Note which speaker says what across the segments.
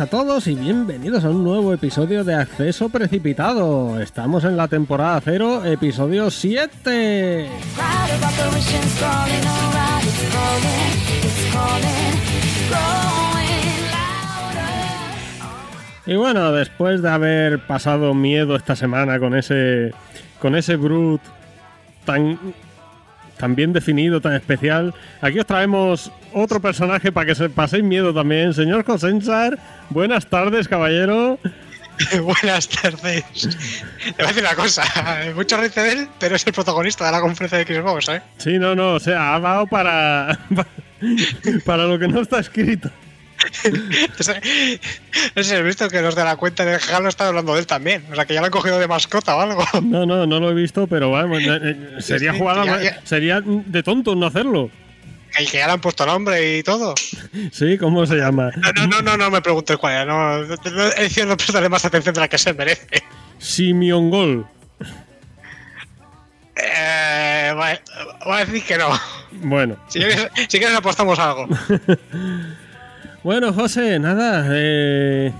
Speaker 1: A todos y bienvenidos a un nuevo episodio de Acceso Precipitado. Estamos en la temporada 0, episodio 7. Y bueno, después de haber pasado miedo esta semana con ese con ese Brute tan tan bien definido, tan especial. Aquí os traemos otro personaje para que se paséis miedo también. Señor Cosensar, buenas tardes, caballero.
Speaker 2: Buenas tardes. Le voy a decir una cosa. Mucho risa de él, pero es el protagonista de la conferencia de Xbox, ¿eh?
Speaker 1: Sí, no, no. O sea, ha dado para. para lo que no está escrito.
Speaker 2: no sé si has visto que los de la cuenta de Halo están hablando de él también. O sea, que ya lo han cogido de mascota o algo.
Speaker 1: No, no, no lo he visto, pero vamos, eh, sería jugada. Sería de tonto no hacerlo.
Speaker 2: Y que ya le han puesto nombre y todo.
Speaker 1: Sí, ¿cómo se llama?
Speaker 2: No, no, no, no, me preguntes cuál es. No, no, he decidido no prestarle más atención de la que se merece.
Speaker 1: Simeon Gol.
Speaker 2: Eh, voy a decir que no.
Speaker 1: Bueno.
Speaker 2: Si quieres, si quieres apostamos algo.
Speaker 1: Bueno, José, nada. Eh,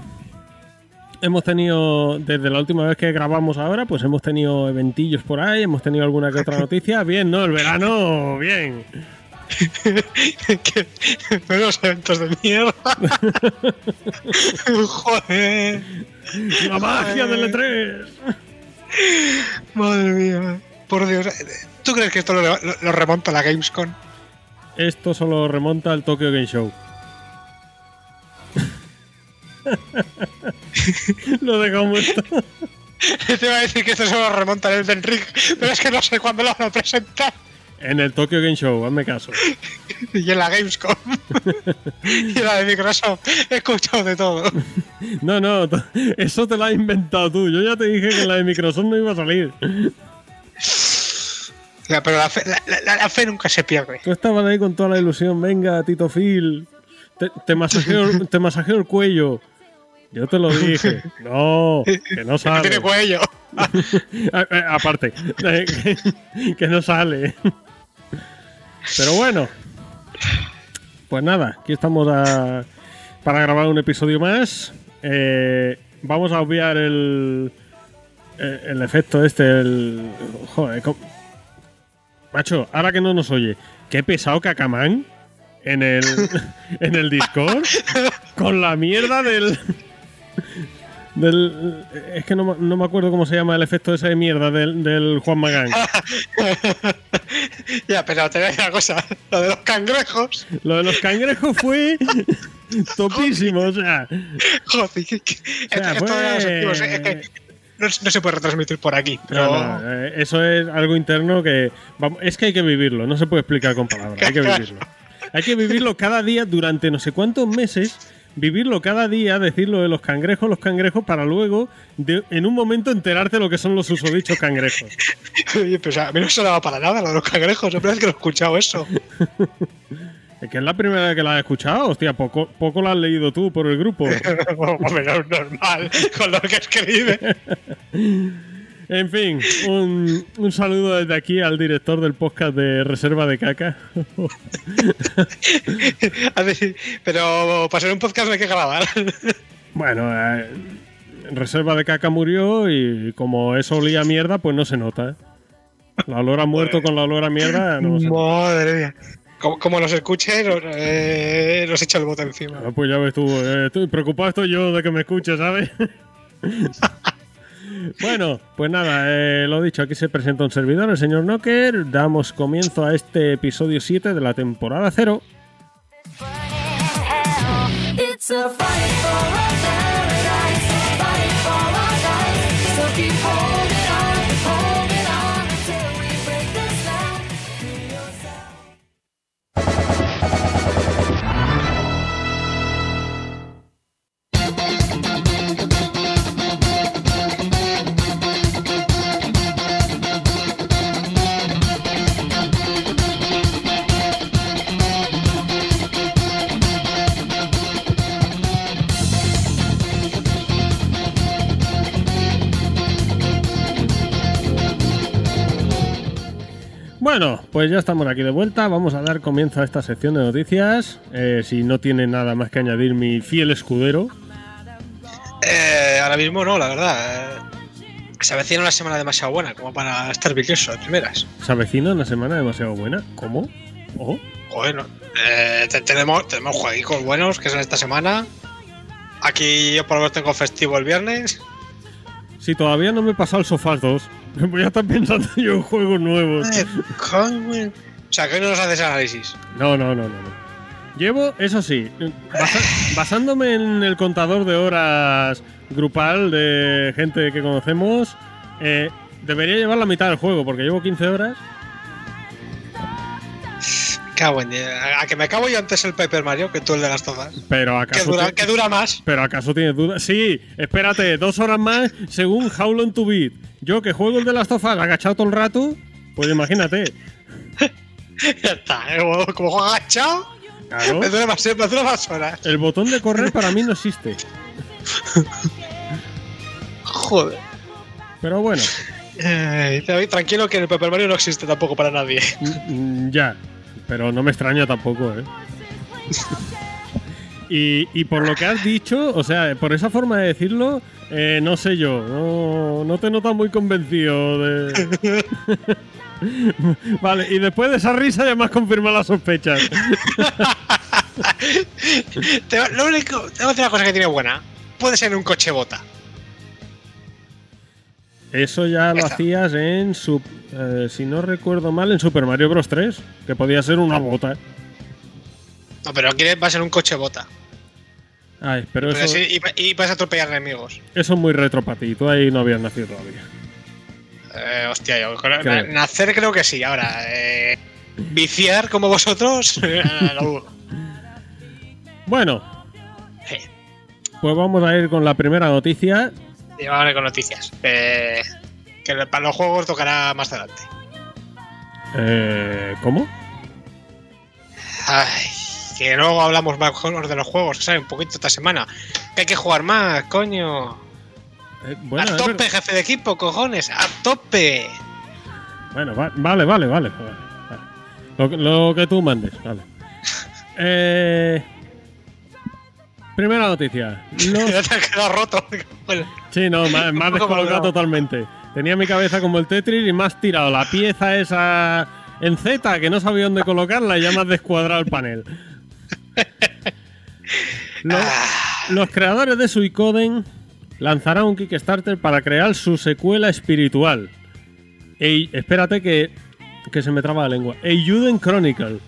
Speaker 1: hemos tenido, desde la última vez que grabamos ahora, pues hemos tenido eventillos por ahí, hemos tenido alguna que otra noticia. Bien, ¿no? El verano, bien.
Speaker 2: que, los eventos de mierda. Joder.
Speaker 1: La magia del E3.
Speaker 2: Madre mía. Por Dios. ¿Tú crees que esto lo, lo, remonta a la Gamescom?
Speaker 1: Esto solo remonta al Tokyo Game Show. lo dejamos esto.
Speaker 2: Te iba a decir que esto solo remonta al Elden Ring, pero es que no sé cuándo lo van a presentar.
Speaker 1: En el Tokyo Game Show, hazme caso.
Speaker 2: y en la Gamescom. y en la de Microsoft. He escuchado de todo.
Speaker 1: no, no, eso te lo has inventado tú. Yo ya te dije que en la de Microsoft no iba a salir.
Speaker 2: Ya, pero la fe, la, fe, nunca se pierde.
Speaker 1: Tú estabas ahí con toda la ilusión. Venga, Tito Phil. Te, te, masajeo, te masajeo el cuello. Yo te lo dije. No, que no sale.
Speaker 2: Tiene cuello.
Speaker 1: Aparte, que no sale. Pero bueno, pues nada, aquí estamos para grabar un episodio más. Eh, vamos a obviar el, el, efecto este, el... Joder, macho, ahora que no nos oye, qué pesado Cacamán en el, en el Discord con la mierda del... Del, es que no, no, me acuerdo cómo se llama el efecto ese de mierda del, del Juan Magán.
Speaker 2: ya, pero te voy a decir una cosa. Lo de los cangrejos.
Speaker 1: Lo de los cangrejos fue topísimo, o sea.
Speaker 2: Joder, que, que, o sea, fue... es que no, no, se puede retransmitir por aquí. Pero...
Speaker 1: No, no, eh, eso es algo interno que. Es que hay que vivirlo, no se puede explicar con palabras, hay que vivirlo. Hay que vivirlo cada día durante no sé cuántos meses vivirlo cada día, decirlo de los cangrejos, los cangrejos, para luego, en un momento, enterarte lo que son los usodichos cangrejos.
Speaker 2: Oye, pues a mí no sonaba para nada lo de los cangrejos, es verdad que no he escuchado eso.
Speaker 1: Es que es la primera vez que la has escuchado, hostia, poco, poco la has leído tú por el grupo.
Speaker 2: Hombre, normal, con lo que escribe.
Speaker 1: En fin, un, un, saludo desde aquí al director del podcast de Reserva de Caca.
Speaker 2: Pero para ser un podcast no hay que grabar.
Speaker 1: Bueno, eh, Reserva de Caca murió y como eso olía a mierda, pues no se nota. ¿eh? La olor a muerto con la olor a mierda no se
Speaker 2: Madre mía. Como, como, los escuche, nos, eh, nos echa el bote encima.
Speaker 1: Ah, pues ya ves tú, eh, estoy preocupado estoy yo de que me escuche, ¿sabes? Bueno, pues nada, eh, lo dicho, aquí se presenta un servidor, el señor Knocker. Damos comienzo a este episodio 7 de la temporada 0. Bueno, pues ya estamos aquí de vuelta. Vamos a dar comienzo a esta sección de noticias. Eh, si no tiene nada más que añadir mi fiel escudero.
Speaker 2: Eh, ahora mismo no, la verdad. Eh, se avecina una semana demasiado buena como para estar vicioso de primeras.
Speaker 1: Se avecina una semana demasiado buena. ¿Cómo? ¿Oh?
Speaker 2: Bueno, eh, te- tenemos, tenemos jueguicos buenos que son esta semana. Aquí yo por lo menos tengo festivo el viernes.
Speaker 1: Si todavía no me he pasado el Sofás 2, voy a estar pensando yo en juegos nuevos.
Speaker 2: Eh. O sea, que hoy no nos haces análisis.
Speaker 1: No, no, no, no. no. Llevo, eso sí, basa- basándome en el contador de horas grupal de gente que conocemos, eh, debería llevar la mitad del juego, porque llevo 15 horas.
Speaker 2: Cago en a, a que me acabo yo antes el Paper Mario que tú el de las tozas.
Speaker 1: Pero
Speaker 2: Que
Speaker 1: acaso,
Speaker 2: dura, que dura más.
Speaker 1: pero acaso tienes dudas. Sí, espérate, dos horas más según How Long to Beat. Yo que juego el de las tofas agachado todo el rato, pues imagínate.
Speaker 2: ya está, ¿eh? como, juego agachado,
Speaker 1: Claro,
Speaker 2: me dura más, me dura más horas.
Speaker 1: el botón de correr para mí no existe.
Speaker 2: Joder.
Speaker 1: Pero bueno,
Speaker 2: Eh, tranquilo que el Paper Mario no existe tampoco para nadie.
Speaker 1: Mm, Ya, pero no me extraña tampoco, ¿eh? Y, y por lo que has dicho, o sea, por esa forma de decirlo, eh, no sé yo, no, no te notas muy convencido de... vale, y después de esa risa ya me has confirmado las sospechas.
Speaker 2: Lo único, te voy a decir una cosa que tiene buena. Puede ser un coche bota.
Speaker 1: Eso ya lo hacías en, su, eh, si no recuerdo mal, en Super Mario Bros. 3, que podía ser una bota.
Speaker 2: No, pero aquí va a ser un coche bota.
Speaker 1: Ay, pero eso,
Speaker 2: y, y vas a atropellar enemigos.
Speaker 1: eso es muy retro para ti, tú ahí no habías nacido todavía.
Speaker 2: Eh, hostia, yo creo-
Speaker 1: Creo.
Speaker 2: na- nacer creo que sí. Ahora, eh, viciar como vosotros, eh.
Speaker 1: Bueno,
Speaker 2: Sí.
Speaker 1: Pues vamos a ir con la primera noticia.
Speaker 2: Y con noticias. Eh, que para los juegos tocará más adelante.
Speaker 1: Eh, ¿Cómo?
Speaker 2: Ay, que luego hablamos más de los juegos, que sale un poquito esta semana. Que hay que jugar más, coño.
Speaker 1: Eh, bueno,
Speaker 2: a tope, jefe de equipo, cojones, a tope.
Speaker 1: Bueno, va- vale, vale, vale. vale, vale. Lo, que- lo que tú mandes, vale. Eh, primera noticia. Los-
Speaker 2: Ya te ha quedado roto.
Speaker 1: Sí, no, me, me has descolocado totalmente. Tenía mi cabeza como el Tetris y me has tirado la pieza esa en Z que no sabía dónde colocarla y ya me has descuadrado el panel. Los, los creadores de Suicoden lanzarán un Kickstarter para crear su secuela espiritual. Ey, espérate que, que se me traba la lengua. Eiyuden Chronicle.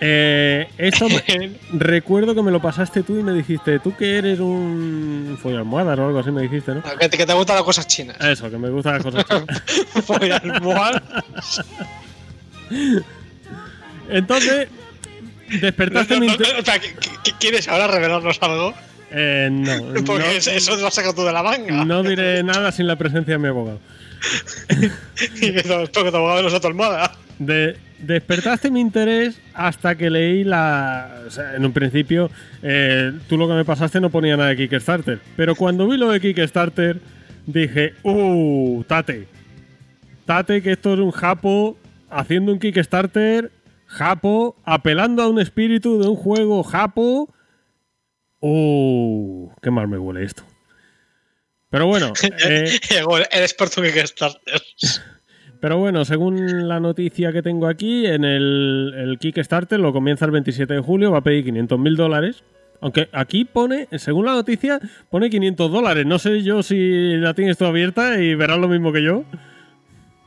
Speaker 1: Eh, esto me- recuerdo que me lo pasaste tú y me dijiste, tú que eres un follalmohadas o algo así me dijiste, ¿no?
Speaker 2: que, te, que te gustan las cosas chinas.
Speaker 1: Eso, que me gustan las cosas chinas.
Speaker 2: Follalmohadas.
Speaker 1: Entonces, despertaste mi inter-
Speaker 2: O sea, ¿qu- qu- ¿Quieres ahora revelarnos algo?
Speaker 1: Eh, no,
Speaker 2: Porque
Speaker 1: no,
Speaker 2: eso- eso te lo has sacado tú de la manga.
Speaker 1: no diré nada sin la presencia de mi abogado. De- despertaste mi interés hasta que leí la. O sea, en un principio, eh, tú lo que me pasaste no ponía nada de Kickstarter. Pero cuando vi lo de Kickstarter, dije, ¡Uh! Tate. Tate, que esto es un Japo haciendo un Kickstarter. Japo, apelando a un espíritu de un juego Japo. ¡Uh! ¡Qué mal me huele esto! Pero bueno, eh,
Speaker 2: Eres por tu Kickstarter.
Speaker 1: Pero bueno, según la noticia que tengo aquí, en el, el Kickstarter lo comienza el 27 de julio, va a pedir 500 mil dólares. Aunque aquí pone, según la noticia, pone 500 dólares. No sé yo si la tienes tú abierta y verás lo mismo que yo.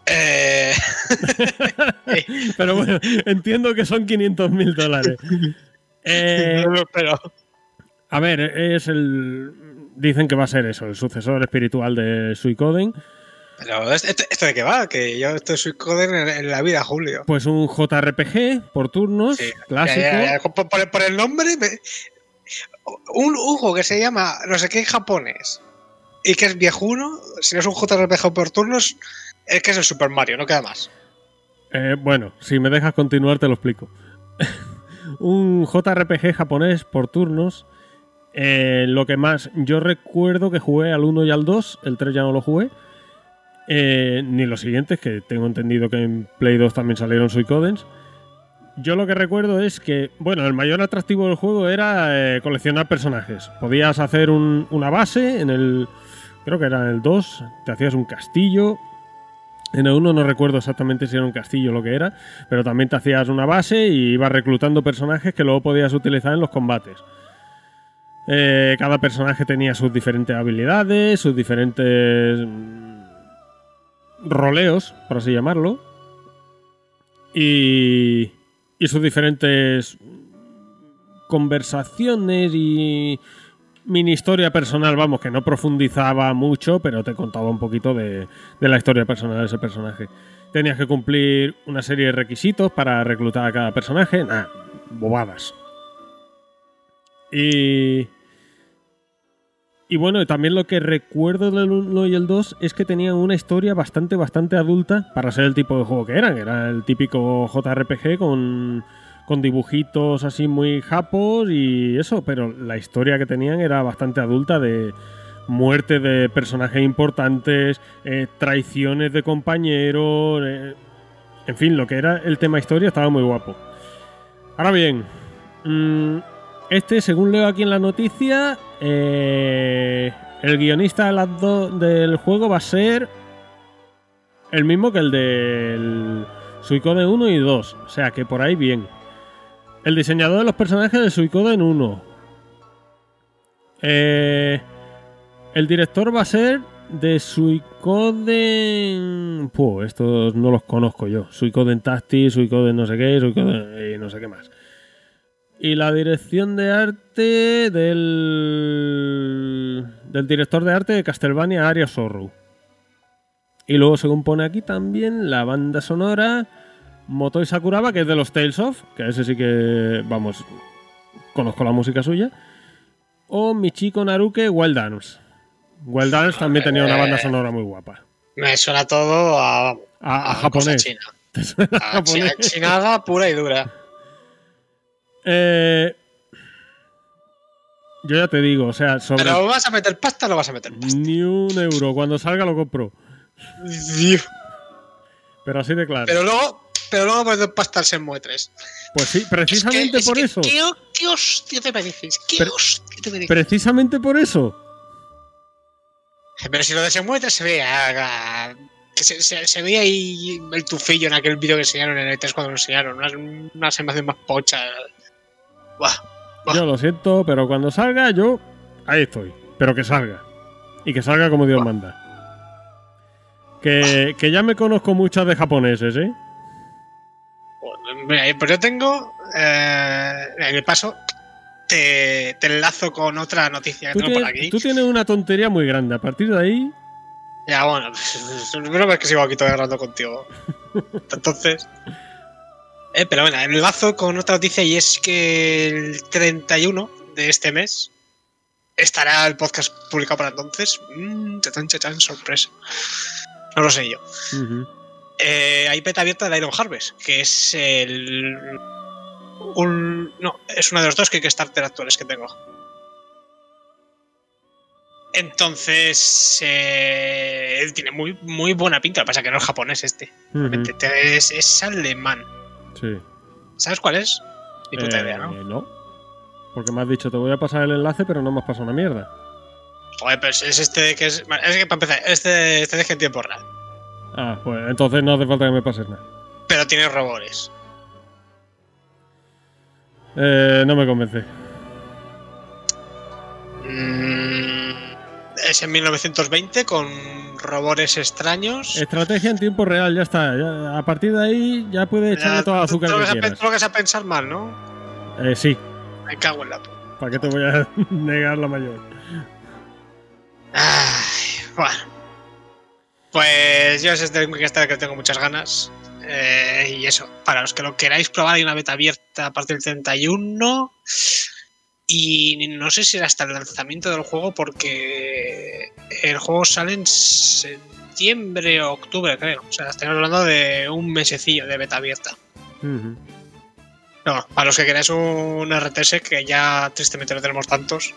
Speaker 2: Eh,
Speaker 1: Pero bueno, entiendo que son 500 mil dólares. Eh,
Speaker 2: pero
Speaker 1: a ver, es el... Dicen que va a ser eso, el sucesor espiritual de Suicoden.
Speaker 2: Pero ¿esto, esto de qué va? Que yo esto soy coder en, en la vida, Julio.
Speaker 1: Pues un JRPG por turnos,
Speaker 2: Sí,
Speaker 1: clásico.
Speaker 2: Ya, ya, ya. Por, por- por el nombre, me- un juego que se llama no sé qué en japonés y que es viejuno, si no es un JRPG por turnos, es que es el Super Mario, no queda más.
Speaker 1: Eh, bueno, si me dejas continuar te lo explico. un JRPG japonés por turnos. Eh, lo que más, yo recuerdo que jugué al 1 y al 2, el 3 ya no lo jugué. eh, ni los siguientes, que tengo entendido que en Play 2 también salieron Suicodens. Yo lo que recuerdo es que, bueno, el mayor atractivo del juego era eh, coleccionar personajes. Podías hacer un- una base en el. Creo que era en el 2, te hacías un castillo. En el 1 no recuerdo exactamente si era un castillo o lo que era, pero también te hacías una base y ibas reclutando personajes que luego podías utilizar en los combates. Eh, cada personaje tenía sus diferentes habilidades, sus diferentes mm, roleos, por así llamarlo. Y, y sus diferentes conversaciones y mini historia personal, vamos, que no profundizaba mucho, pero te contaba un poquito de, de la historia personal de ese personaje. Tenías que cumplir una serie de requisitos para reclutar a cada personaje. Nah, bobadas. Y. Y bueno, también lo que recuerdo del 1 y el 2 es que tenían una historia bastante, bastante adulta para ser el tipo de juego que eran. Era el típico JRPG con, con dibujitos así muy japos y eso, pero la historia que tenían era bastante adulta de muerte de personajes importantes, eh, traiciones de compañeros, eh, en fin, lo que era el tema historia estaba muy guapo. Ahora bien, mm, este, según leo aquí en la noticia, eh, el guionista del juego va a ser el mismo que el del Suicoden 1 y 2. O sea que por ahí bien. El diseñador de los personajes de Suicoden 1. Eh, el director va a ser de Suicoden. Puh, estos no los conozco yo. Suicoden Tactics, Suicoden no sé qué, Suicoden y no sé qué más. Y la dirección de arte del. del director de arte de Castlevania, Aria Sorrow. Y luego, según pone aquí también, la banda sonora Motoi Sakuraba, que es de los Tales of, que ese sí que, vamos, conozco la música suya. O Michiko Naruke Wild Dance. Wild Dance también tenía una banda sonora muy guapa.
Speaker 2: Me suena todo a,
Speaker 1: A, a
Speaker 2: cosa
Speaker 1: japonés.
Speaker 2: china.
Speaker 1: ¿Te suena a
Speaker 2: A
Speaker 1: japonés?
Speaker 2: chi- chinada pura y dura.
Speaker 1: Eh, yo ya te digo, o sea, sobre
Speaker 2: Pero vas a meter pasta o no vas a meter pasta.
Speaker 1: ni un euro. Cuando salga lo compro.
Speaker 2: Dios.
Speaker 1: Pero así de claro.
Speaker 2: Pero luego, pero luego meter pasta al Shenmue 3.
Speaker 1: pues sí, precisamente
Speaker 2: Es que-
Speaker 1: por
Speaker 2: es
Speaker 1: eso.
Speaker 2: que, ¿qué, qué hostia te mereces? ¿Qué
Speaker 1: Pero-
Speaker 2: hostia te mereces?
Speaker 1: Precisamente por eso.
Speaker 2: Pero si lo de Shenmue 3 se ah, Que se, se, se veía ahí el tufillo en aquel vídeo que enseñaron en el E3 cuando lo enseñaron. Una, una más pocha. Buah. Buah.
Speaker 1: Yo lo siento, pero cuando salga, yo ahí estoy. Pero que salga. Y que salga como Dios manda. Que, que ya me conozco muchas de japoneses, ¿eh?
Speaker 2: Mira, pues yo tengo. Eh, en el paso. Te, te enlazo con otra noticia que tengo por aquí.
Speaker 1: tú tienes una tontería muy grande. A partir de ahí,
Speaker 2: Ya, bueno, primero vez que sigo aquí todo hablando contigo. Entonces. Eh, pero bueno, enlazo con otra noticia y es que el 31 de este mes estará el podcast publicado para entonces. Mmm, chachán, chachán, sorpresa. No lo sé yo. Eh, hay beta abierta de Iron Harvest, que es el. Un, no, es uno de los dos Kickstarter actuales que tengo. Entonces, eh, tiene muy, muy buena pinta. Lo que pasa es que no es japonés este. Es, es alemán.
Speaker 1: Sí.
Speaker 2: ¿Sabes cuál es? Ni puta idea, ¿no?
Speaker 1: Eh, no. Porque me has dicho, te voy a pasar el enlace, pero no me has pasado una mierda.
Speaker 2: Joder, pues es este que es. Es que para empezar, este, este es en tiempo real.
Speaker 1: Ah, pues entonces no hace falta que me pases nada.
Speaker 2: Pero tiene robores.
Speaker 1: Eh, no me convence.
Speaker 2: Mm, es en 1920 con robores extraños.
Speaker 1: Estrategia en tiempo real, ya está. Ya- a partir de ahí ya puedes echarle todo el azúcar
Speaker 2: tú
Speaker 1: que quieras.
Speaker 2: lo vas a pensar mal, ¿no?
Speaker 1: Eh, sí,
Speaker 2: Me cago en la puta.
Speaker 1: ¿para qué te voy a negar la mayor?
Speaker 2: Ay, bueno. Pues yo es este Kickstarter que tengo muchas ganas. Eh, y eso, para los que lo queráis probar, hay una beta abierta a partir del 31. Y no sé si era hasta el lanzamiento del juego, porque el juego sale en septiembre o octubre, creo. O sea, estamos hablando de un mesecillo de beta abierta. No, para los que queráis un RTS, que ya tristemente no tenemos tantos,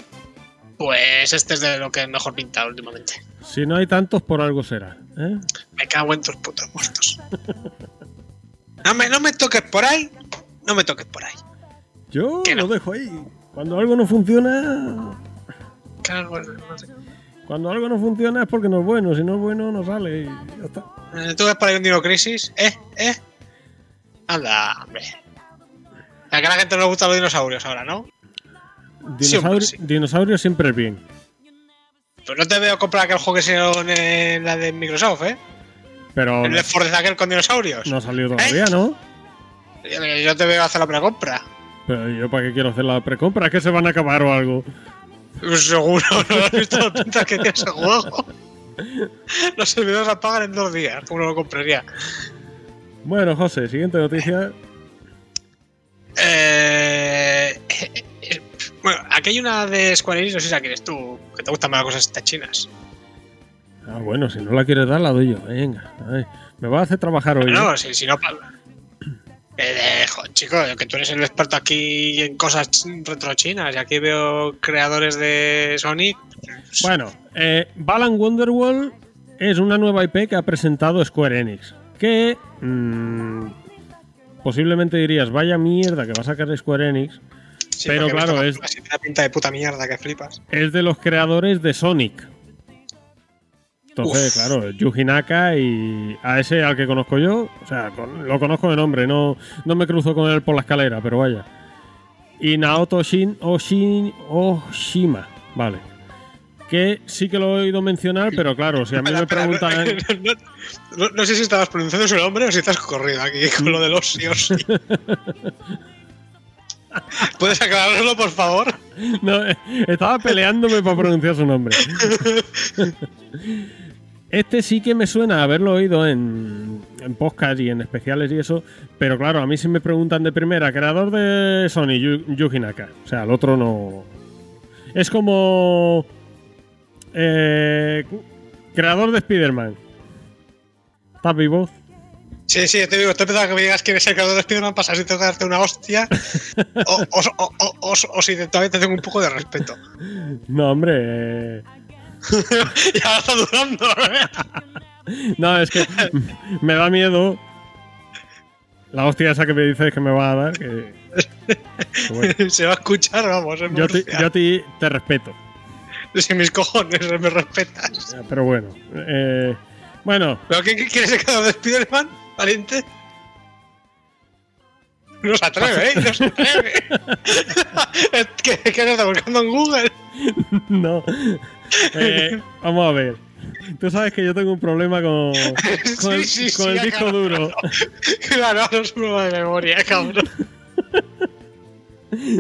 Speaker 2: Pues este es de lo que mejor pintado últimamente.
Speaker 1: Si no hay tantos, por algo será. ¿eh?
Speaker 2: Me cago en tus putos muertos. No me, no me toques por ahí. No me toques por ahí.
Speaker 1: Yo
Speaker 2: Que no.
Speaker 1: lo dejo ahí. Cuando algo no funciona.
Speaker 2: Cago en- no sé.
Speaker 1: Cuando algo no funciona es porque no es bueno. Si no es bueno, no sale. Y ya está.
Speaker 2: Eh, ¿Tú ves por ahí un Dino Crisis? ¿Eh? ¿Eh? Anda, hombre. A la gente no le gustan los dinosaurios ahora, ¿no?
Speaker 1: Dinosaurio,
Speaker 2: sí.
Speaker 1: dinosaurio siempre es bien.
Speaker 2: Pues no te veo comprar aquel juego que se en la de Microsoft, ¿eh?
Speaker 1: Pero
Speaker 2: El Left 4 Dead aquel con dinosaurios.
Speaker 1: no ha salido todavía, ¿no?
Speaker 2: Yo te veo hacer la precompra.
Speaker 1: Pero yo para qué quiero hacer la precompra, es que se van a acabar o algo.
Speaker 2: Pues Seguro, no has visto lo pinta que tiene ese juego. Los servidores la pagan en dos días, como no lo compraría.
Speaker 1: Bueno, José, siguiente noticia.
Speaker 2: Eh, eh, eh, bueno, aquí hay una de Square Enix, no sé si la quieres tú, que te gustan más las cosas estas chinas.
Speaker 1: Ah, bueno, si no la quieres dar, la doy yo. Venga, me va a hacer trabajar hoy. ¿eh?
Speaker 2: No, si, si no. Eh, chico, que tú eres el experto aquí en cosas ch- retrochinas y aquí veo creadores de Sonic.
Speaker 1: Bueno, eh, Balan Wonderworld es una nueva IP que ha presentado Square Enix. Que mm, posiblemente dirías, vaya mierda que va a sacar Square Enix.
Speaker 2: Sí,
Speaker 1: pero claro, es-
Speaker 2: pinta de puta mierda que flipas.
Speaker 1: Es de los creadores de Sonic. Entonces,
Speaker 2: Uf.
Speaker 1: claro, Yuji Naka y a ese al que conozco yo, o sea, con- lo conozco de nombre, no, no me cruzo con él por la escalera, pero vaya. Y Naoto Shin, Oshin, Oshima, vale. Que sí que lo he oído mencionar, pero claro, si a mí me preguntan...
Speaker 2: No, no- no- no sé si estabas pronunciando su nombre o si estás corrido aquí con lo de los sí. ¿Puedes aclararlo, por favor?
Speaker 1: No, estaba peleándome para pronunciar su nombre. Este sí que me suena a haberlo oído en, en podcast y en especiales y eso, pero claro, a mí si me preguntan de primera, creador de Sony, Yu- Yuji Naka. O sea, el otro no... Es como... eh, creador de Spider-Man. ¿Estás vivo?
Speaker 2: Sí, sí, te digo, estoy pensando que me digas quién es el creador de Spider-Man para tengo que darte una hostia o, o, o, o- si todavía te tengo un poco de respeto.
Speaker 1: No, hombre. eh,
Speaker 2: y ahora está durando, ¿eh?
Speaker 1: No, es que me da miedo la hostia esa que me dices que me va a dar. Que, que bueno.
Speaker 2: Se va a escuchar, vamos, en
Speaker 1: yo, yo a ti te respeto,
Speaker 2: Si mis cojones me respetas.
Speaker 1: pero bueno. eh, bueno,
Speaker 2: ¿Pero quién quién es el creador de Spider-Man? ¿Valiente? No se atreve, ¿eh? No se atreve. Es que, que lo está buscando en Google.
Speaker 1: no. Eh, vamos a ver. Tú sabes que yo tengo un problema con, con el,
Speaker 2: Sí, sí,
Speaker 1: con
Speaker 2: sí,
Speaker 1: el
Speaker 2: ha
Speaker 1: disco duro.
Speaker 2: Claro, no es prueba de memoria, cabrón.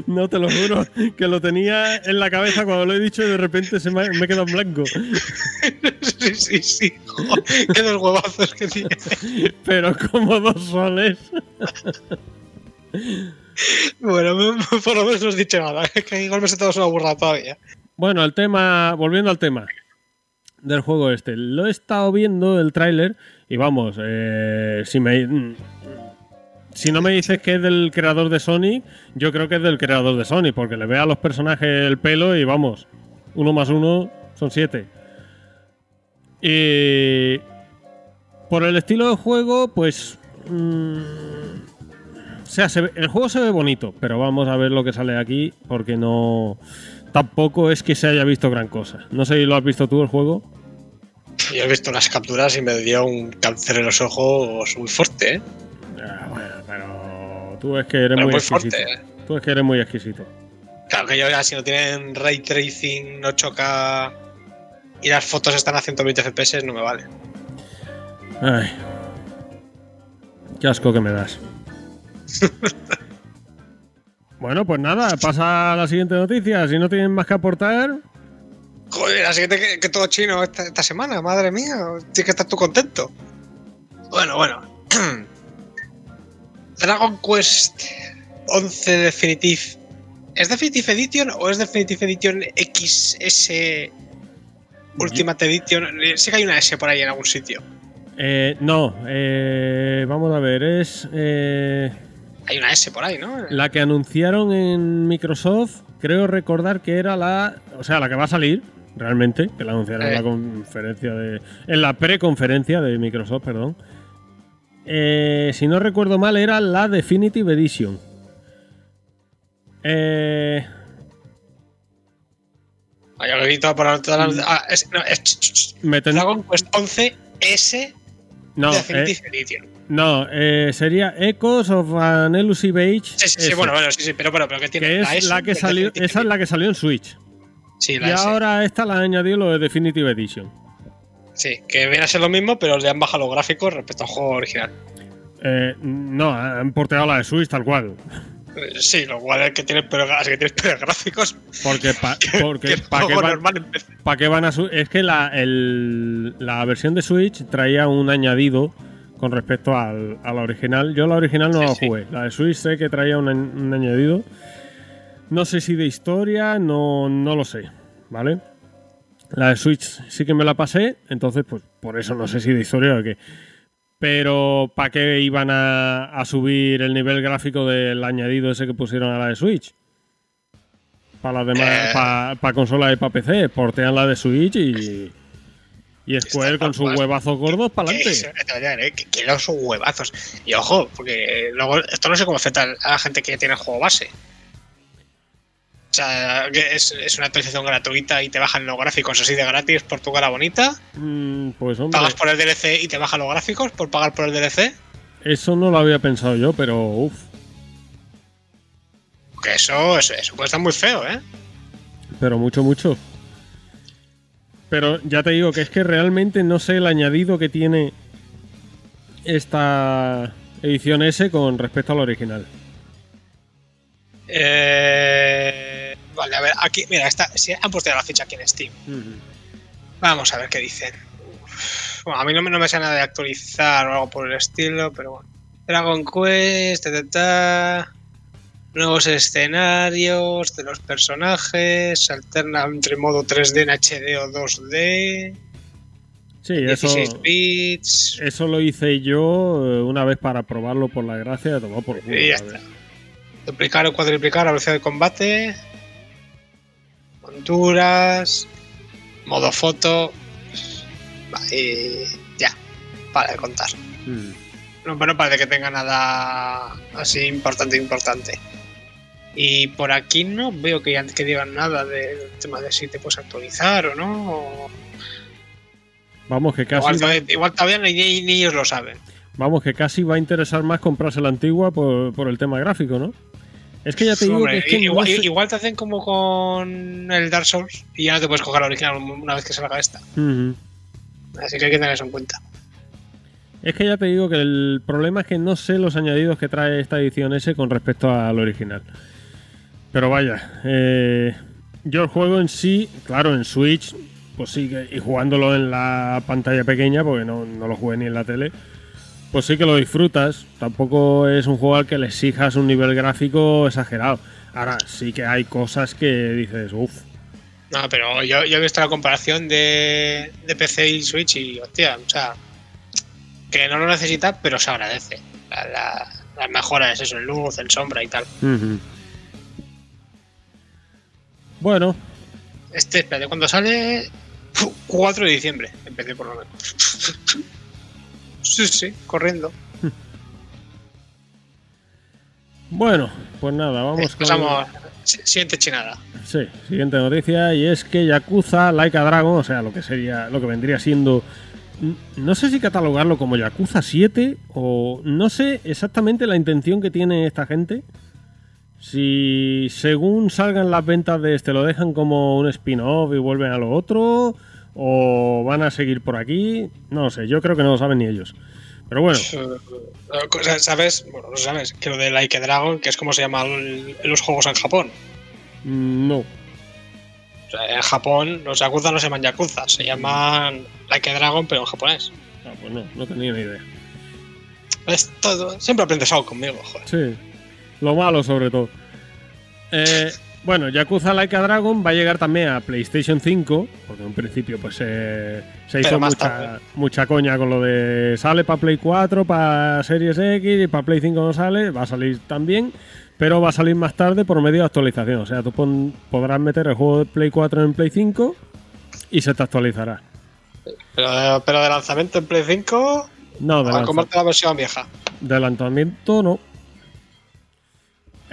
Speaker 1: No te lo juro, que lo tenía en la cabeza cuando lo he dicho y de repente se me, me he quedado en blanco.
Speaker 2: Sí, sí, sí. Joder, qué dos huevazos que tiene.
Speaker 1: Pero como dos soles.
Speaker 2: Bueno, por lo menos no has dicho nada. Que igual me he todo una burra todavía.
Speaker 1: Bueno, el tema, volviendo al tema del juego este, lo he estado viendo el tráiler y vamos, eh, si me mm, si no me dices que es del creador de Sonic, yo creo que es del creador de Sonic porque le ve a los personajes el pelo y vamos, uno más uno son siete. Y por el estilo de juego, pues mm, o sea, se ve- el juego se ve bonito, pero vamos a ver lo que sale aquí porque no tampoco es que se haya visto gran cosa. No sé si lo has visto tú el juego.
Speaker 2: Yo he visto las capturas y me dio un cáncer en los ojos muy fuerte, ¿eh?
Speaker 1: Ah, bueno, pero tú es que eres
Speaker 2: Pero
Speaker 1: muy
Speaker 2: muy
Speaker 1: exquisito.
Speaker 2: fuerte, ¿eh?
Speaker 1: Tú es que eres muy exquisito.
Speaker 2: Claro que yo ya si no tienen ray tracing 8K y las fotos están a 120 FPS no me vale.
Speaker 1: Ay. Qué asco que me das. bueno, pues nada, pasa a la siguiente noticia. Si no tienen más que aportar,
Speaker 2: Joder, así que, que todo chino esta, esta semana, madre mía. Tienes que estar tú contento. Bueno, bueno. Dragon Quest 11 Definitive. ¿Es Definitive Edition o es Definitive Edition XS Ultimate Edition? Sé que hay una S por ahí en algún sitio.
Speaker 1: eh, no, eh, vamos a ver, es eh,
Speaker 2: Hay una S por ahí, ¿no?
Speaker 1: la que anunciaron en Microsoft, creo recordar que era la, o sea, la que va a salir realmente, que la anunciaron en la
Speaker 2: Eh.
Speaker 1: conferencia de, en la preconferencia de Microsoft, perdón. Eh, si no recuerdo mal, era la Definitive Edition. Eh,
Speaker 2: Ah, ya lo he visto por todas las. Ah, es, no, es
Speaker 1: me ten-
Speaker 2: Dragon Quest 11 S
Speaker 1: no, eh,
Speaker 2: Definitive Edition.
Speaker 1: No eh, sería Echoes of an Elusive Age.
Speaker 2: Sí, sí, sí, bueno, bueno, sí, sí, pero bueno, pero que tiene
Speaker 1: que es la que salió, esa es la que salió en Switch.
Speaker 2: Sí,
Speaker 1: Y
Speaker 2: la S.
Speaker 1: ahora esta la han añadido lo de Definitive Edition.
Speaker 2: Sí, que viene a ser lo mismo, pero le han bajado los gráficos respecto al juego original.
Speaker 1: Eh, no, han porteado la de Switch tal cual.
Speaker 2: Eh, Sí, lo cual es que tiene peores, que tiene peores gráficos
Speaker 1: Porque pa-
Speaker 2: que
Speaker 1: porque
Speaker 2: el
Speaker 1: ¿para qué, van- pa' a Es que la, el- la versión de Switch traía un añadido con respecto al, a la original. Yo la original no
Speaker 2: Sí,
Speaker 1: la
Speaker 2: sí.
Speaker 1: jugué. La de Switch sé que traía un, añ- un añadido. No sé si de historia, no, no lo sé. ¿Vale? La de Switch sí que me la pasé. Entonces, pues por eso no sé si de historia o qué. Pero ¿para qué iban a, a subir el nivel gráfico del añadido ese que pusieron a la de Switch? Para las demás,
Speaker 2: Eh.
Speaker 1: para consola y para PC, portean la de Switch y, y Square con sus huevazos gordos para adelante.
Speaker 2: eh, que, que los huevazos. Y ojo, porque luego esto no sé cómo afecta a la gente que tiene el juego base. O sea, es, es una actualización gratuita y te bajan los gráficos así de gratis por tu cara bonita.
Speaker 1: Mm, Pues hombre,
Speaker 2: Pagas por el DLC y te bajan los gráficos por pagar por el DLC.
Speaker 1: eso no lo había pensado yo, pero uff.
Speaker 2: Que eso, eso, eso puede estar muy feo, ¿eh?
Speaker 1: Pero mucho, mucho. Pero ya te digo que es que realmente no sé el añadido que tiene esta edición S con respecto a la original.
Speaker 2: Eh, vale, a ver, aquí, mira, está, sí, han puesto la ficha aquí en Steam. Vamos a ver qué dicen. Uf, Bueno, a mí no me, no me sale nada de actualizar o algo por el estilo, pero bueno. Dragon Quest, ta, ta, ta. Nuevos escenarios de los personajes, se alterna entre modo 3D en HD o 2D,
Speaker 1: Sí, eso,
Speaker 2: 16 bits.
Speaker 1: eso lo hice yo eh, una vez para probarlo por la gracia de tomar por culo.
Speaker 2: Y ya
Speaker 1: verdad.
Speaker 2: Duplicar o cuadriplicar la velocidad de combate, monturas, modo foto. Y ya, para de contar.
Speaker 1: Mm.
Speaker 2: No, pero no parece que tenga nada así importante, importante. Y por aquí no veo que, que digan nada del tema de si te puedes actualizar o no. o-
Speaker 1: Vamos, que casi
Speaker 2: Igual, igual todavía ni, ellos lo saben.
Speaker 1: vamos, que casi va a interesar más comprarse la antigua por, por el tema gráfico, ¿no? Es que ya te digo
Speaker 2: Hombre,
Speaker 1: que es que no
Speaker 2: igual, te hacen como con el Dark Souls y ya no te puedes coger la original una vez que salga esta. Así que hay que tener eso en cuenta.
Speaker 1: Es que ya te digo que el problema es que no sé los añadidos que trae esta edición S con respecto al original. Pero vaya, eh, yo el juego en sí, claro, en Switch, pues sí, que, y jugándolo en la pantalla pequeña, porque no, no lo jugué ni en la tele, pues sí que lo disfrutas. Tampoco es un juego al que le exijas un nivel gráfico exagerado. Ahora, sí que hay cosas que dices, uff,
Speaker 2: No, pero yo, yo he visto la comparación de, de PC y Switch y, hostia, o sea, que no lo necesita, pero se agradece. La- la- las mejoras, eso, en luz, en sombra y tal.
Speaker 1: Bueno,
Speaker 2: Este, espérate, cuando sale? Fu, 4 de diciembre, empecé por lo menos. Sí, sí, corriendo.
Speaker 1: bueno, pues nada, vamos con...
Speaker 2: Pasamos. si- Siguiente chinada.
Speaker 1: Sí, siguiente noticia y es que Yakuza Like a Dragon, o sea, lo que sería, lo que vendría siendo, no sé si catalogarlo como Yakuza 7 o no sé exactamente la intención que tiene esta gente. Si según salgan las ventas de este lo dejan como un spin-off y vuelven a lo otro o van a seguir por aquí, no lo sé, yo creo que no lo saben ni ellos. Pero bueno,
Speaker 2: ¿Sabes? Bueno, no sabes. Que lo de Like a Dragon, que es como se llama el- los juegos en Japón.
Speaker 1: mm, no.
Speaker 2: O sea, en Japón los Yakuza no se llaman Yakuza, se llaman Like a Dragon, pero en japonés.
Speaker 1: Ah, pues no, no tenía ni idea.
Speaker 2: Es todo. Siempre aprendes algo conmigo, joder.
Speaker 1: Sí, lo malo sobre todo. Eh, bueno, Yakuza Like a Dragon va a llegar también a PlayStation 5, porque en un principio pues eh, se hizo mucha, coña con lo de sale para Play 4, para Series X y para Play 5 no sale, va a salir también, pero va a salir más tarde por medio de actualización. O sea, tú pon- podrás meter el juego de Play 4 en Play 5 y se te actualizará.
Speaker 2: Pero, pero de lanzamiento en Play 5,
Speaker 1: No, de,
Speaker 2: a la versión vieja.
Speaker 1: de lanzamiento no.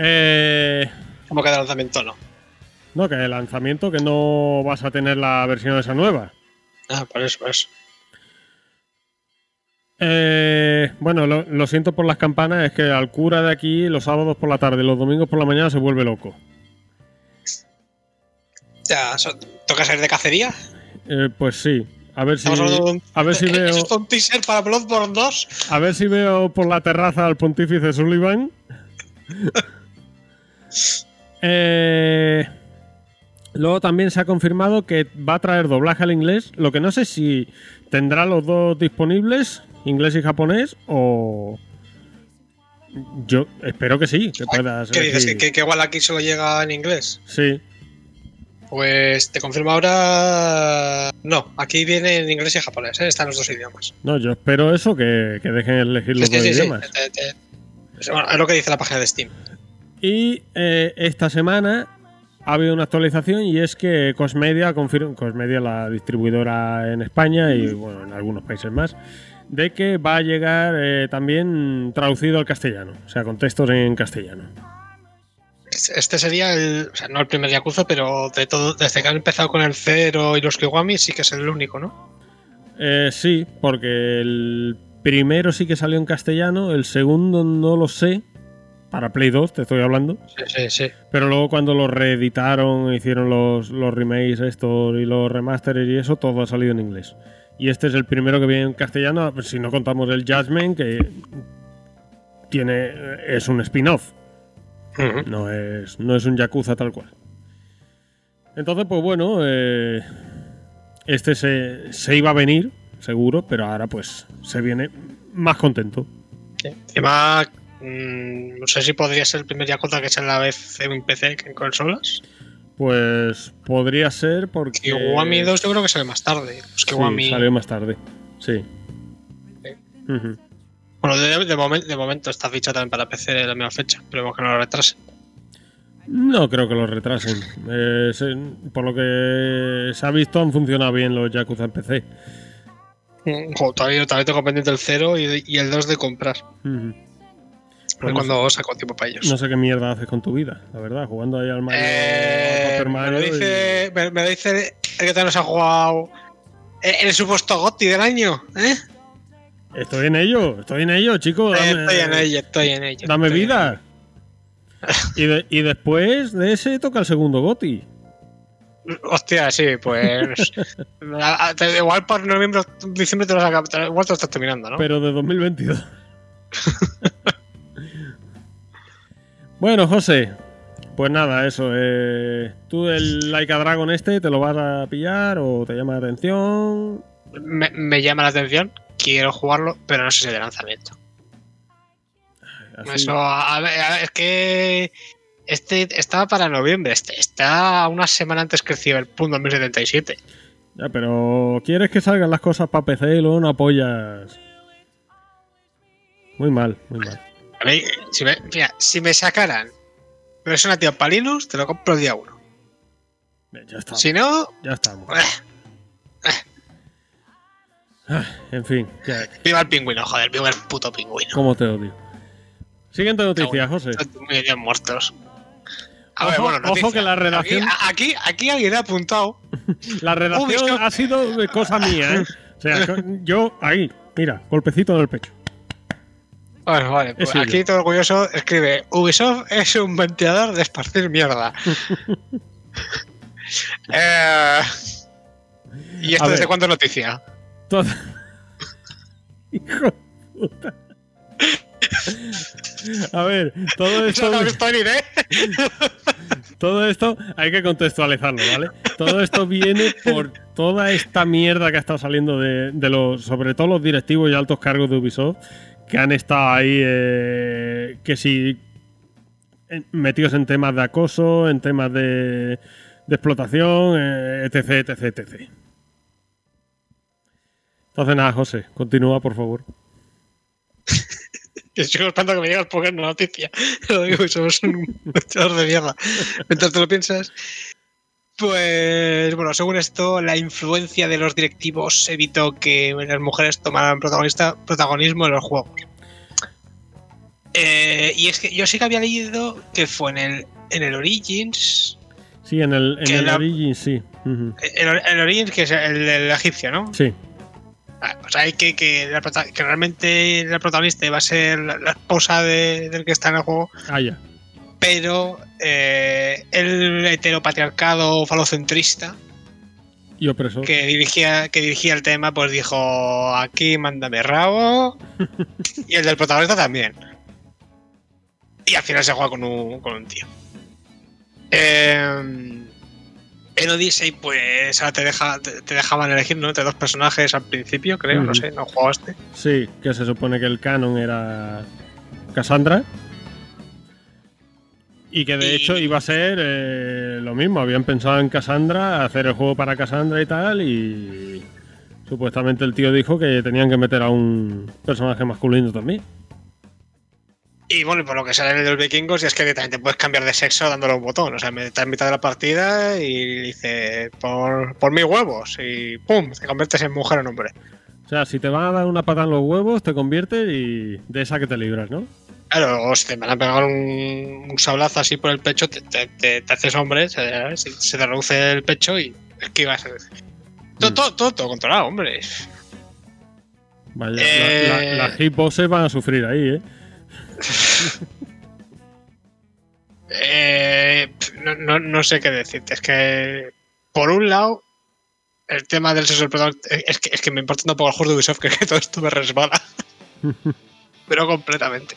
Speaker 1: Eh,
Speaker 2: Como que de lanzamiento no.
Speaker 1: no, que de lanzamiento que no vas a tener la versión esa nueva.
Speaker 2: Ah, por eso, por eso.
Speaker 1: Eh, bueno, lo, lo siento por las campanas, es que al cura de aquí los sábados por la tarde y los domingos por la mañana se vuelve loco.
Speaker 2: Ya, ¿toca salir de cacería?
Speaker 1: Eh, pues sí, a ver si,
Speaker 2: de un-
Speaker 1: a ver si
Speaker 2: ¿Es
Speaker 1: veo,
Speaker 2: esto un teaser para Bloodborne 2?
Speaker 1: a ver si veo por la terraza al pontífice Sullivan. Eh, luego también se ha confirmado que va a traer doblaje al inglés, lo que no sé si tendrá los dos disponibles, inglés y japonés, o yo espero que sí, que puedas.
Speaker 2: ¿Qué dices? ¿Que, igual aquí solo llega en inglés?
Speaker 1: Sí,
Speaker 2: Pues te confirmo ahora. No, aquí viene en inglés y japonés, ¿eh? están los dos idiomas.
Speaker 1: no, yo espero eso, que, que dejen elegir los
Speaker 2: Sí,
Speaker 1: dos
Speaker 2: sí, sí,
Speaker 1: idiomas.
Speaker 2: te- te- es bueno, es lo que dice la página de Steam.
Speaker 1: Y eh, esta semana ha habido una actualización y es que Cosmedia confirma, Cosmedia la distribuidora en España y bueno, en algunos países más, de que va a llegar eh, también traducido al castellano, o sea, con textos en castellano.
Speaker 2: Este sería el. O sea, no el primer Yakuza, pero de todo, desde que han empezado con el Zero y los Kiwami, sí que es el único, ¿no?
Speaker 1: Eh, sí, porque el primero sí que salió en castellano, el segundo no lo sé, para Play 2 te estoy hablando.
Speaker 2: Sí, sí, sí.
Speaker 1: Pero luego cuando lo reeditaron, hicieron los, los remakes estos y los remasters y eso, todo ha salido en inglés. Y este es el primero que viene en castellano, si no contamos el Judgment, que tiene es un spin-off, no es, no es un Yakuza tal cual. Entonces, pues bueno, eh, este se, se iba a venir, seguro, pero ahora pues se viene más contento.
Speaker 2: Sí. Encima, mm, no sé si podría ser el primer Yakuza que sea a la vez en PC que en consolas.
Speaker 1: Pues podría ser porque...
Speaker 2: Kiwami 2 yo creo que sale más tarde. Los Kiwami.
Speaker 1: Sí, salió más tarde. Sí.
Speaker 2: Bueno, de, de momen- de momento está ficha también para PC de la misma fecha. Esperemos que no lo retrase.
Speaker 1: No creo que lo retrasen. Eh, se- por lo que se ha visto, han funcionado bien los Yakuza en PC.
Speaker 2: Mm, todavía, todavía tengo pendiente el 0 y, y el 2 de comprar. A ver
Speaker 1: no
Speaker 2: cuándo saco tiempo para ellos.
Speaker 1: No sé qué mierda haces con tu vida, la verdad, jugando ahí al Mario.
Speaker 2: Eh,
Speaker 1: Paper
Speaker 2: me,
Speaker 1: Mario y-
Speaker 2: me, me lo dice el que te se ha jugado eh, el supuesto Gotti del año. ¿eh?
Speaker 1: Estoy en ello, estoy en ello, chicos. Dame,
Speaker 2: estoy en ello, estoy en ello.
Speaker 1: dame vida. y, de- y después de ese toca el segundo Goti.
Speaker 2: Hostia, sí, pues. a- a- te- igual por noviembre, diciembre te lo has igual te lo estás terminando, ¿no?
Speaker 1: Pero de 2022. bueno, José. Pues nada, eso. eh, ¿Tú el Like a Dragon este te lo vas a pillar o te llama la atención?
Speaker 2: me, me llama la atención, quiero jugarlo, pero no sé si de lanzamiento.
Speaker 1: Así-
Speaker 2: Eso, a ver, a ver, es que. Este estaba para noviembre, este está una semana antes que el Cyberpunk 2077.
Speaker 1: Ya, pero ¿quieres que salgan las cosas para PC y luego no apoyas? Muy mal, muy mal.
Speaker 2: A mí, si me, mira, si me sacaran nativa para Linux, te lo compro el día 1.
Speaker 1: Bien, Ya está.
Speaker 2: Si no,
Speaker 1: Ya estamos.
Speaker 2: eh,
Speaker 1: Ah, en fin, ya,
Speaker 2: viva el pingüino, joder, viva el puto pingüino.
Speaker 1: cómo te odio. Siguiente noticia, José.
Speaker 2: Están muy bien muertos. A
Speaker 1: Ojo-
Speaker 2: ver, bueno,
Speaker 1: ojo
Speaker 2: noticia.
Speaker 1: que la redacción-
Speaker 2: Aquí, aquí, aquí alguien ha apuntado.
Speaker 1: La redacción ha sido cosa mía, ¿eh? O sea, yo ahí, mira, golpecito en el pecho.
Speaker 2: Bueno, vale, pues aquí todo orgulloso escribe: Ubisoft es un ventilador de esparcir mierda. Eh, ¿Y esto desde cuándo es noticia?
Speaker 1: Todo... Hijo de puta. A ver, todo esto,
Speaker 2: no de.
Speaker 1: todo esto hay que contextualizarlo, ¿vale? Todo esto viene por toda esta mierda que ha estado saliendo de, de los, sobre todo los directivos y altos cargos de Ubisoft, que han estado ahí, eh, que si en- metidos en temas de acoso, en temas de, de explotación, eh, etc, etc, etc. Entonces nada, José, continúa, por favor.
Speaker 2: Sigo esperando que me llegue el Pokémon una noticia. Lo digo, somos un echador de mierda. Mientras te lo piensas. Pues bueno, según esto, la influencia de los directivos evitó que las mujeres tomaran protagonista, protagonismo en los juegos. Eh, y es que yo sí que había leído que fue en el, en el Origins.
Speaker 1: Sí, en el, en el
Speaker 2: la-
Speaker 1: Origin sí. Ujú.
Speaker 2: El, el Origins, que es el, el egipcio, ¿no?
Speaker 1: Sí.
Speaker 2: Ah, Pues hay que, que, la que realmente la protagonista iba a ser la, la esposa de- del que está en el juego,
Speaker 1: Ah, ya.
Speaker 2: Pero eh, el heteropatriarcado falocentrista
Speaker 1: Y opresor.
Speaker 2: que dirigía, que dirigía el tema, pues dijo, aquí mándame rabo, y el del protagonista también. Y al final se juega con un, con un tío. Eh, en Odyssey, pues ahora te, deja, te, te dejaban elegir ¿no? entre dos personajes al principio, creo, no sé, no jugaste.
Speaker 1: Sí, que se supone que el canon era Cassandra. Y que de
Speaker 2: Y-
Speaker 1: hecho iba a ser eh, lo mismo. Habían pensado en Cassandra, hacer el juego para Cassandra y tal. Y supuestamente el tío dijo que tenían que meter a un personaje masculino también.
Speaker 2: Y bueno, por lo que sale de los vikingos, y es que directamente puedes cambiar de sexo dándole un botón. O sea, estás en mitad de la partida y dice, por, por mis huevos, y ¡pum! Te conviertes en mujer o en hombre.
Speaker 1: O sea, si te van a dar una patada en los huevos, te conviertes y de esa que te libras, ¿no?
Speaker 2: Claro, o si te van a pegar un, un sablazo así por el pecho, te, te- te- te haces hombre, se, te reduce el pecho y esquivas. Todo,
Speaker 1: Mm.
Speaker 2: todo, todo, todo controlado, hombre.
Speaker 1: Vaya,
Speaker 2: Eh.
Speaker 1: la- la- las hitboxes van a sufrir ahí, ¿eh?
Speaker 2: Eh, no, no- no sé qué decirte. Es que, por un lado, el tema del sexo del protagonista. Es que, es que me importa un poco el juego de Ubisoft, que, que todo esto me resbala. Pero completamente.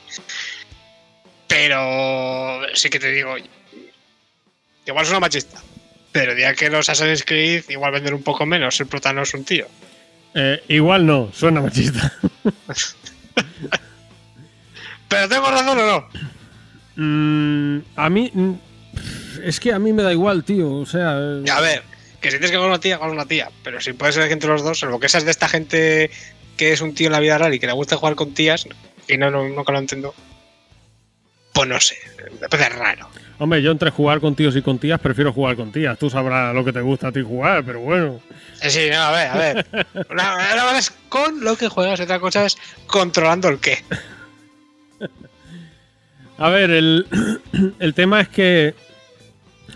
Speaker 2: Pero sí que te digo. Igual es una machista. Pero ya que los Assassin's Creed igual venden un poco menos, el prota no es un tío.
Speaker 1: Eh, Igual no, suena machista.
Speaker 2: ¿Pero tengo razón o no?
Speaker 1: Mm, a mí. mm, Es que a mí me da igual, tío. O sea. eh,
Speaker 2: A ver, que si tienes que con una tía, con una tía. Pero si puedes elegir entre los dos, salvo que esas de esta gente que es un tío en la vida real y que le gusta jugar con tías, y no, no, nunca lo entiendo. Pues no sé, me parece raro.
Speaker 1: Hombre, yo entre jugar con tíos y con tías prefiero jugar con tías. Tú sabrás lo que te gusta a ti jugar, pero bueno.
Speaker 2: Sí, no, a ver, a ver. Una, una cosa es con lo que juegas, otra cosa es controlando el qué.
Speaker 1: A ver, el, el tema es que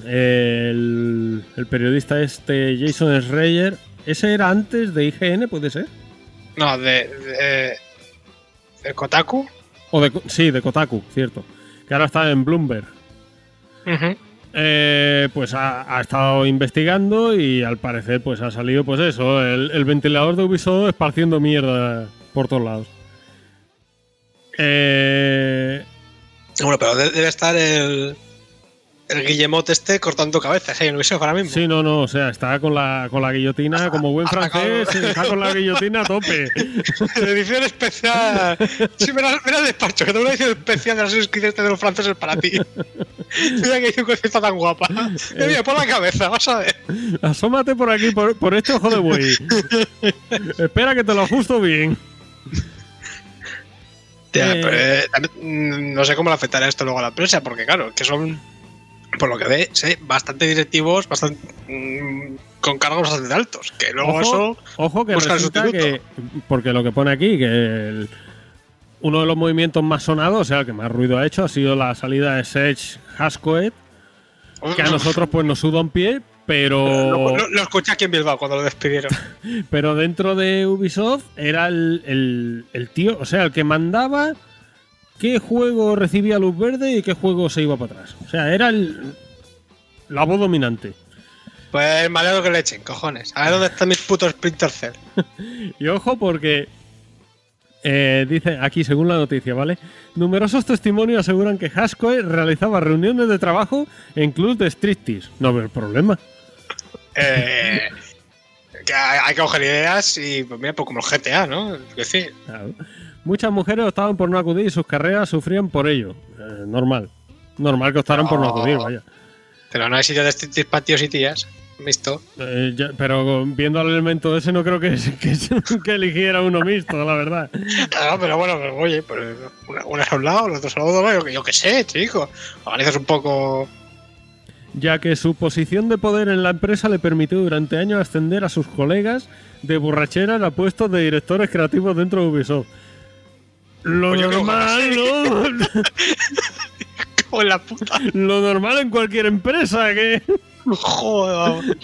Speaker 1: eh, el, el periodista este Jason Schreier, ese era antes de IGN, ¿puede ser?
Speaker 2: No, de. de, de Kotaku.
Speaker 1: O de, sí, de Kotaku, cierto. Que ahora está en Bloomberg. Eh, pues ha, ha estado investigando y al parecer pues ha salido pues eso, el, el ventilador de Ubisoft esparciendo mierda por todos lados. Eh,
Speaker 2: Bueno, pero de- debe estar el. El Guillemot este cortando cabezas en Ubisoft ahora mismo.
Speaker 1: sí, no, no, o sea, está con la, con la guillotina, como buen francés, está con la guillotina a tope.
Speaker 2: edición especial. Sí, mira, mira el despacho, que tengo una edición especial de las suscripciones de los franceses para ti. Mira que edición está tan guapa. Mira, mira, pon la cabeza, vas a ver.
Speaker 1: Asómate por aquí, por, por este ojo de buey. Espera que te lo ajusto bien.
Speaker 2: Ya,
Speaker 1: Eh.
Speaker 2: pero, eh, no sé cómo le afectará esto luego a la empresa, porque claro, que son, por lo que ve, sí, bastante directivos, bastante mm, con cargos bastante altos. Que luego
Speaker 1: Ojo,
Speaker 2: eso.
Speaker 1: ojo que resulta que, porque lo que pone aquí, que el- uno de los movimientos más sonados, o sea, el que más ruido ha hecho, ha sido la salida de Sage Hascoet, que a nosotros pues nos suda un pie, pero,
Speaker 2: Lo, lo- lo escuché aquí en Bilbao cuando lo despidieron.
Speaker 1: pero dentro de Ubisoft era el, el- el tío, o sea, el que mandaba qué juego recibía luz verde y qué juego se iba para atrás. O sea, era el, la voz dominante.
Speaker 2: Pues me alegro que le echen, cojones. A ver dónde están mis putos Splinter Cell.
Speaker 1: Y ojo porque eh, dice aquí, según la noticia, ¿vale? Numerosos testimonios aseguran que Haskoe realizaba reuniones de trabajo en clubs de striptease. No veo el problema.
Speaker 2: Eh, que hay, hay que coger ideas y, pues mira, pues como el GTA, ¿no? Es decir,
Speaker 1: Claro. Muchas mujeres optaban por no acudir y sus carreras sufrían por ello. Eh, normal. Normal que optaran por no
Speaker 2: No.
Speaker 1: acudir, vaya.
Speaker 2: pero no hay sitio de tíos y tías. Mixto.
Speaker 1: Eh, ya- pero viendo el elemento ese no creo que, que, que eligiera uno mixto, la verdad.
Speaker 2: Claro, pero bueno, pero, oye, pues una, es a un lado, la otra es al otro, yo, yo qué sé, chico. Organizas un poco.
Speaker 1: Ya que su posición de poder en la empresa le permitió durante años ascender a sus colegas de borrachera a puestos de directores creativos dentro de Ubisoft. Lo
Speaker 2: Pues
Speaker 1: normal, ¿no?
Speaker 2: Como la puta.
Speaker 1: Lo normal en cualquier empresa, que...
Speaker 2: Joder,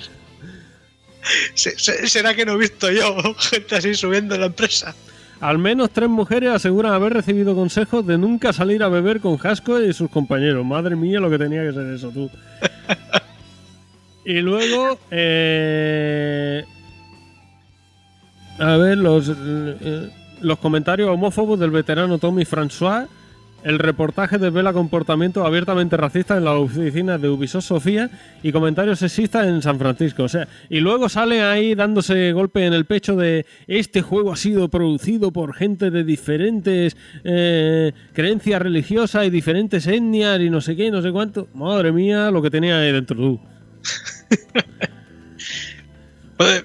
Speaker 2: ¿Será que no he visto yo gente así subiendo en la empresa?
Speaker 1: Al menos tres mujeres aseguran haber recibido consejos de nunca salir a beber con Hasco y sus compañeros. Madre mía, lo que tenía que ser eso, tú. y luego, eh, a ver, los, eh, los comentarios homófobos del veterano Tommy François. El reportaje desvela comportamientos abiertamente racistas en las oficinas de Ubisoft Sofía y comentarios sexistas en San Francisco. O sea, y luego sale ahí dándose golpe en el pecho de este juego ha sido producido por gente de diferentes eh, creencias religiosas y diferentes etnias y no sé qué, no sé cuánto. Madre mía, lo que tenía ahí dentro tú.
Speaker 2: ¿Puede,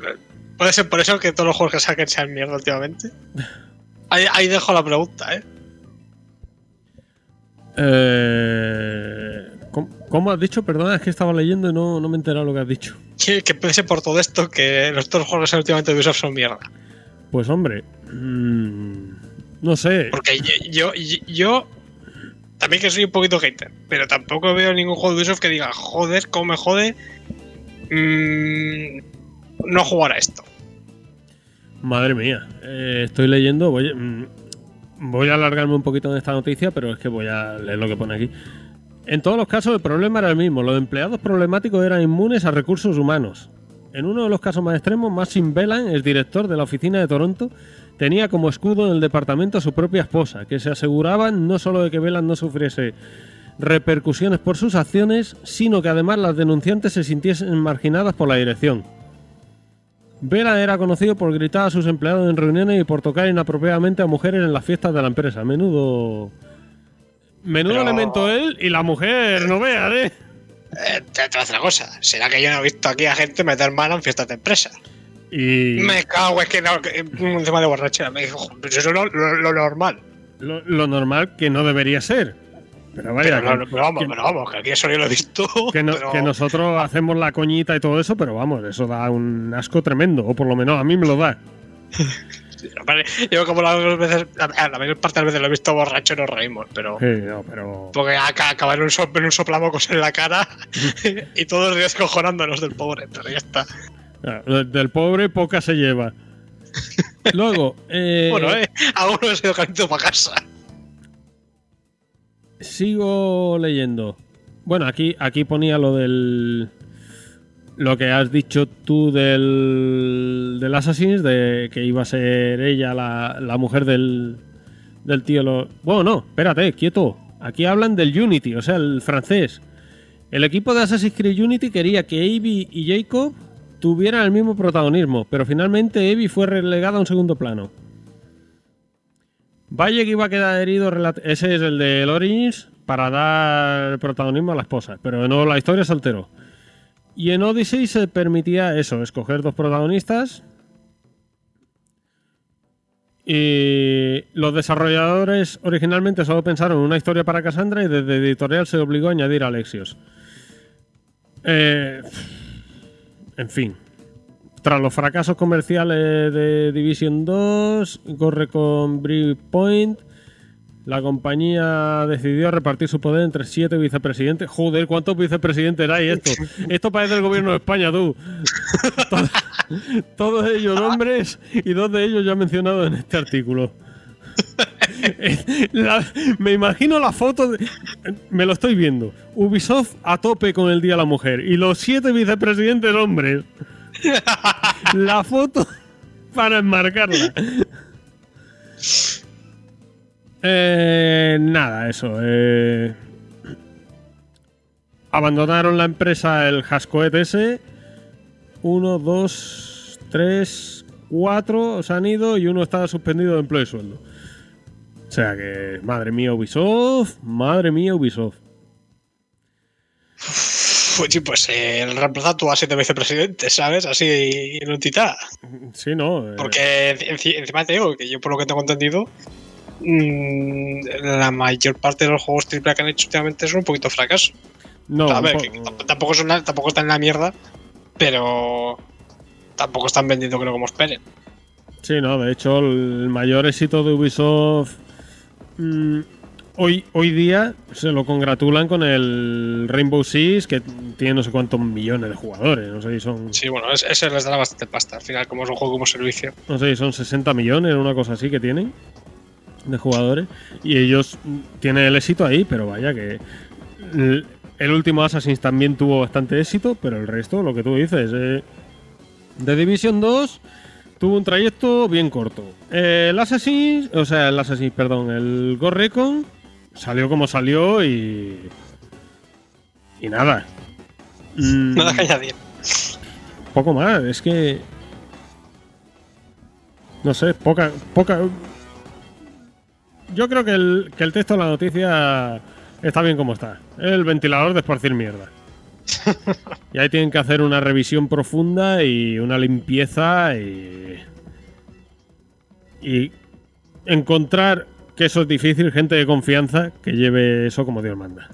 Speaker 2: puede ser por eso que todos los juegos que saquen sean mierda últimamente. Ahí, ahí dejo la pregunta, ¿eh?
Speaker 1: Eh, ¿cómo, cómo has dicho? Perdona, es que estaba leyendo y no, no me he enterado lo que has dicho.
Speaker 2: Que, que por todo esto que los los juegos últimamente de Ubisoft son mierda.
Speaker 1: Pues hombre, mm, no sé.
Speaker 2: Porque yo, yo, yo también que soy un poquito hater, pero tampoco veo ningún juego de Ubisoft que diga, joder, cómo me jode mm, no jugar a esto.
Speaker 1: Madre mía, eh, estoy leyendo, voy, mm, voy a alargarme un poquito en esta noticia, pero es que voy a leer lo que pone aquí. En todos los casos el problema era el mismo, los empleados problemáticos eran inmunes a recursos humanos. En uno de los casos más extremos, Maxim Belan, el director de la oficina de Toronto, tenía como escudo en el departamento a su propia esposa, que se aseguraban no solo de que Belan no sufriese repercusiones por sus acciones, sino que además las denunciantes se sintiesen marginadas por la dirección. Vela era conocido por gritar a sus empleados en reuniones y por tocar inapropiadamente a mujeres en las fiestas de la empresa. Menudo. Menudo
Speaker 2: Pero-
Speaker 1: elemento él y la mujer, no veas, ¿eh?
Speaker 2: Eh, te, te voy a decir una cosa, será que yo no he visto aquí a gente meter mano en fiestas de empresa.
Speaker 1: Y
Speaker 2: Me cago, es que no, un tema de borrachera. Me dijo, "Pues eso es lo, lo- lo normal.
Speaker 1: lo, lo normal que no debería ser. Pero vaya,
Speaker 2: Pero,
Speaker 1: que,
Speaker 2: no- pero vamos,
Speaker 1: que-
Speaker 2: pero vamos, que aquí eso yo lo he visto.
Speaker 1: que no-
Speaker 2: pero-
Speaker 1: que nosotros hacemos la coñita y todo eso, pero vamos, eso da un asco tremendo. O por lo menos a mí me lo da.
Speaker 2: Yo como las dos veces, la, la mayor parte de las veces lo he visto borracho nos reímos, pero...
Speaker 1: Sí, no, pero.
Speaker 2: Porque acá acabar en un, sop- en un soplamocos en la cara y todos los días cojonándonos del pobre, pero ya está.
Speaker 1: ah, Del pobre poca se lleva. Luego, eh,
Speaker 2: Bueno, eh, a uno se ha ido calentito para casa.
Speaker 1: Sigo leyendo. Bueno, aquí, aquí ponía lo del. Lo que has dicho tú del. Del Assassin's, de que iba a ser ella la, la mujer del. Del tío. Lo... Bueno, no, espérate, quieto. Aquí hablan del Unity, o sea, el francés. El equipo de Assassin's Creed Unity quería que Abby y Jacob tuvieran el mismo protagonismo, pero finalmente Abby fue relegada a un segundo plano. Valle que iba a quedar herido, ese es el de Origins, para dar protagonismo a la esposa, pero no la historia se alteró. Y en Odyssey se permitía eso, escoger dos protagonistas. Y los desarrolladores originalmente solo pensaron en una historia para Cassandra y desde editorial se obligó a añadir a Alexios. Eh, en fin, tras los fracasos comerciales de Division 2, corre con Breakpoint, la compañía decidió repartir su poder entre siete vicepresidentes. Joder, ¿cuántos vicepresidentes hay esto? Esto parece el gobierno de España, tú. Todos, todos ellos hombres y dos de ellos ya mencionados en este artículo. La- me imagino la foto, de- me lo estoy viendo. Ubisoft a tope con el Día de la Mujer y los siete vicepresidentes hombres. La foto para enmarcarla. Eh, nada, eso. eh. Abandonaron la empresa el Hascoet S. Uno, dos, tres, cuatro se han ido y uno está suspendido de empleo y sueldo. O sea que, madre mía, Ubisoft. Madre mía, Ubisoft.
Speaker 2: Pues pues eh, el reemplaza tú a siete vicepresidentes, ¿sabes? Así en un titá.
Speaker 1: Sí, no. eh,
Speaker 2: Porque enci- encima te digo que yo, por lo que tengo entendido, mm, la mayor parte de los juegos AAA que han hecho últimamente son un poquito fracaso.
Speaker 1: no,
Speaker 2: a ver, que tampoco, son tampoco están en la mierda, pero tampoco están vendiendo creo como esperen.
Speaker 1: Sí, no, de hecho, el mayor éxito de Ubisoft mm, hoy, hoy día se lo congratulan con el Rainbow Six, que tiene no sé cuántos millones de jugadores. No sé si son,
Speaker 2: Sí, bueno, es- ese les dará bastante pasta. Al final, como es un juego como servicio.
Speaker 1: no sé si son 60 millones, una cosa así que tienen de jugadores. Y ellos tienen el éxito ahí, pero vaya que. El, el último Assassin's también tuvo bastante éxito, pero el resto, lo que tú dices, eh, The Division 2 tuvo un trayecto bien corto. Eh, el Assassin's, o sea, el Assassin's, perdón, el Ghost Recon salió como salió y. Y nada. Mm,
Speaker 2: Nada que añadir.
Speaker 1: poco más, es que. No sé, poca. poca Yo creo que el, que el texto de la noticia está bien como está. El ventilador de esparcir mierda. y ahí tienen que hacer una revisión profunda y una limpieza y. Y encontrar que eso es difícil, gente de confianza que lleve eso como Dios manda.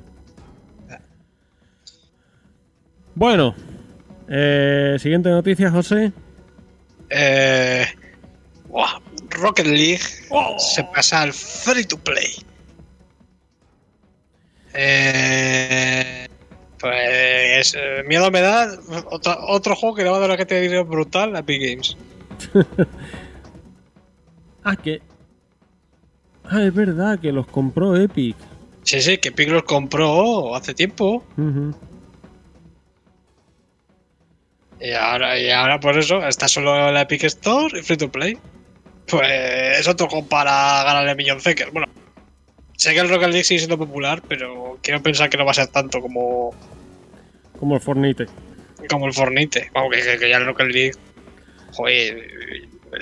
Speaker 1: Bueno, eh, siguiente noticia, José.
Speaker 2: Eh, buah, Rocket League se pasa al free to play. Eh, pues eh, miedo me da otro, otro juego que le va a dar una dinero brutal a Big Games.
Speaker 1: Ah, que. Ah, es verdad que los compró Epic.
Speaker 2: Sí, sí, que Epic los compró hace tiempo y ahora, y ahora por eso está solo la Epic Store y free to play. Pues es otro para ganarle millón Zeker. Bueno, sé que el Rocket League sigue siendo popular, pero quiero pensar que no va a ser tanto como,
Speaker 1: Como el Fortnite.
Speaker 2: como el Fortnite. Vamos, que, que- que ya el Rocket League. Joder,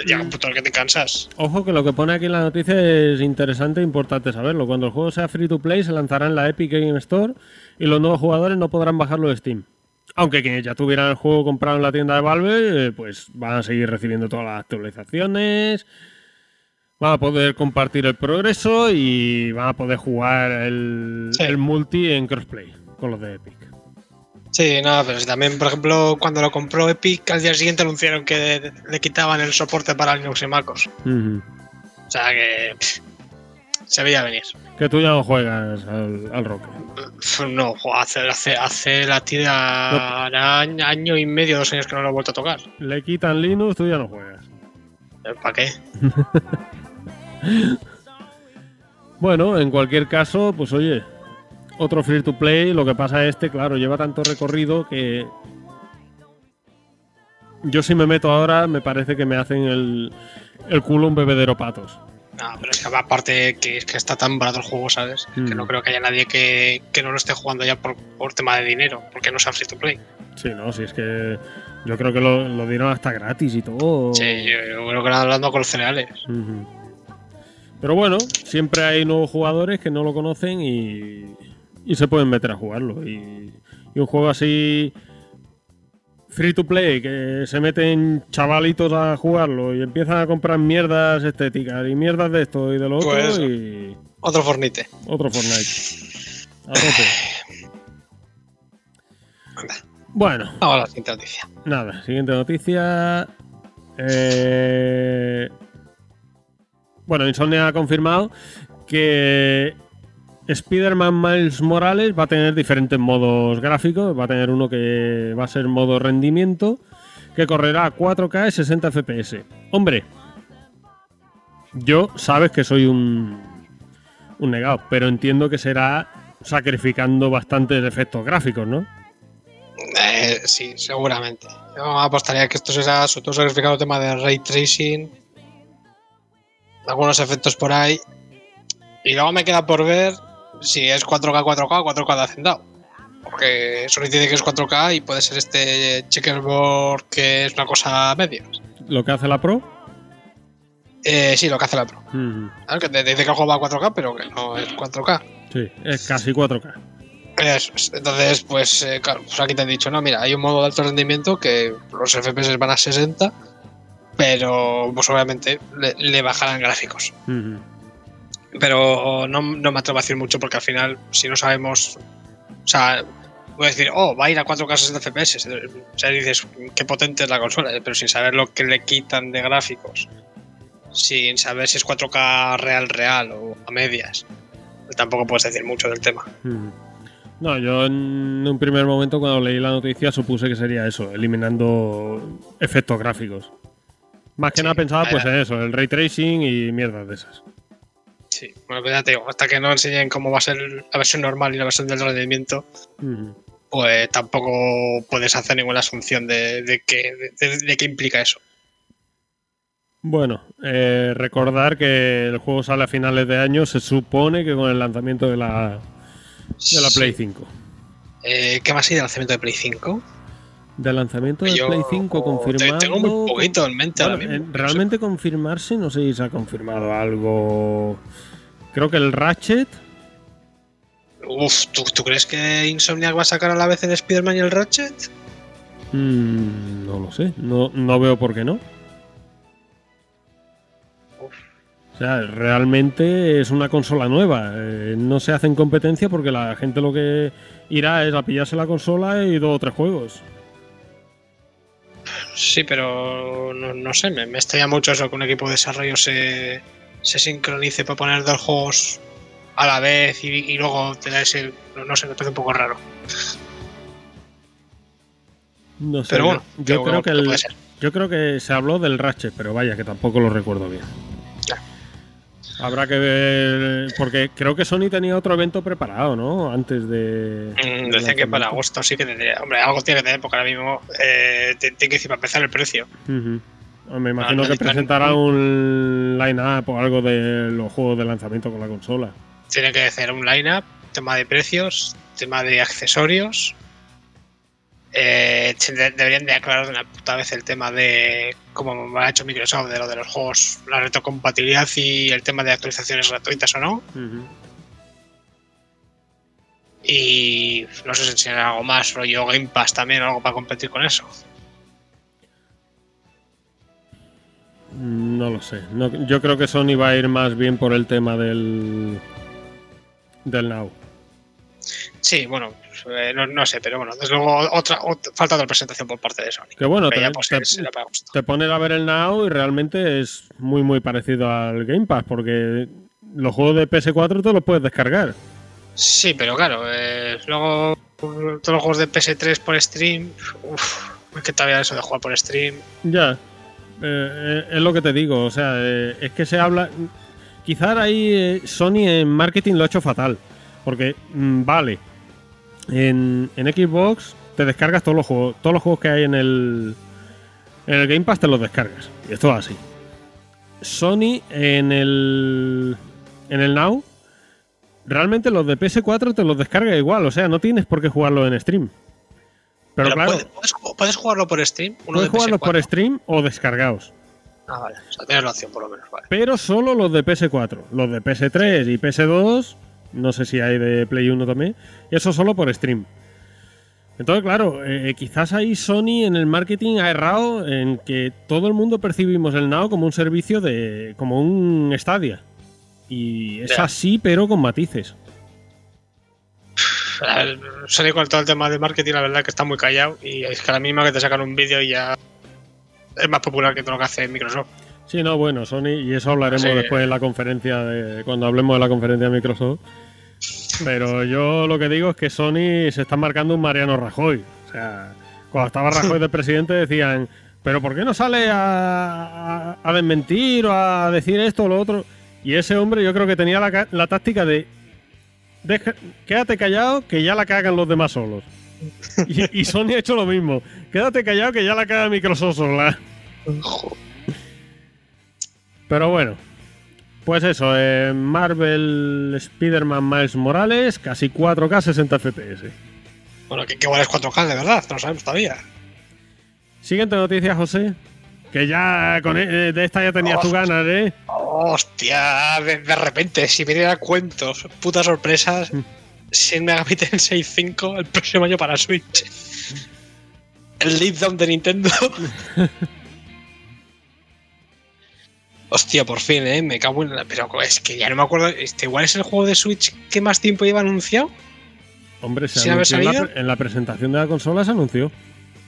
Speaker 2: llega un punto en el que te cansas.
Speaker 1: Ojo que lo que pone aquí en la noticia es interesante e importante saberlo. Cuando el juego sea free to play se lanzará en la Epic Game Store y los nuevos jugadores no podrán bajarlo de Steam. Aunque quienes ya tuvieran el juego comprado en la tienda de Valve, eh, pues van a seguir recibiendo todas las actualizaciones, van a poder compartir el progreso y van a poder jugar el,
Speaker 2: Sí.
Speaker 1: el multi en crossplay con los de Epic.
Speaker 2: Sí, nada, pero si también, por ejemplo, cuando lo compró Epic, al día siguiente anunciaron que le quitaban el soporte para Linux y MacOS. O sea que pff, se veía venir.
Speaker 1: Que tú ya no juegas al.
Speaker 2: Pff, No, hace, hace, hace la tira hará año, año y medio, dos años que no lo he vuelto a tocar.
Speaker 1: Le quitan Linux, tú ya no juegas.
Speaker 2: ¿Para qué?
Speaker 1: Bueno, en cualquier caso, pues oye, otro free to play. Lo que pasa es este, claro, lleva tanto recorrido que. Yo si me meto ahora, me parece que me hacen el, el culo un bebedero patos.
Speaker 2: No, pero es que aparte que, es que está tan barato el juego, ¿sabes?
Speaker 1: Mm.
Speaker 2: Que no creo que haya nadie que, que no lo esté jugando ya por, por tema de dinero, porque no sea free to play.
Speaker 1: Sí, no, si es que yo creo que lo, lo dieron hasta gratis y todo.
Speaker 2: Sí, yo, yo creo que lo hablando con los cereales.
Speaker 1: Pero bueno, siempre hay nuevos jugadores que no lo conocen y, y se pueden meter a jugarlo. Y, y un juego así free to play, que se meten chavalitos a jugarlo y empiezan a comprar mierdas estéticas y mierdas de esto y de lo otro
Speaker 2: Pues eso.
Speaker 1: y
Speaker 2: Otro Fornite.
Speaker 1: otro Fortnite. A tope.
Speaker 2: Anda,
Speaker 1: Bueno,
Speaker 2: vamos a la siguiente noticia.
Speaker 1: Nada, siguiente noticia. Eh, Bueno, Insomnia ha confirmado que Spider-Man Miles Morales va a tener diferentes modos gráficos. Va a tener uno que va a ser modo rendimiento, que correrá a 4K y 60 FPS. Hombre, yo sabes que soy un, un negado, pero entiendo que será sacrificando bastantes efectos gráficos, ¿no?
Speaker 2: Eh, sí, seguramente. Yo apostaría que esto será sobre todo sacrificado el tema de ray tracing, algunos efectos por ahí. Y luego me queda por ver si es 4K, 4K o 4K de hacendado. Porque solo dice que es 4K y puede ser este checkerboard que es una cosa media.
Speaker 1: Lo que hace la Pro.
Speaker 2: Eh, sí, lo que hace la Pro. Claro, Que te dice que el juego va a 4K, pero que no es 4K.
Speaker 1: Sí, es casi 4K.
Speaker 2: Eso es. Entonces, pues, eh, claro, pues aquí te han dicho, no, mira, hay un modo de alto rendimiento que los FPS van a 60, pero pues obviamente le, le bajarán gráficos.
Speaker 1: Ujú.
Speaker 2: Pero no, no me atrevo a decir mucho porque al final, si no sabemos, o sea, voy a decir, oh, va a ir a 4K 60 FPS. O sea, dices, qué potente es la consola, pero sin saber lo que le quitan de gráficos, sin saber si es 4K real, real o a medias, tampoco puedes decir mucho del tema.
Speaker 1: Ujú. No, yo en un primer momento cuando leí la noticia supuse que sería eso, eliminando efectos gráficos. Más que
Speaker 2: Sí,
Speaker 1: nada pensaba pues en eso, el ray tracing y mierdas de esas.
Speaker 2: Sí, bueno, pues ya te digo, hasta que no enseñen cómo va a ser la versión normal y la versión del rendimiento, pues tampoco puedes hacer ninguna asunción de, de qué, de- de qué implica eso.
Speaker 1: Bueno, eh, recordar que el juego sale a finales de año, se supone que con el lanzamiento de la, de la
Speaker 2: Sí.
Speaker 1: Play 5.
Speaker 2: Eh, ¿Qué más hay de lanzamiento de Play 5?
Speaker 1: Del lanzamiento de Play 5
Speaker 2: te-
Speaker 1: confirmado.
Speaker 2: Tengo muy poquito en mente
Speaker 1: Bueno,
Speaker 2: ahora mismo.
Speaker 1: realmente confirmarse, no sé si se ha confirmado algo. Creo que el Ratchet.
Speaker 2: Uf, ¿tú, tú crees que Insomniac va a sacar a la vez el Spider-Man y el Ratchet?
Speaker 1: mm, no lo sé, no, no veo por qué no.
Speaker 2: Uf.
Speaker 1: O sea, realmente es una consola nueva. eh, no se hacen competencia porque la gente lo que irá es a pillarse la consola y dos o tres juegos.
Speaker 2: Sí, pero no, no sé, me, me extraña mucho eso que un equipo de desarrollo se, se sincronice para poner dos juegos a la vez y, y luego tener ese. No, sé, me parece un poco raro.
Speaker 1: No sé.
Speaker 2: Pero bueno,
Speaker 1: yo, creo que el-. Yo creo que se habló del Ratchet, pero vaya, que tampoco lo recuerdo bien. Habrá que ver, porque creo que Sony tenía otro evento preparado, ¿no? Antes de...
Speaker 2: Mm,
Speaker 1: del
Speaker 2: Decían que para agosto sí que tendría. Hombre, algo tiene que tener, porque ahora mismo eh, te- tiene que decir para empezar el precio.
Speaker 1: Ujú. Me imagino
Speaker 2: Ah,
Speaker 1: que presentará un line-up o algo de los juegos de lanzamiento con la consola.
Speaker 2: Tiene que hacer un line-up, tema de precios, tema de accesorios. Eh, deberían de aclarar de una puta vez el tema de cómo ha hecho Microsoft de lo de los juegos, la retrocompatibilidad y el tema de actualizaciones gratuitas o no. Y no sé si enseñar algo más, rollo Game Pass también, algo para competir con eso.
Speaker 1: No lo sé. No- yo creo que Sony va a ir más bien por el tema del... del Now.
Speaker 2: Sí, bueno, eh, no, no sé, pero bueno, desde luego otra, ot- falta otra presentación por parte de Sony.
Speaker 1: Que bueno,
Speaker 2: ya,
Speaker 1: te-
Speaker 2: pues,
Speaker 1: te pones a ver el Now y realmente es muy muy parecido al Game Pass porque los juegos de PS4 te los puedes descargar.
Speaker 2: Sí, pero claro, eh, luego todos los juegos de PS3 por stream, uff, es que todavía eso de jugar por stream.
Speaker 1: Ya, eh, eh, es lo que te digo, o sea, eh, es que se habla... Quizá ahí Sony en marketing lo ha hecho fatal, porque mm, vale, en, en Xbox te descargas todos los juegos, todos los juegos que hay en el, en el Game Pass te los descargas, y esto es así. Sony en el, en el Now, realmente los de PS4 te los descarga igual, o sea, no tienes por qué jugarlo en stream. Pero, claro,
Speaker 2: puedes, puedes ju- puedes jugarlo por stream, uno
Speaker 1: puedes
Speaker 2: de
Speaker 1: jugarlos
Speaker 2: PS4.
Speaker 1: por stream o descargados.
Speaker 2: Ah, vale, o sea, tienes la opción por lo menos, vale.
Speaker 1: Pero solo los de PS4. Los de PS3 y PS2, no sé si hay de Play 1 también, eso solo por stream. Entonces, claro, eh, quizás ahí Sony en el marketing ha errado en que todo el mundo percibimos el Now como un servicio de. como un Stadia. Y es así, pero con matices.
Speaker 2: Sony con todo el tema de marketing, la verdad que está muy callado y es que a la misma que te sacan un vídeo y ya es más popular que todo lo que hace Microsoft.
Speaker 1: Sí, no, bueno, Sony, y eso hablaremos
Speaker 2: Sí.
Speaker 1: después en la conferencia, de, cuando hablemos de la conferencia de Microsoft. Pero yo lo que digo es que Sony se está marcando un Mariano Rajoy. O sea, cuando estaba Rajoy de presidente decían, pero ¿por qué no sale a, a- a desmentir o a decir esto o lo otro? Y ese hombre yo creo que tenía la, la táctica de, "Deja- quédate callado que ya la cagan los demás solos. Y, y Sony ha hecho lo mismo. Quédate callado que ya la caga Microsoft sola. Pero bueno, pues eso, eh, Marvel Spider-Man Miles Morales, casi 4K 60 FPS.
Speaker 2: Bueno, que, que igual es 4K, de verdad, no lo sabemos todavía.
Speaker 1: Siguiente noticia, José. Que ya con e- de esta ya tenías tu ganas, ¿eh?
Speaker 2: Hostia, de, de repente, si viniera cuentos, putas sorpresas. Shin Megami Tensei 5 el próximo año para Switch. El lead down de Nintendo. Hostia, por fin, eh. Me cago en la. Pero es que ya no me acuerdo. Este, igual es el juego de Switch que más tiempo lleva anunciado.
Speaker 1: Hombre, se
Speaker 2: ¿Sin haber
Speaker 1: anunció en la, en presentación de la consola se anunció.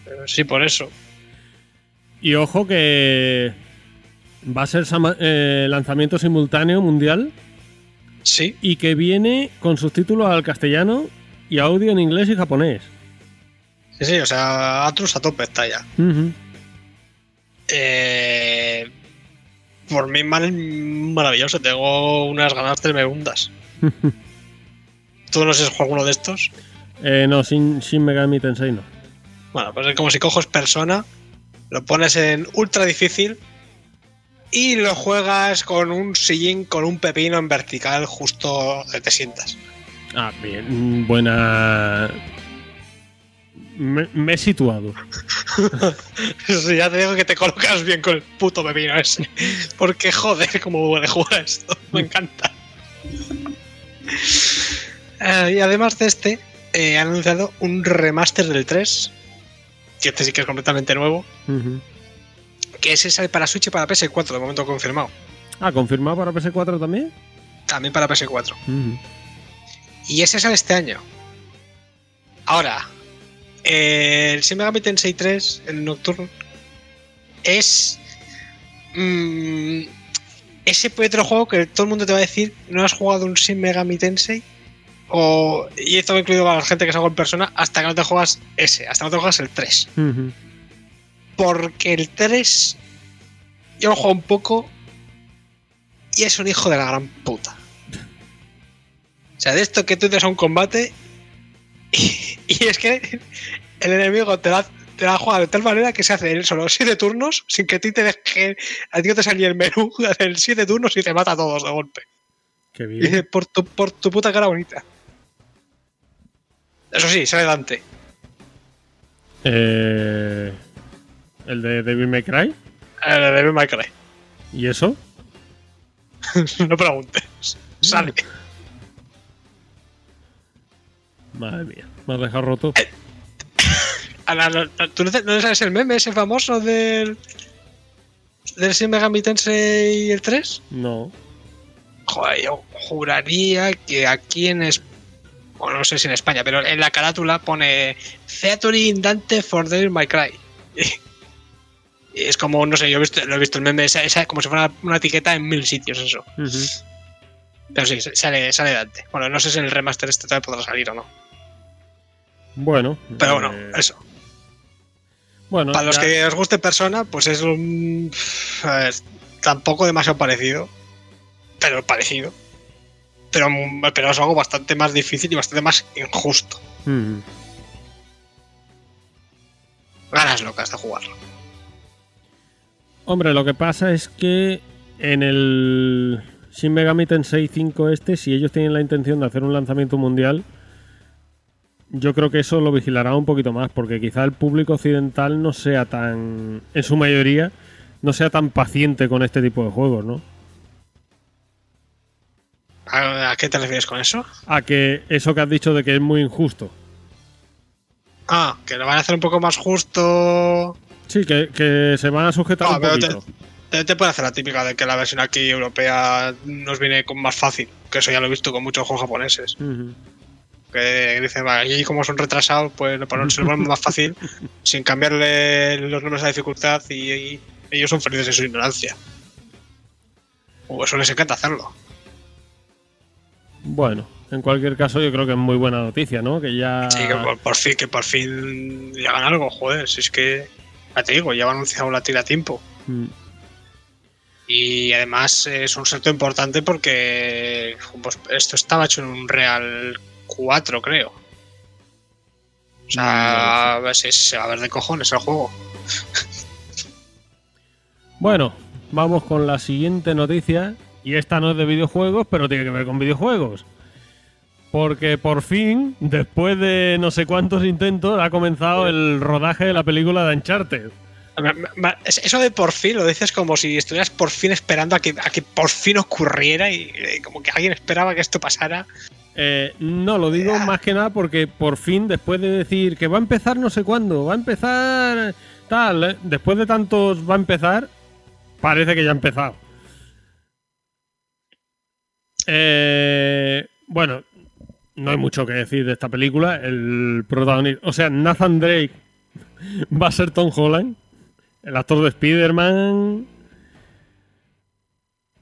Speaker 2: Pero sí, por eso.
Speaker 1: Y ojo que va a ser eh, lanzamiento simultáneo mundial
Speaker 2: Sí.
Speaker 1: y que viene con subtítulos al castellano y audio en inglés y japonés.
Speaker 2: Sí, sí, o sea, Atlus a tope está ya.
Speaker 1: Ujú.
Speaker 2: Eh, por mí, mal, maravilloso. Tengo unas ganas tremendas. ¿Tú no sé si alguno de estos?
Speaker 1: Eh, no, sin, sin Megami Tensei no.
Speaker 2: Bueno, pues es como si coges persona, lo pones en ultra difícil y lo juegas con un sillín, con un pepino en vertical justo donde te sientas.
Speaker 1: Ah, bien, mm, buena. Me, me he situado.
Speaker 2: Sí, ya te digo que te colocas bien con el puto pepino ese. Porque joder, cómo puede jugar esto. Me encanta. Eh, y además de este, eh, han anunciado un remaster del 3. Que este sí que es completamente nuevo.
Speaker 1: Ujú.
Speaker 2: Que ese sale para Switch y para PS4, de momento confirmado.
Speaker 1: Ah, ¿confirmado para PS4 también?
Speaker 2: También para PS4.
Speaker 1: Ujú.
Speaker 2: Y ese sale este año. Ahora, eh, el Shin Megami Tensei 3, el Nocturne, es. mm, ese otro juego que todo el mundo te va a decir: no has jugado un Shin Megami Tensei. O, y esto va incluido a la gente que se en persona hasta que no te juegas ese, hasta que no te juegas el 3.
Speaker 1: Ujú.
Speaker 2: Porque el 3 yo lo juego un poco y es un hijo de la gran puta. O sea, de esto que tú te a un combate y, y es que el enemigo te da, te da a jugar de tal manera que se hace él solo 7 turnos sin que a ti te deje, a ti no te salga el menú de hacer 7 turnos y te mata a todos de golpe.
Speaker 1: Qué
Speaker 2: Y
Speaker 1: bien.
Speaker 2: dice, por tu, por tu puta cara bonita. Eso sí, sale Dante.
Speaker 1: Eh, el de Devil May Cry.
Speaker 2: El de Devil May Cry.
Speaker 1: ¿Y eso?
Speaker 2: no preguntes. Sale.
Speaker 1: Madre mía, me has dejado roto.
Speaker 2: A la- la- ¿Tú no, te- no sabes el meme ese famoso del. del Shin Megami Tensei el 3?
Speaker 1: No.
Speaker 2: Joder, yo juraría que aquí en España. No sé si en España, pero en la carátula pone Featuring Dante for Devil May Cry. Y es como, no sé, yo he visto, lo he visto el meme, esa, esa- como si fuera una etiqueta en mil sitios, eso. Pero sí, sale, sale Dante. Bueno, no sé si en el remaster este todavía podrá salir o no.
Speaker 1: Bueno.
Speaker 2: Pero bueno,
Speaker 1: eh,
Speaker 2: eso.
Speaker 1: Bueno,
Speaker 2: Para los que os guste persona, pues es un. a ver, tampoco demasiado parecido. Pero parecido. Pero, pero es algo bastante más difícil y bastante más injusto.
Speaker 1: Ujú.
Speaker 2: Ganas locas de jugarlo.
Speaker 1: Hombre, lo que pasa es que en el Shin Megami Tensei 5 este, si ellos tienen la intención de hacer un lanzamiento mundial, yo creo que eso lo vigilará un poquito más, porque quizá el público occidental no sea tan, en su mayoría, no sea tan paciente con este tipo de juegos, ¿no?
Speaker 2: ¿A, a qué te refieres con eso?
Speaker 1: A que eso que has dicho de que es muy injusto.
Speaker 2: Ah, que lo van a hacer un poco más justo.
Speaker 1: Sí, que, que se van a sujetar
Speaker 2: Ah,
Speaker 1: un
Speaker 2: pero te-
Speaker 1: poquito.
Speaker 2: Te, te puede hacer la típica de que la versión aquí europea nos viene con más fácil. Que eso ya lo he visto con muchos juegos japoneses. Que dicen, vale, y como son retrasados, pues lo ponen- se lo ponen más fácil sin cambiarle los números de dificultad y, y ellos son felices en su ignorancia. O eso les encanta hacerlo.
Speaker 1: Bueno, en cualquier caso yo creo que es muy buena noticia, ¿no? Que ya...
Speaker 2: Sí, que por, por fin, que por fin hagan algo, joder, si es que, ya te digo, ya han anunciado la tira a tiempo.
Speaker 1: Mm.
Speaker 2: Y además es un salto importante porque pues, esto estaba hecho en un Real 4, creo. O sea, se, se va a ver de cojones el juego.
Speaker 1: Bueno, vamos con la siguiente noticia. Y esta no es de videojuegos, pero tiene que ver con videojuegos. Porque por fin, después de no sé cuántos intentos, ha comenzado el rodaje de la película de Uncharted.
Speaker 2: Eso de por fin lo dices como si estuvieras por fin esperando a que, a que por fin ocurriera y, eh, como que alguien esperaba que esto pasara
Speaker 1: Eh, no, lo digo más que nada porque por fin, después de decir que va a empezar no sé cuándo, va a empezar tal, eh, después de tantos va a empezar, parece que ya ha empezado. Eh, bueno, no hay mucho que decir de esta película. El protagonista, o sea, Nathan Drake va a ser Tom Holland, el actor de Spider-Man.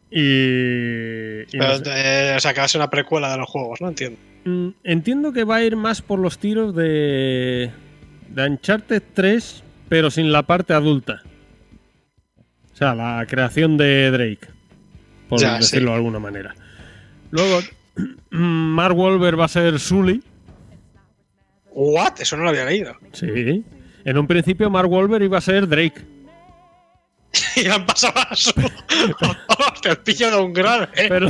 Speaker 1: Y. y no
Speaker 2: Pero,
Speaker 1: sé.
Speaker 2: eh, o sea, que va a ser una precuela de los juegos, ¿no? Entiendo.
Speaker 1: Mm, Entiendo que va a ir más por los tiros de. de Uncharted 3, pero sin la parte adulta. O sea, la creación de Drake. Por
Speaker 2: Ya,
Speaker 1: decirlo
Speaker 2: sí.
Speaker 1: de alguna manera. Luego, Mark Wahlberg va a ser Sully.
Speaker 2: ¿What? Eso no lo había leído.
Speaker 1: Sí. En un principio, Mark Wahlberg iba a ser Drake.
Speaker 2: y han pasado a su. El pillo de un grave. ¿eh?
Speaker 1: Pero,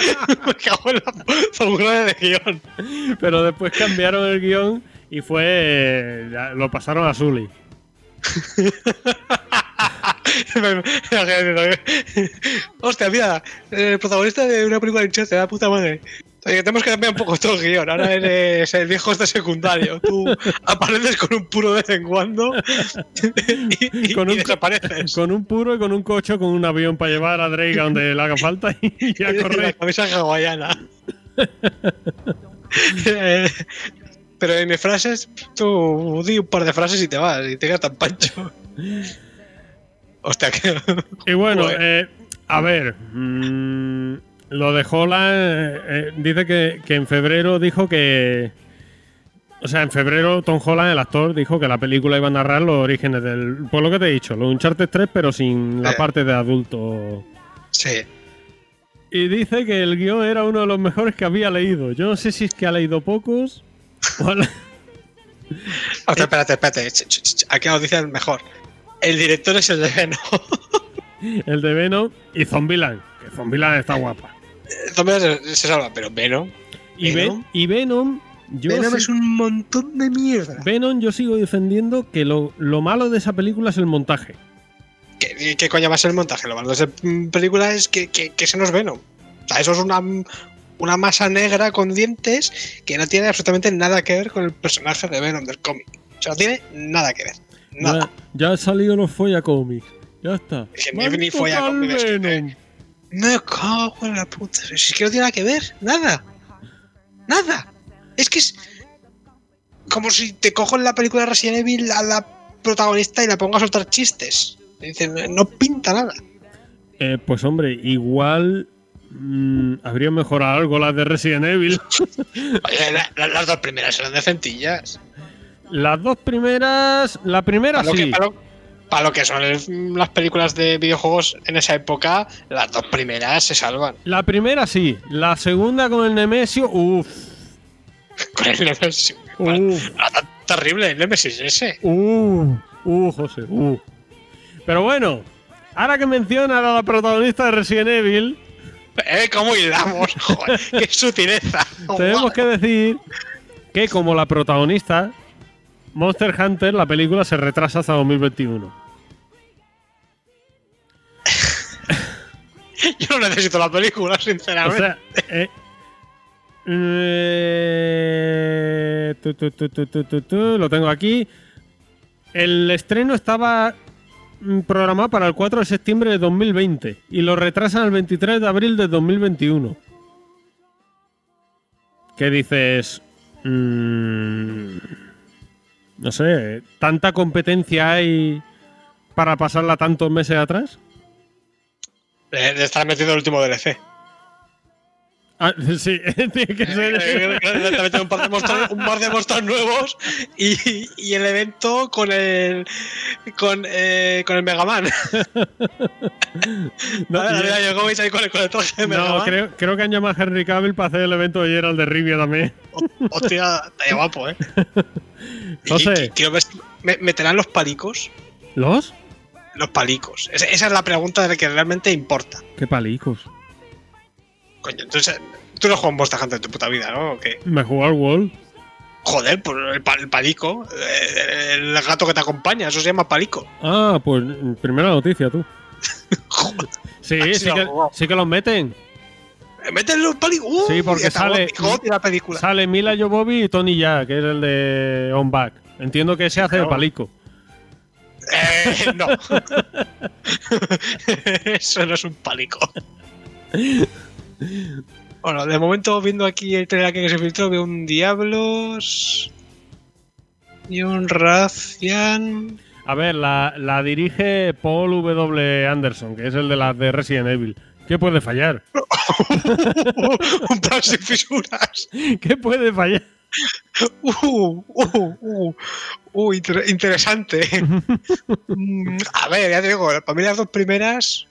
Speaker 2: Me cago en la. un grave de guion.
Speaker 1: pero después cambiaron el guion y fue. lo pasaron a Sully.
Speaker 2: Hostia, mira, el protagonista de una película de Uncharted, la puta madre. Oye, tenemos que cambiar un poco todo el guion. Ahora eres el viejo este secundario. Tú apareces con un puro de vez en cuando y, y-
Speaker 1: Con
Speaker 2: y
Speaker 1: un-
Speaker 2: desapareces.
Speaker 1: Con un puro y con un coche, con un avión para llevar a Drake a donde le haga falta y a
Speaker 2: la
Speaker 1: correr.
Speaker 2: camisa hawaiana. Pero en frases, tú di un par de frases y te vas, y te quedas tan pancho. Hostia, que.
Speaker 1: Y bueno, eh, a ver, mm, lo de Holland eh, eh, dice que, que en febrero dijo que. O sea, en febrero Tom Holland, el actor, dijo que la película iba a narrar los orígenes del. Por lo que te he dicho, los Uncharted 3, pero sin la
Speaker 2: Eh.
Speaker 1: parte de adulto.
Speaker 2: Sí.
Speaker 1: Y dice que el guion era uno de los mejores que había leído. Yo no sé si es que ha leído pocos. o le-
Speaker 2: Hostia, espérate, espérate. Aquí nos dicen mejor. El director es el de Venom.
Speaker 1: el de Venom y Zombieland. Que Zombieland está guapa.
Speaker 2: Zombies se, se salva, pero Venom.
Speaker 1: Y, Ve-
Speaker 2: ¿Venom?
Speaker 1: y Venom. Yo
Speaker 2: Venom
Speaker 1: sí-
Speaker 2: es un montón de mierda.
Speaker 1: Venom, yo sigo defendiendo que lo, lo malo de esa película es el montaje.
Speaker 2: ¿Qué, qué coño va a ser el montaje? Lo malo de esa película es que, que, que eso no es Venom. O sea, eso es una, una masa negra con dientes que no tiene absolutamente nada que ver con el personaje de Venom del cómic. O sea, no tiene nada que ver. Nada.
Speaker 1: Ya, ya han salido los Folla Comics. Ya está.
Speaker 2: Es que
Speaker 1: Me
Speaker 2: ni. Me cago en la puta. Si es que no tiene nada que ver. Nada. Nada. Es que es como si te cojo en la película de Resident Evil a la protagonista y la pongo a soltar chistes. Dicen, no pinta nada.
Speaker 1: Eh, pues hombre, igual mm, habría mejorado algo las de Resident Evil.
Speaker 2: Oye, la- la- las dos primeras eran decentillas.
Speaker 1: Las dos primeras. La primera
Speaker 2: Para lo, que,
Speaker 1: sí.
Speaker 2: para, lo, para lo que son el- las películas de videojuegos en esa época, las dos primeras se salvan.
Speaker 1: La primera sí. La segunda con el Nemesio. Uff.
Speaker 2: Con el Nemesis.
Speaker 1: Uff.
Speaker 2: Ah, terrible el Nemesis ese.
Speaker 1: Uh, uh, José, uh. Pero bueno, ahora que menciona a la protagonista de Resident Evil,
Speaker 2: ¿Eh? ¿Cómo hilamos? Joder, qué sutileza.
Speaker 1: tenemos que decir que como la protagonista, Monster Hunter, la película se retrasa hasta 2021.
Speaker 2: Yo no necesito la película,
Speaker 1: O
Speaker 2: sinceramente.
Speaker 1: sea, eh, eh, tu, tu, tu, lo tengo aquí. El estreno estaba mm, programado para el 4 de septiembre de 2020 y lo retrasan al 23 de abril de 2021. ¿Qué dices? Mm, no sé, ¿tanta competencia hay para pasarla tantos meses atrás?
Speaker 2: de, de estar metiendo el último DLC.
Speaker 1: Ah, sí, tiene que ser.
Speaker 2: Meten un par de monstruos, un par de monstruos nuevos y, y el evento con el con, eh, con el Mega Man.
Speaker 1: No,
Speaker 2: a ver,
Speaker 1: y-
Speaker 2: a ver, yo cómo veis ahí con el, con el traje de Mega
Speaker 1: No, creo, creo que han llamado a Henry Cavill para hacer el evento de Gerald de Rivia también.
Speaker 2: Hostia, está guapo, eh.
Speaker 1: José.
Speaker 2: y- quiero ver meterán los palicos.
Speaker 1: ¿Los?
Speaker 2: Los palicos. Esa es la pregunta de la que realmente importa.
Speaker 1: Qué palicos.
Speaker 2: Coño, entonces tú no juegas Monster Hunter en tu puta vida, ¿no? ¿O qué?
Speaker 1: Me jugó al Wall.
Speaker 2: Joder, pues el, pa- el palico, eh, el gato que te acompaña, eso se llama palico.
Speaker 1: Ah, pues primera noticia tú.
Speaker 2: Joder.
Speaker 1: Sí,
Speaker 2: Ah, sí
Speaker 1: sí que, sí que los meten.
Speaker 2: Métele un palico. Uh,
Speaker 1: Sí, porque sale-
Speaker 2: la película.
Speaker 1: Sale Mila Jovovich y Tony Ya, que es el de On Back. Entiendo que se hace
Speaker 2: Claro.
Speaker 1: palico.
Speaker 2: Eh, no. Eso no es un palico. Bueno, de momento, viendo aquí el trailer que se filtró, veo un Diablos y un Razian.
Speaker 1: A ver, la, la dirige Paul W. Anderson, que es el de las de Resident Evil. ¿Qué puede fallar?
Speaker 2: un plan sin fisuras.
Speaker 1: ¿Qué puede fallar?
Speaker 2: Uh, uh, uh, uh, inter- interesante. Mm, A ver, ya te digo, para mí las dos primeras,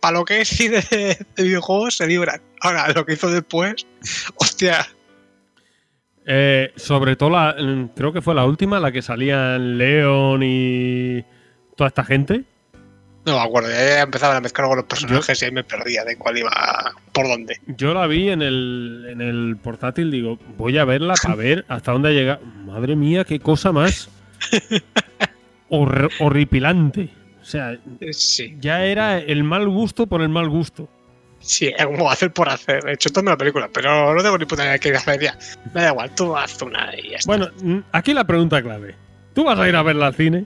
Speaker 2: para lo que es cine de, de videojuegos, se libran. Ahora, lo que hizo después, hostia,
Speaker 1: Eh, sobre todo, la, mm, creo que fue la última, la que salían Leon y toda esta gente.
Speaker 2: no me acuerdo, ya empezaban a mezclar con los personajes y ahí me perdía de cuál iba, por dónde.
Speaker 1: Yo la vi en el, en el portátil, digo, voy a verla para ver hasta dónde ha llegado. Madre mía, qué cosa más hor- horripilante. O sea,
Speaker 2: Sí,
Speaker 1: ya era el mal gusto por el mal gusto.
Speaker 2: sí, es como hacer por hacer. He hecho toda la película, pero no tengo ni puta idea de qué hacer ya. Me da igual, tú haz una y ya está.
Speaker 1: Bueno, aquí la pregunta clave. ¿Tú vas a ir a verla al cine?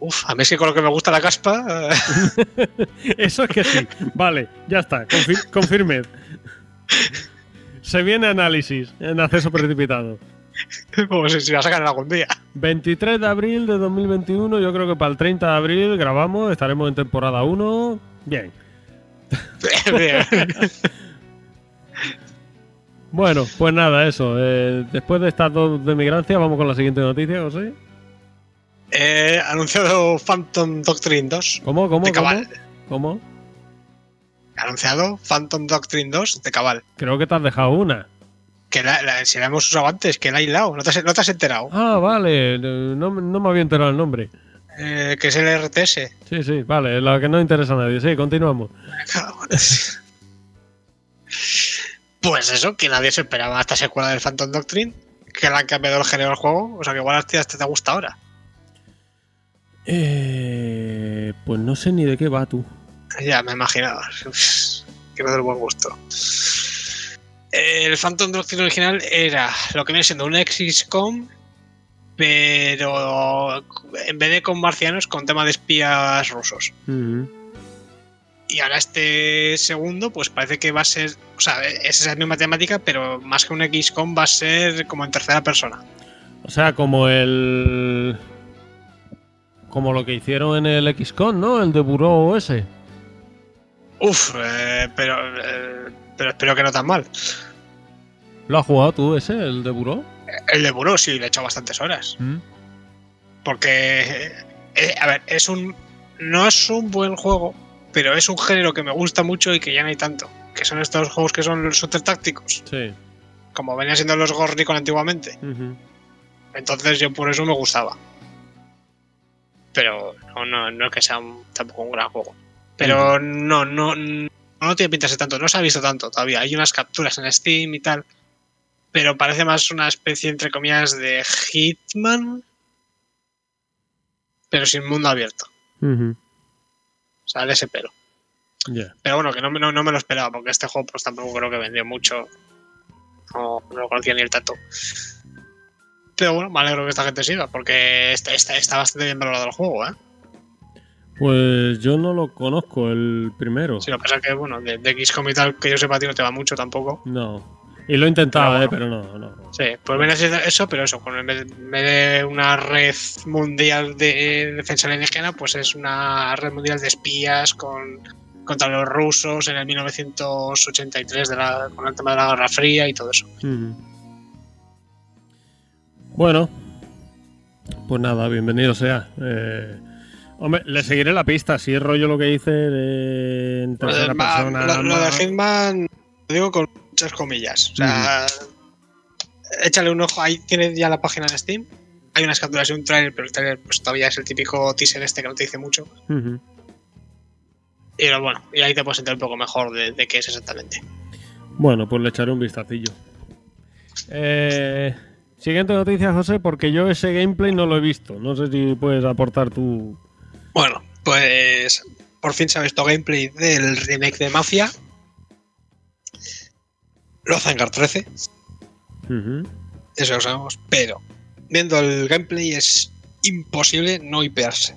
Speaker 2: Uf, a mí es que con lo que me gusta la caspa.
Speaker 1: Eso es que sí. Vale, ya está. Confir- confirmed. Se viene análisis en acceso precipitado.
Speaker 2: como si, si la sacan algún día.
Speaker 1: 23 de abril de 2021, yo creo que para el 30 de abril grabamos, estaremos en temporada 1. Bien.
Speaker 2: Bien.
Speaker 1: Bueno, pues nada, eso. eh, después de estas dos de migrancia, vamos con la siguiente noticia, José.
Speaker 2: Eh, anunciado Phantom Doctrine 2
Speaker 1: ¿Cómo, cómo,
Speaker 2: de
Speaker 1: cómo?
Speaker 2: Cabal.
Speaker 1: ¿Cómo?
Speaker 2: Anunciado Phantom Doctrine 2 de Cabal.
Speaker 1: Creo que te has dejado una.
Speaker 2: Que la, la- si la hemos usado antes, que la he aislado. ¿No te, has- no te has enterado?
Speaker 1: Ah, vale. No, no me había enterado el nombre.
Speaker 2: Eh, que es el RTS.
Speaker 1: Sí, sí, vale. La que no interesa a nadie. Sí, continuamos.
Speaker 2: Pues eso, que nadie se esperaba esta secuela del Phantom Doctrine. Que le han cambiado el género del juego. O sea que igual hasta te, te gusta ahora.
Speaker 1: Eh, pues no sé ni de qué va tú.
Speaker 2: Ya me imaginaba. que no del buen gusto. El Phantom Doctrine original era lo que viene siendo un XCOM, pero en vez de con marcianos, con tema de espías rusos. Y ahora este segundo, pues parece que va a ser, o sea, es esa misma temática, pero más que un XCOM va a ser como en tercera persona.
Speaker 1: O sea, como el. Como lo que hicieron en el XCOM, ¿no? El de Buró ese.
Speaker 2: Uf, eh, pero, eh, pero espero que no tan mal.
Speaker 1: ¿Lo has jugado tú ese, el de Buró?
Speaker 2: El de Buró sí, le he echado bastantes horas.
Speaker 1: Mm.
Speaker 2: Porque, eh, a ver, es un. No es un buen juego, pero es un género que me gusta mucho y que ya no hay tanto. Que son estos juegos que son los shooter tácticos,
Speaker 1: Sí.
Speaker 2: como venían siendo los Ghost Recon antiguamente. Entonces yo por eso me gustaba. Pero no, no, no es que sea un- tampoco un gran juego. Pero no, no, no tiene pinta de ser tanto, no se ha visto tanto todavía. Hay unas capturas en Steam y tal. Pero parece más una especie, entre comillas, de Hitman. Pero sin mundo abierto.
Speaker 1: Ujú.
Speaker 2: O sea, de ese pelo. Pero bueno, que no, me- no, no me lo esperaba, porque este juego pues tampoco creo que vendió mucho. No, no lo conocía ni el tato. Pero bueno, me alegro que esta gente siga, porque está, está, está bastante bien valorado el juego, ¿eh?
Speaker 1: Pues yo no lo conozco, el primero.
Speaker 2: Si lo que pasa es que, bueno, de, de XCOM y tal, que yo sepa, a ti no te va mucho tampoco.
Speaker 1: No. Y lo he intentado,
Speaker 2: Pero
Speaker 1: eh, pero no, no.
Speaker 2: Sí, pues ser eso, pero eso, con en vez de una red mundial de defensa alienígena, pues es una red mundial de espías con, contra los rusos en el 1983 de la, con el tema de la Guerra Fría y todo eso.
Speaker 1: Bueno, pues nada, bienvenido sea. Eh, hombre, le seguiré la pista. Si es rollo lo que dice de en tercera
Speaker 2: va,
Speaker 1: persona.
Speaker 2: lo, lo de Hitman, lo digo con muchas comillas. O sea, échale un ojo. Ahí tienes ya la página de Steam. Hay unas capturas y un trailer, pero el trailer pues, todavía es el típico teaser este que no te dice mucho.
Speaker 1: Ujú.
Speaker 2: Y lo bueno, y ahí te puedes enterar un poco mejor de, de qué es exactamente.
Speaker 1: Bueno, pues le echaré un vistacillo. Eh, siguiente noticia, José, porque yo ese gameplay no lo he visto. No sé si puedes aportar tú.
Speaker 2: Bueno, pues por fin se ha visto gameplay del remake de Mafia. Lozengar 13,
Speaker 1: Ujú.
Speaker 2: eso lo sabemos, pero viendo el gameplay es imposible no hipearse.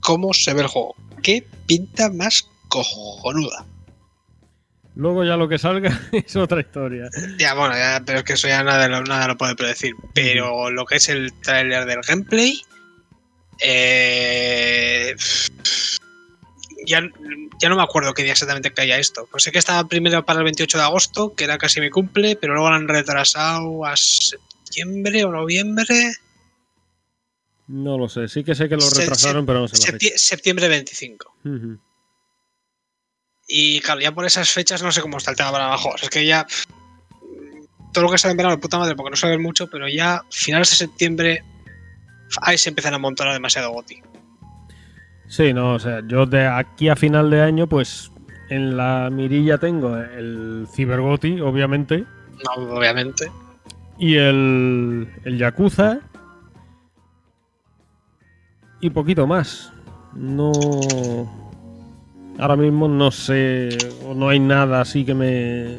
Speaker 2: ¿Cómo se ve el juego? ¿Qué pinta más cojonuda?
Speaker 1: Luego ya lo que salga es otra historia.
Speaker 2: Ya, bueno, ya, pero es que eso ya nada, lo- nada lo puede predecir. Pero lo que es el tráiler del gameplay, eh, ya, ya no me acuerdo qué día exactamente caía esto. Pues sé que estaba primero para el 28 de agosto, que era casi mi cumple, pero luego lo han retrasado a septiembre o noviembre.
Speaker 1: No lo sé. Sí que sé que lo
Speaker 2: Se-
Speaker 1: retrasaron, pero no sé la.
Speaker 2: Septi- septiembre 25.
Speaker 1: Ujú.
Speaker 2: Y claro, ya por esas fechas no sé cómo está el tema para abajo. Es que ya. Todo lo que sale en verano, puta madre, porque no sabes mucho, pero ya finales de septiembre. Ahí se empiezan a montar demasiado goti.
Speaker 1: Sí, no, o sea, yo de aquí a final de año, pues en la mirilla tengo el Cybergoti, obviamente,
Speaker 2: No, obviamente.
Speaker 1: y el, el Yakuza, y poquito más. No. Ahora mismo no sé, o no hay nada así que me.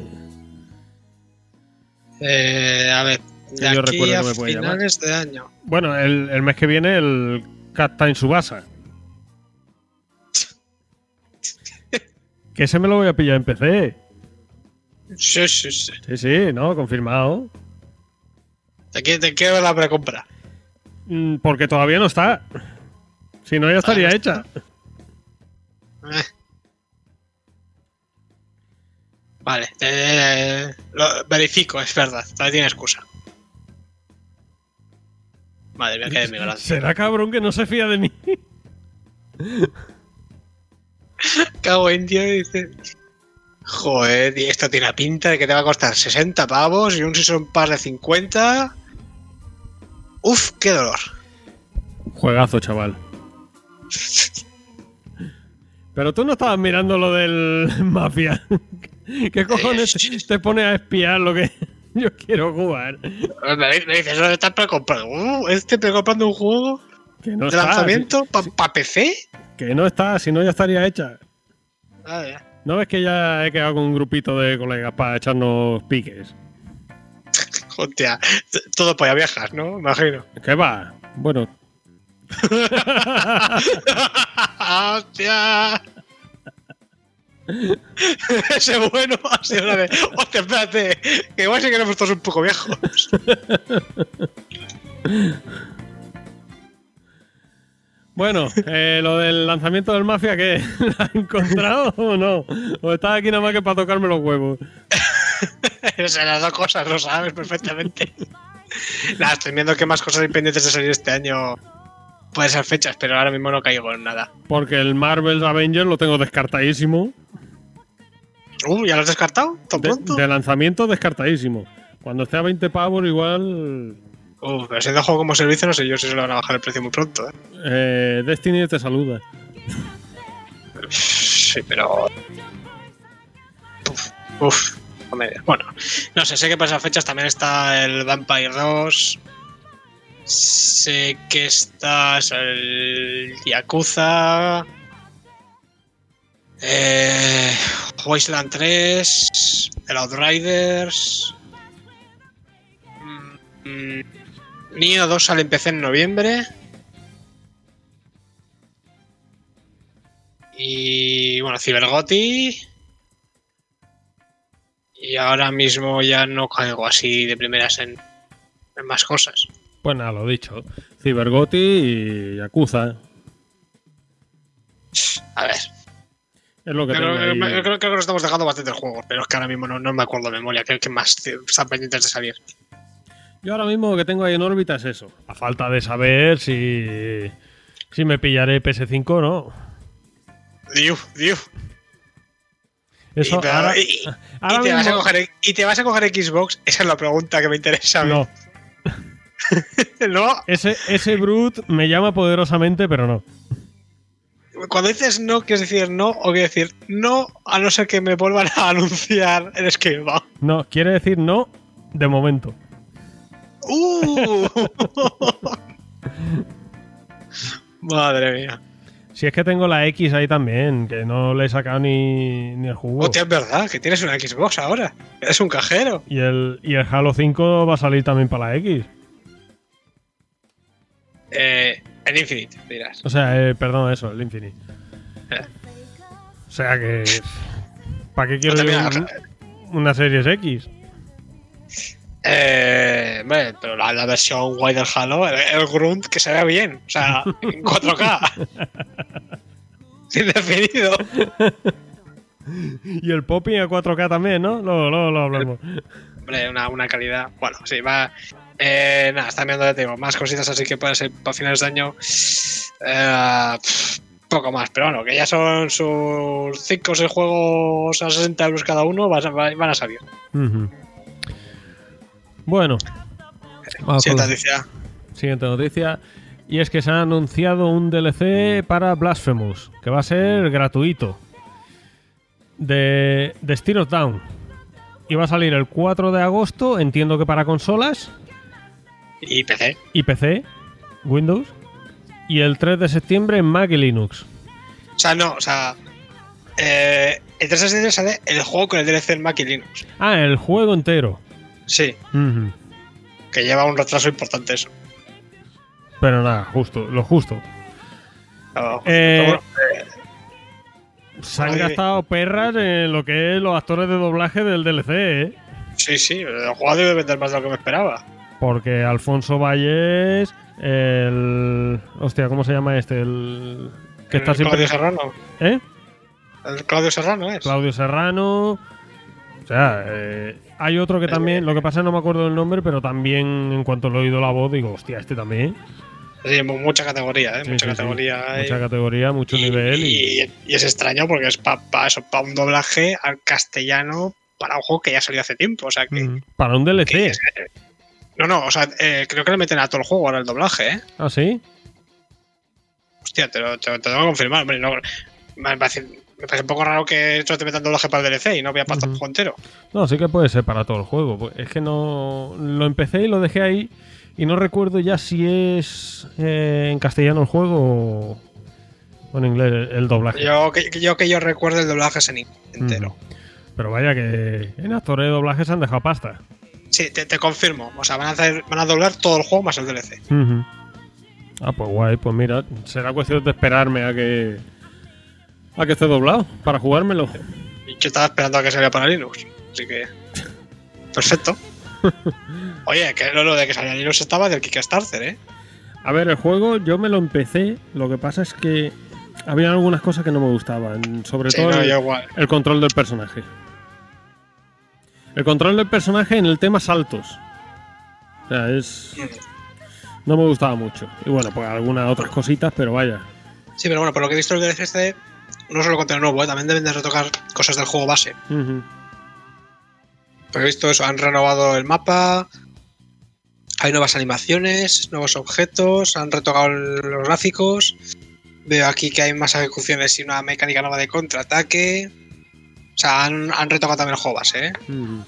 Speaker 2: Eh, a ver, de
Speaker 1: yo
Speaker 2: aquí
Speaker 1: recuerde
Speaker 2: a
Speaker 1: que me puede llamar.
Speaker 2: finales de año.
Speaker 1: Bueno, el, el mes que viene el Cat Time Subasa. que ese me lo voy a pillar en PC.
Speaker 2: Sí, sí, sí.
Speaker 1: Sí, sí, no, confirmado.
Speaker 2: Te quiero, te quiero la precompra.
Speaker 1: Mm, Porque todavía no está. Si no, ya estaría hecha.
Speaker 2: Eh. Vale, eh, lo verifico, es verdad. Todavía tiene excusa. Madre mía, qué de mi gracia.
Speaker 1: Será cabrón que no se fía de mí.
Speaker 2: Cago en Dios, dice. Joder, esto tiene la pinta de que te va a costar 60 pavos y un Season Pass de 50. Uf, qué dolor.
Speaker 1: Juegazo, chaval. Pero tú no estabas mirando lo del Mafia. ¿Qué cojones te- te pone a espiar lo que yo quiero jugar?
Speaker 2: Me me dices, ¿dónde estás precomprando? Uh, ¿Este precomprando un juego
Speaker 1: Que no
Speaker 2: de
Speaker 1: está.
Speaker 2: lanzamiento
Speaker 1: si-
Speaker 2: para PC?
Speaker 1: que no está, si no ya estaría hecha.
Speaker 2: Ah, ya.
Speaker 1: ¿No ves que ya he quedado con un grupito de colegas para echarnos piques?
Speaker 2: Hostia, todo polla viejas, ¿no? Imagino.
Speaker 1: ¿Qué va? Bueno,
Speaker 2: ¡Hostia! Ese bueno ha sido una de. Hostia, espérate, que igual sí que éramos todos un poco viejos.
Speaker 1: bueno, eh, lo del lanzamiento del Mafia, ¿qué? ¿Lo has encontrado o no? ¿O estás aquí nada más que para tocarme los huevos?
Speaker 2: Esas las dos cosas, lo sabes perfectamente. Nada, estoy viendo que más cosas hay pendientes de salir este año. Pueden ser fechas, pero ahora mismo no caigo en nada.
Speaker 1: Porque el Marvel's Avengers lo tengo descartadísimo.
Speaker 2: Uh, ¿ya lo has descartado? ¿Tan
Speaker 1: De,
Speaker 2: pronto?
Speaker 1: de lanzamiento descartadísimo. Cuando esté a 20 pavos, igual.
Speaker 2: Uh, pero siendo juego como servicio, no sé yo si se le van a bajar el precio muy pronto. ¿eh?
Speaker 1: eh, Destiny te saluda.
Speaker 2: Sí, pero. Uf, uf. Bueno, no sé, sé que para esas fechas también está el Vampire 2. Sé que está el Yakuza. Eh, Wasteland 3. El Outriders. Mm, mm, Nioh 2 sale en en noviembre. Y bueno, Cybergoti. Y ahora mismo ya no caigo así de primeras en, en más cosas.
Speaker 1: Pues nada, lo dicho. Cybergoti y Yakuza.
Speaker 2: A ver,
Speaker 1: Es lo que
Speaker 2: creo,
Speaker 1: tengo ahí.
Speaker 2: creo- creo- creo que nos estamos dejando bastantes juegos, pero es que ahora mismo no, no me acuerdo de memoria. ¿Qué, qué más están pendientes de salir?
Speaker 1: Yo ahora mismo lo que tengo ahí en órbita es eso. A falta de saber si. Si me pillaré PS5 o no.
Speaker 2: Diu, diu.
Speaker 1: Eso
Speaker 2: y, pero-
Speaker 1: ahora,
Speaker 2: y- y-
Speaker 1: ahora
Speaker 2: y te vas a coger, ¿Y te vas a coger Xbox? Esa es la pregunta que me interesa.
Speaker 1: No.
Speaker 2: no.
Speaker 1: Ese, ese Brute me llama poderosamente, pero no.
Speaker 2: Cuando dices no, ¿quieres decir no o quieres decir no a no ser que me vuelvan a anunciar el Scalebound?
Speaker 1: No, quiere decir no de momento.
Speaker 2: ¡Uh! Madre mía.
Speaker 1: Si es que tengo la X ahí también, que no le he sacado ni, ni el jugo.
Speaker 2: Hostia, es verdad, que tienes una Xbox ahora. Eres un cajero.
Speaker 1: Y el, y el Halo 5 va a salir también para la X.
Speaker 2: Eh, el Infinite, dirás.
Speaker 1: O sea, eh, perdón, eso, el Infinite.
Speaker 2: Eh.
Speaker 1: O sea que. ¿Para qué quiero
Speaker 2: No
Speaker 1: yo un- una Series X?
Speaker 2: Eh, hombre, pero la, la versión del Halo, el, el Grunt, que se vea bien. O sea, en 4K. Sin definido.
Speaker 1: Y el Popping a 4K también, ¿no? Luego, luego lo hablamos.
Speaker 2: Hombre, una, una calidad. Bueno, sí, va. Eh, nada, está viendo, ya te digo, más cositas así que puede ser para finales de año. Eh, poco más, pero bueno, que ya son sus 5 o 6 juegos a 60 euros cada uno, van a, van a salir.
Speaker 1: Bueno. Vamos
Speaker 2: Siguiente noticia.
Speaker 1: siguiente noticia. Y es que se ha anunciado un DLC para Blasphemous, que va a ser gratuito. De, de of Down. Y va a salir el 4 de agosto, entiendo que para consolas
Speaker 2: Y PC.
Speaker 1: y PC, Windows. Y el 3 de septiembre en Mac y Linux.
Speaker 2: O sea, no, o sea. Eh, el 3 de septiembre sale el juego con el DLC en Mac y Linux.
Speaker 1: Ah, el juego entero.
Speaker 2: Sí, que lleva un retraso importante eso.
Speaker 1: Pero nada, justo, lo justo. Eh,
Speaker 2: bueno,
Speaker 1: Se han gastado perras en lo que es los actores de doblaje del DLC, ¿eh?
Speaker 2: sí, sí, el juego debe vender más de lo que me esperaba.
Speaker 1: Porque Alfonso Valles, el. Hostia, ¿cómo se llama este? El. Que está
Speaker 2: el
Speaker 1: siempre.
Speaker 2: Claudio Serrano.
Speaker 1: ¿Eh?
Speaker 2: El Claudio Serrano es.
Speaker 1: Claudio Serrano. O sea, eh, hay otro que también. Lo que pasa es que no me acuerdo del nombre, pero también en cuanto le he oído la voz, digo, hostia, este también.
Speaker 2: Sí, mu- mucha categoría, ¿eh?
Speaker 1: Sí,
Speaker 2: mucha
Speaker 1: sí, sí.
Speaker 2: categoría. eh.
Speaker 1: Mucha categoría, mucho
Speaker 2: y,
Speaker 1: nivel. Y,
Speaker 2: y- y es extraño porque es para eso, para un doblaje al castellano para un juego que ya salió hace tiempo. O sea que.
Speaker 1: Mm, Para un
Speaker 2: que
Speaker 1: DLC.
Speaker 2: es- no, no, o sea, eh, creo que le meten a todo el juego ahora el doblaje, ¿eh?
Speaker 1: ¿Ah, sí?
Speaker 2: Hostia, te lo, te lo- te lo tengo que confirmar. Hombre, no, me, parece, me parece un poco raro que solo te metan doblaje para el DLC y no voy a pasar el juego entero.
Speaker 1: No, sí que puede ser para todo el juego. Pues Es que no. Lo empecé y lo dejé ahí. Y no recuerdo ya si es eh, en castellano el juego o, o en inglés el, doblaje.
Speaker 2: Yo que, yo que yo recuerdo el doblaje es en entero.
Speaker 1: Pero vaya que en actores de doblaje se han dejado pasta.
Speaker 2: Sí, te, te confirmo. O sea, van a, hacer, van a doblar todo el juego más el DLC.
Speaker 1: Ah, pues guay, pues mira, será cuestión de esperarme a que. a que esté doblado para jugármelo.
Speaker 2: Y yo estaba esperando a que saliera para Linux. Así que. Perfecto. Oye, que lo, de que saliera Linux estaba del Kickstarter, ¿eh?
Speaker 1: A ver, el juego yo me lo empecé. Lo que pasa es que había algunas cosas que no me gustaban. Sobre
Speaker 2: Sí,
Speaker 1: todo
Speaker 2: no,
Speaker 1: el control del personaje. El control del personaje en el tema saltos. O sea, es. No me gustaba mucho. Y bueno, pues algunas otras cositas, pero vaya.
Speaker 2: Sí, pero bueno, por lo que he visto el DLC este, no solo contenido nuevo, ¿eh? también deben de retocar cosas del juego base. Porque he visto eso, han renovado el mapa, hay nuevas animaciones, nuevos objetos, han retocado los gráficos. Veo aquí que hay más ejecuciones y una mecánica nueva de contraataque. O sea, han, han retocado también el juego base, ¿eh?
Speaker 1: Ujú.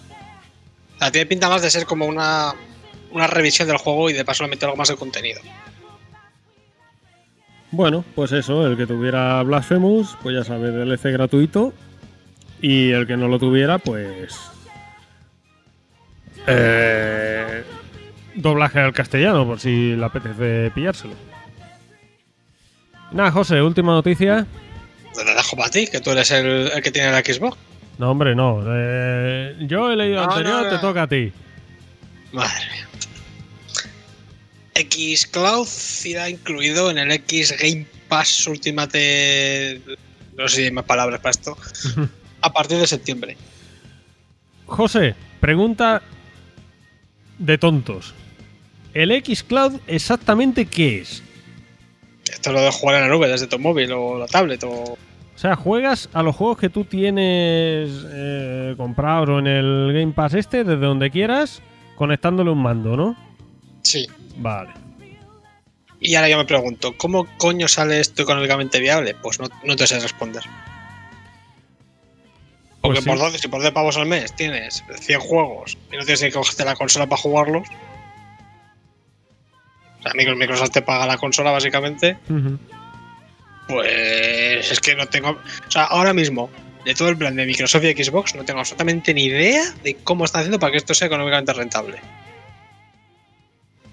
Speaker 2: O sea, tiene pinta más de ser como una, una revisión del juego y de paso le meter algo más de contenido.
Speaker 1: Bueno, pues eso, el que tuviera Blasphemous, pues ya sabes, DLC gratuito. Y el que no lo tuviera, pues. eh, doblaje al castellano, por si le apetece pillárselo. Nada, José, última noticia.
Speaker 2: Te la dejo para ti, que tú eres el, el que tiene la Xbox.
Speaker 1: No, hombre, no. eh, yo he leído
Speaker 2: No,
Speaker 1: anterior,
Speaker 2: no, no.
Speaker 1: te toca a ti.
Speaker 2: Madre mía. Xcloud irá incluido en el X Game Pass Ultimate. No sé si hay más palabras para esto. A partir de septiembre.
Speaker 1: José, pregunta de tontos. ¿El Xcloud exactamente qué es?
Speaker 2: Esto es lo de jugar en la nube desde tu móvil o la tablet o.
Speaker 1: O sea, juegas a los juegos que tú tienes eh, comprados o en el Game Pass este, desde donde quieras, conectándole un mando, ¿no?
Speaker 2: Sí.
Speaker 1: Vale.
Speaker 2: Y ahora yo me pregunto, ¿cómo coño sale esto económicamente viable? Pues no, no te sé responder. Porque
Speaker 1: Pues sí.
Speaker 2: por 12, si por 10 pavos al mes tienes 100 juegos y no tienes que cogerte la consola para jugarlos. O sea, Microsoft te paga la consola básicamente. Pues es que no tengo. O sea, ahora mismo, de todo el plan de Microsoft y Xbox, no tengo absolutamente ni idea de cómo están haciendo para que esto sea económicamente rentable.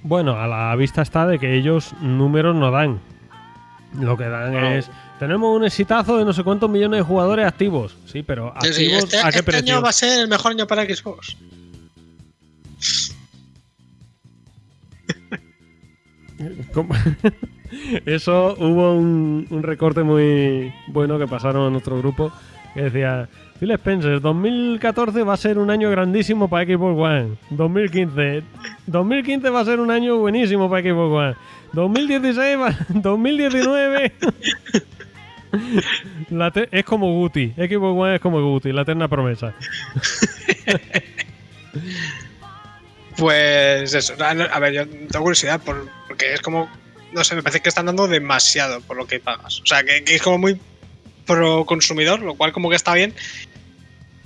Speaker 1: Bueno, a la vista está de que ellos números no dan. Lo que dan
Speaker 2: No.
Speaker 1: es. Tenemos un exitazo de no sé cuántos millones de jugadores activos. Sí, pero
Speaker 2: Sí, sí,
Speaker 1: activos
Speaker 2: este,
Speaker 1: a qué
Speaker 2: este
Speaker 1: precio.
Speaker 2: año va a ser el mejor año para Xbox.
Speaker 1: Eso hubo un, un recorte muy bueno que pasaron en nuestro grupo que decía Phil Spencer, 2014 va a ser un año grandísimo para Xbox One. 2015, 2015 va a ser un año buenísimo para Xbox One. 2016, va- 2019 La es como Guti. Xbox One es como Guti, la eterna promesa.
Speaker 2: Pues eso. A ver, yo tengo curiosidad por- porque es como. No sé, me parece que están dando demasiado por lo que pagas. O sea, que, que es como muy pro consumidor, lo cual como que está bien.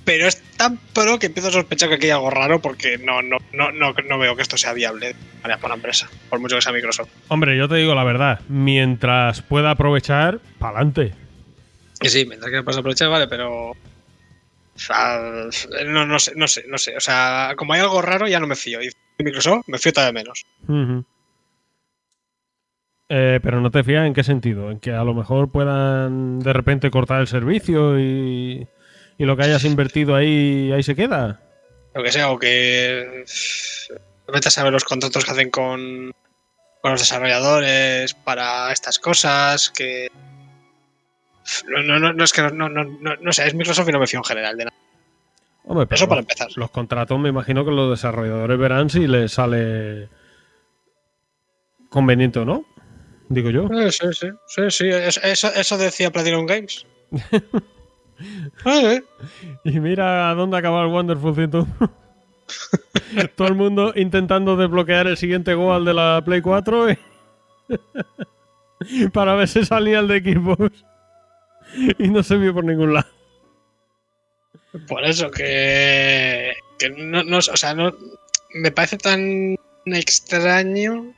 Speaker 2: Pero es tan pro que empiezo a sospechar que aquí hay algo raro porque no, no, no, no, no veo que esto sea viable para la empresa, por mucho que sea Microsoft.
Speaker 1: Hombre, yo te digo la verdad, mientras pueda aprovechar, pa'lante.
Speaker 2: Y sí, mientras que puedas aprovechar, vale, pero. O sea, no, no sé, no sé, no sé. O sea, como hay algo raro, ya no me fío. Y Microsoft me fío todavía menos.
Speaker 1: Eh, pero no te fías en qué sentido, en que a lo mejor puedan de repente cortar el servicio y, y lo que hayas invertido ahí ahí se queda.
Speaker 2: Lo que sea, o que. Vete a saber los contratos que hacen con, con los desarrolladores para estas cosas, que. No, no, no, no es que no, no, no, no, sé, es Microsoft y no me fío en general de nada.
Speaker 1: Hombre,
Speaker 2: Eso para empezar.
Speaker 1: Los contratos me imagino que los desarrolladores verán si les sale conveniente o no. Digo yo.
Speaker 2: Eh, Sí, sí, sí, sí, es- Eso, eso decía Platinum Games. Eh,
Speaker 1: Y mira a dónde acaba el Wonderful 101. Todo el mundo intentando desbloquear el siguiente goal de la Play 4 y- para ver si salía el de Xbox. Y no se vio por ningún lado.
Speaker 2: Por eso que, que no, no- o sea, no me parece tan extraño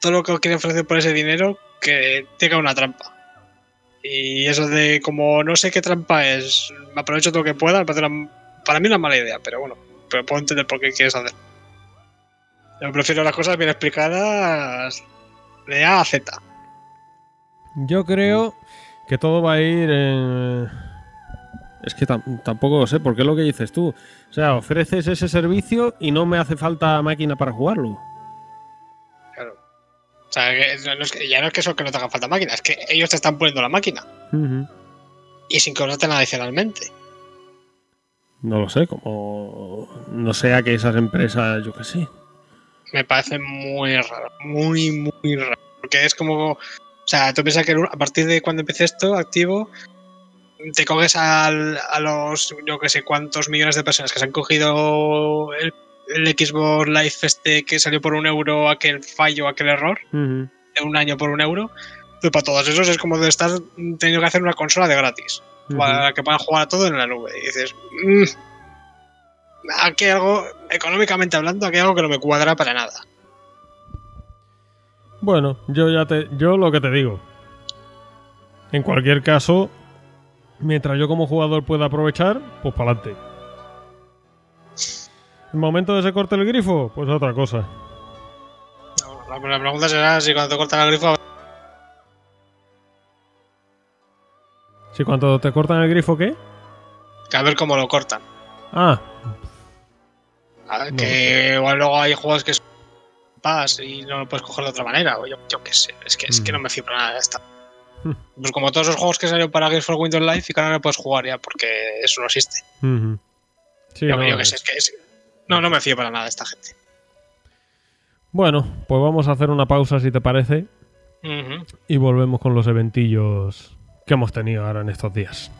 Speaker 2: todo lo que quiere ofrecer por ese dinero que tenga una trampa. Y eso de como no sé qué trampa es, me aprovecho todo lo que pueda, me parece una- para mí una mala idea, pero bueno, pero puedo entender por qué quieres hacer. Yo prefiero las cosas bien explicadas de A a Z.
Speaker 1: Yo creo que todo va a ir en... Es que tam- tampoco sé, porque es lo que dices tú. O sea, ofreces ese servicio y no me hace falta máquina para jugarlo.
Speaker 2: Claro. O sea, que no- no es que- ya no es que eso que no te haga falta máquina, es que ellos te están poniendo la máquina
Speaker 1: Ujú.
Speaker 2: y sin cobrarte adicionalmente.
Speaker 1: No lo sé, como no sea que esas empresas, yo qué sé.
Speaker 2: me parece muy raro, muy, muy raro. Porque es como. O sea, tú piensas que a partir de cuando empecé esto, activo, te coges al- a los, yo que sé cuántos millones de personas que se han cogido el, el Xbox Live este que salió por un euro, aquel fallo, aquel error, de un año por un euro. Pues para todos esos es como de estar teniendo que hacer una consola de gratis.
Speaker 1: Ujú.
Speaker 2: Para que puedan jugar todo en la nube. Y dices. "Mm, aquí hay algo, económicamente hablando, aquí hay algo que no me cuadra para nada.
Speaker 1: Bueno, yo ya te, yo lo que te digo. En cualquier caso, mientras yo como jugador pueda aprovechar, pues para adelante. El momento de se corte el grifo, pues otra cosa.
Speaker 2: La, la pregunta será si cuando te cortan el grifo.
Speaker 1: Si cuando te cortan el grifo, ¿qué?
Speaker 2: Que a ver cómo lo cortan.
Speaker 1: Ah,
Speaker 2: A ver,
Speaker 1: No
Speaker 2: que igual luego hay juegos que son pagas y no lo puedes coger de otra manera. O yo, yo qué sé. Es que, es que
Speaker 1: Mm.
Speaker 2: no me fío para nada de esta.
Speaker 1: Hmm.
Speaker 2: Pues como todos los juegos que salieron para Games for Windows Live y que ahora no puedes jugar ya porque eso no existe.
Speaker 1: ujú. Sí,
Speaker 2: yo,
Speaker 1: no,
Speaker 2: yo qué sé. Es que es- no, no me fío para nada de esta gente.
Speaker 1: Bueno, pues vamos a hacer una pausa si te parece y volvemos con los eventillos que hemos tenido ahora en estos días.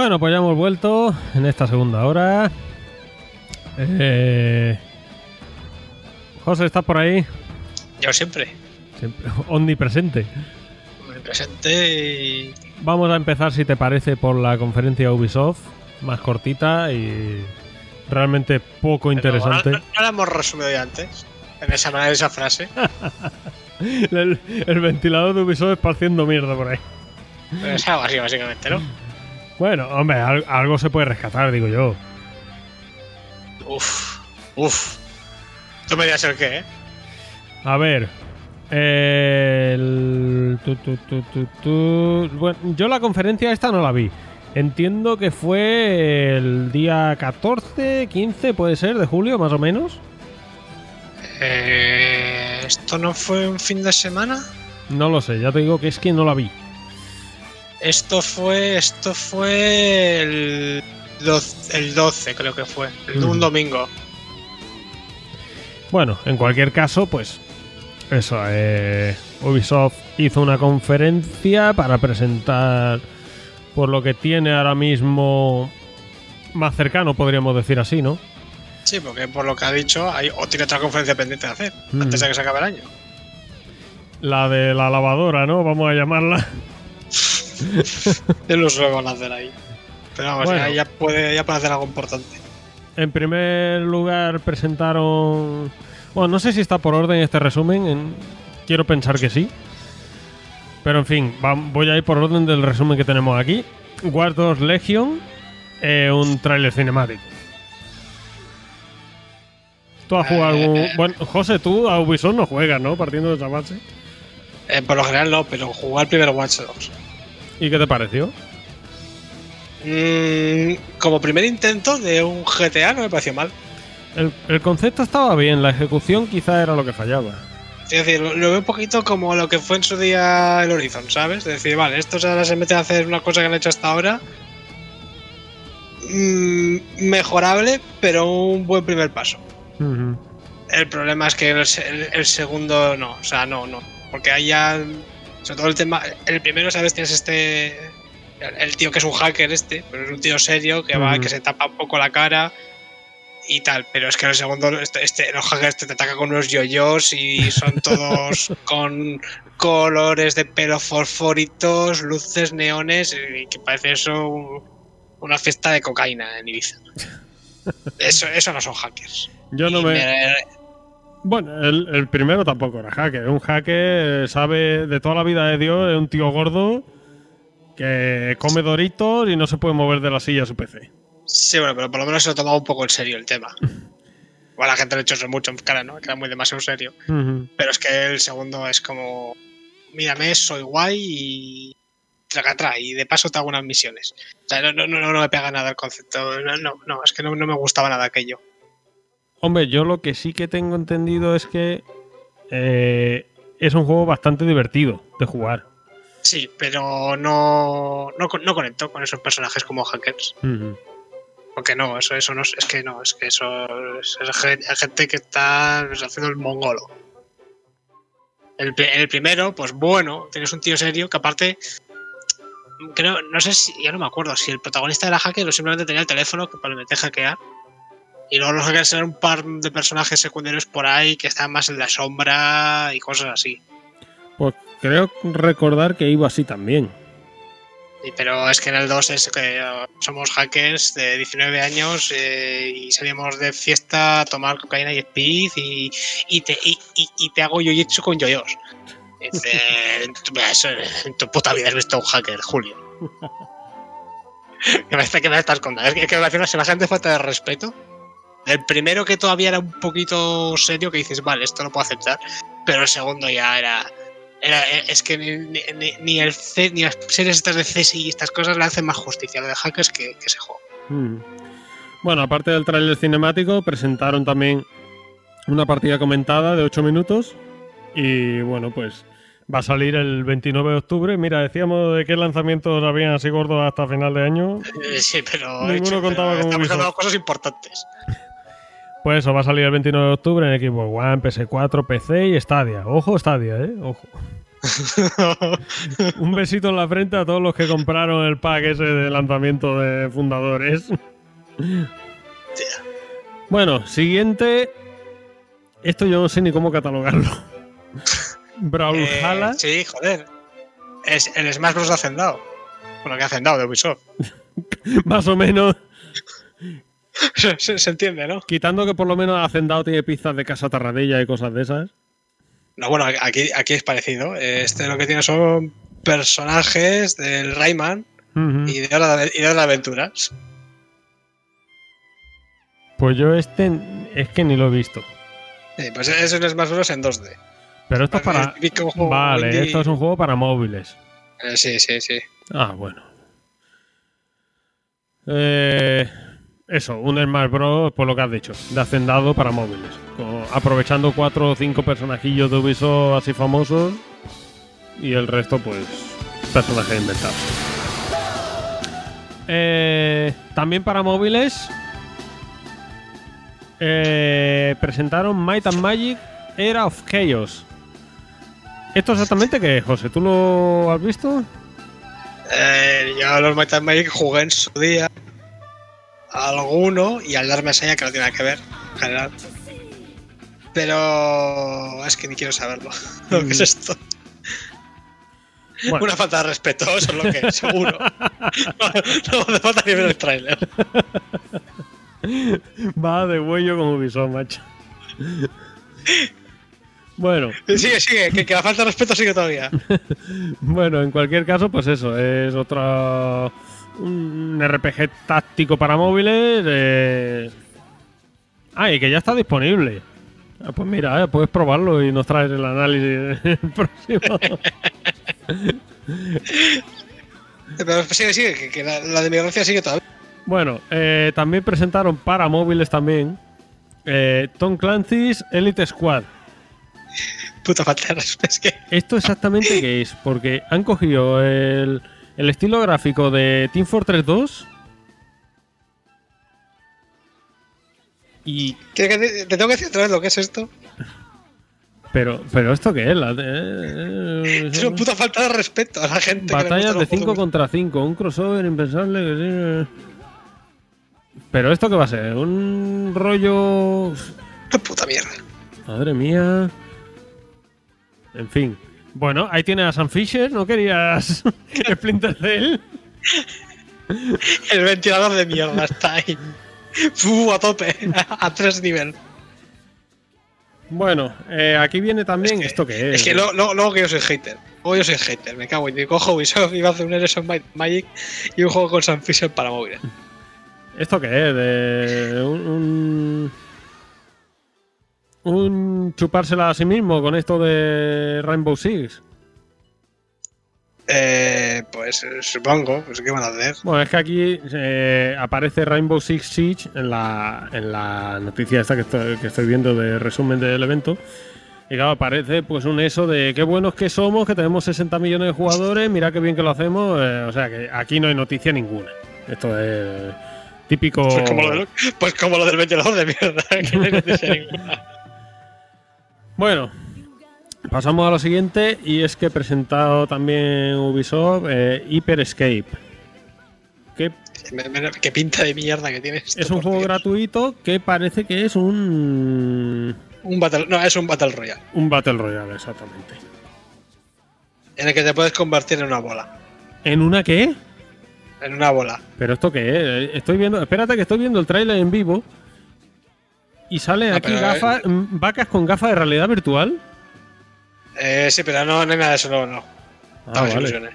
Speaker 1: Bueno, pues ya hemos vuelto en esta segunda hora. Eh... José, ¿estás por ahí?
Speaker 2: Yo siempre.
Speaker 1: Siempre. Omnipresente.
Speaker 2: Omnipresente y...
Speaker 1: Vamos a empezar, si te parece, por la conferencia Ubisoft, más cortita y realmente poco interesante.
Speaker 2: No, no, no la hemos resumido ya antes, en esa manera, esa frase.
Speaker 1: el, el, ventilador de Ubisoft esparciendo mierda por ahí.
Speaker 2: Pero es algo así, básicamente, ¿no?
Speaker 1: Bueno, hombre, algo se puede rescatar, digo yo.
Speaker 2: Uf, uf. Tú me dirás el qué, ¿eh?
Speaker 1: A ver. El... Tu, tu, tu, bueno, yo la conferencia esta no la vi. Entiendo que fue el día 14, 15, puede ser, de julio, más o menos.
Speaker 2: Eh, ¿Esto no fue un fin de semana?
Speaker 1: No lo sé, ya te digo que es que no la vi.
Speaker 2: Esto fue. Esto fue el 12, el 12 creo que fue. El, un domingo.
Speaker 1: Bueno, en cualquier caso, pues. Eso, eh, Ubisoft hizo una conferencia para presentar. Por lo que tiene ahora mismo. Más cercano, podríamos decir así, ¿no?
Speaker 2: Sí, porque por lo que ha dicho, hay, o tiene otra conferencia pendiente de hacer, mm. antes de que se acabe el año.
Speaker 1: La de la lavadora, ¿no? Vamos a llamarla.
Speaker 2: Yo no sé van a hacer ahí. Pero vamos, bueno, ya, puede, ya puede hacer algo importante.
Speaker 1: En primer lugar presentaron... Bueno, no sé si está por orden este resumen. En... Quiero pensar que sí. Pero en fin, voy a ir por orden del resumen que tenemos aquí. Watch Dogs Legion, eh, un tráiler cinemático. ¿Tú has jugado algún...?
Speaker 2: Eh,
Speaker 1: bueno, José, tú a Ubisoft no juegas, ¿no? Partiendo de esa base.
Speaker 2: Eh, por lo general no, pero jugar primero Watch Dogs.
Speaker 1: ¿Y qué te pareció?
Speaker 2: Mm, como primer intento de un GTA no me pareció mal.
Speaker 1: El, el, concepto estaba bien, la ejecución quizá era lo que fallaba.
Speaker 2: Es decir, lo, lo, veo un poquito como lo que fue en su día el Horizon, ¿sabes? Es decir, vale, estos ahora se meten a hacer una cosa que han hecho hasta ahora. Mmm, mejorable, pero un buen primer paso.
Speaker 1: Uh -huh.
Speaker 2: El problema es que el, el, el, segundo no, o sea, no, no. Porque ahí ya. Sobre todo el tema. El primero, ¿sabes? Tienes este. El tío que es un hacker, este, pero es un tío serio que va, que se tapa un poco la cara y tal, pero es que en el segundo este, este, los hackers te, te atacan con unos yoyos y son todos con colores de pelo fosforitos, luces, neones, y que parece eso una fiesta de cocaína en Ibiza. Eso, eso no son hackers.
Speaker 1: Yo no me... me... Bueno, el, el, primero tampoco era hacker. Un hacker sabe de toda la vida de Dios, es un tío gordo que come doritos y no se puede mover de la silla a su PC.
Speaker 2: Sí, bueno, pero por lo menos se lo tomaba un poco en serio el tema. Igual la gente le echó eso mucho en cara, ¿no? Que era muy demasiado serio.
Speaker 1: Uh -huh.
Speaker 2: Pero es que el segundo es como. Mírame, soy guay y. Traca, y de paso te hago unas misiones. O sea, no, no, no, no me pega nada el concepto. No, no, no es que no, no, me gustaba nada aquello.
Speaker 1: Hombre, yo lo que sí que tengo entendido es que eh, es un juego bastante divertido de jugar.
Speaker 2: Sí, pero no, no, no conecto con esos personajes como hackers.
Speaker 1: Uh -huh.
Speaker 2: Porque no, eso, eso no es, que no, es que eso es, es gente que está haciendo el mongolo. El, el, primero, pues bueno, tienes un tío serio que aparte, creo, no sé si, ya no me acuerdo, si el protagonista era hacker o simplemente tenía el teléfono que para meter hackear. Y luego los hackers eran un par de personajes secundarios por ahí que están más en la sombra y cosas así.
Speaker 1: Pues creo recordar que iba así también.
Speaker 2: Pero es que en el 2 es que somos hackers de 19 años eh, y salimos de fiesta a tomar cocaína y speed y, y, te, y, y te, hago yoyitsu con yoyos. en, tu, en tu puta vida has visto un hacker, Julio. ¿Qué me, qué me estás contando? Es que, que me hace una semejante falta de respeto. El primero que todavía era un poquito serio, que dices, vale, esto lo puedo aceptar. Pero el segundo ya era era, es que ni, ni, ni, el C, ni las series estas de CSI y estas cosas le hacen más justicia a lo de hackers que, que ese juego.
Speaker 1: Hmm. Bueno, aparte del tráiler cinemático, presentaron también una partida comentada de 8 minutos. Y bueno, pues va a salir el 29 de octubre. Mira, decíamos de qué lanzamientos habían así gordos hasta final de año.
Speaker 2: Eh, sí, pero,
Speaker 1: Ninguno
Speaker 2: hecho,
Speaker 1: contaba
Speaker 2: pero
Speaker 1: con
Speaker 2: estamos hablando de cosas importantes.
Speaker 1: Pues eso, va a salir el 29 de octubre en Xbox One, PS4, PC y Stadia. Ojo, Stadia, ¿eh? Ojo. Un besito en la frente a todos los que compraron el pack ese de lanzamiento de fundadores. Bueno, siguiente. Esto yo no sé ni cómo catalogarlo. Brawlhalla.
Speaker 2: Eh, sí, joder. Es el Smash Bros. de Hacendado. Bueno, que Hacendado de Ubisoft.
Speaker 1: Más o menos.
Speaker 2: Se, se- se entiende, ¿no?
Speaker 1: Quitando que por lo menos Hacendado tiene pizzas de casa tarradilla y cosas de esas.
Speaker 2: No, bueno, aquí, aquí es parecido. Este lo que tiene son personajes del Rayman y de Hora de, y de Hora de Aventuras.
Speaker 1: Pues yo este es que ni lo he visto.
Speaker 2: Sí, pues es un Smash Bros. en 2D.
Speaker 1: Pero esto es para. Vale,
Speaker 2: indie.
Speaker 1: esto es un juego para móviles.
Speaker 2: Eh, sí, sí, sí.
Speaker 1: Ah, bueno. Eh, eso, un Smash Bros. por lo que has dicho, de hacendado para móviles. Aprovechando cuatro o cinco personajillos de Ubisoft así famosos y el resto, pues, personajes inventados. Eh, también para móviles eh, presentaron Might and Magic Era of Chaos. ¿Esto exactamente qué es, José? ¿Tú lo has visto?
Speaker 2: Eh, yo los Might and Magic jugué en su día alguno y al darme seña que no tiene nada que ver, en general. Pero es que ni quiero saberlo. lo que es esto.
Speaker 1: Bueno.
Speaker 2: Una falta de respeto, eso es lo que es, seguro. no, no hace falta ni ver el tráiler.
Speaker 1: Va de huello como Ubisoft, macho. Bueno,
Speaker 2: Sigue, sigue, que, que la falta de respeto sigue todavía.
Speaker 1: bueno, en cualquier caso, pues eso, es otra un RPG táctico para móviles. eh. Ah, y que ya está disponible. Ah, pues mira, eh, puedes probarlo y nos traes el análisis el próximo.
Speaker 2: Pero sigue, sigue, que, que la, la sigue todavía.
Speaker 1: bueno, eh, también presentaron para móviles también eh, Tom Clancy's Elite Squad.
Speaker 2: Puta falta de respeto. Es que
Speaker 1: ¿Esto exactamente qué es? Porque han cogido el, el estilo gráfico de Team Fortress 2 y...
Speaker 2: ¿Quieres que te, te tengo que decir otra vez lo que es esto?
Speaker 1: Pero, pero ¿esto qué es? La- eh,
Speaker 2: Es una puta falta de respeto a la gente.
Speaker 1: Batallas de
Speaker 2: los
Speaker 1: 5
Speaker 2: juegos
Speaker 1: contra 5, un crossover impensable que. Pero esto qué va a ser? Un rollo...
Speaker 2: Una puta mierda.
Speaker 1: Madre mía. En fin. Bueno, ahí tiene a Sam Fisher, ¿no querías Splinter Cell?
Speaker 2: El ventilador de mierda está ahí. Fu, a tope, a, tres niveles.
Speaker 1: Bueno, eh, aquí viene también esto que es.
Speaker 2: Es que lo- lo- luego que yo soy hater. Luego yo soy hater, me cago en ti. Cojo Ubisoft y va a hacer un Eres of Might Magic y un juego con Sam Fisher para móviles.
Speaker 1: ¿Esto qué es? De un, un, un chupársela a sí mismo con esto de Rainbow Six.
Speaker 2: Eh, pues eh, supongo, pues ¿qué van a hacer?
Speaker 1: Bueno, es que aquí eh, aparece Rainbow Six Siege en la, en la noticia esta que estoy, que estoy viendo de resumen del evento. Y claro, aparece pues un eso de qué buenos que somos, que tenemos 60 millones de jugadores, mira qué bien que lo hacemos. eh, o sea que aquí no hay noticia ninguna. Esto es típico.
Speaker 2: Pues como lo del, pues como lo del ventilador de mierda, que no hay noticia ninguna.
Speaker 1: Bueno, pasamos a lo siguiente y es que he presentado también Ubisoft eh, Hyper Escape. Que
Speaker 2: Qué pinta de mierda que tiene esto.
Speaker 1: es un juego
Speaker 2: Dios.
Speaker 1: gratuito que parece que es un.
Speaker 2: Un battle, no, es un Battle Royale.
Speaker 1: Un Battle Royale, exactamente.
Speaker 2: En el que te puedes convertir en una bola.
Speaker 1: ¿En una qué?
Speaker 2: En una bola.
Speaker 1: ¿Pero esto qué es? Estoy viendo. Espérate que estoy viendo el tráiler en vivo. Y salen
Speaker 2: Ah,
Speaker 1: aquí
Speaker 2: pero,
Speaker 1: gafas, mm, vacas con gafas de realidad virtual.
Speaker 2: Eh, sí, pero no, no hay nada de eso, no, no.
Speaker 1: Ah,
Speaker 2: me
Speaker 1: vale.
Speaker 2: ilusiones.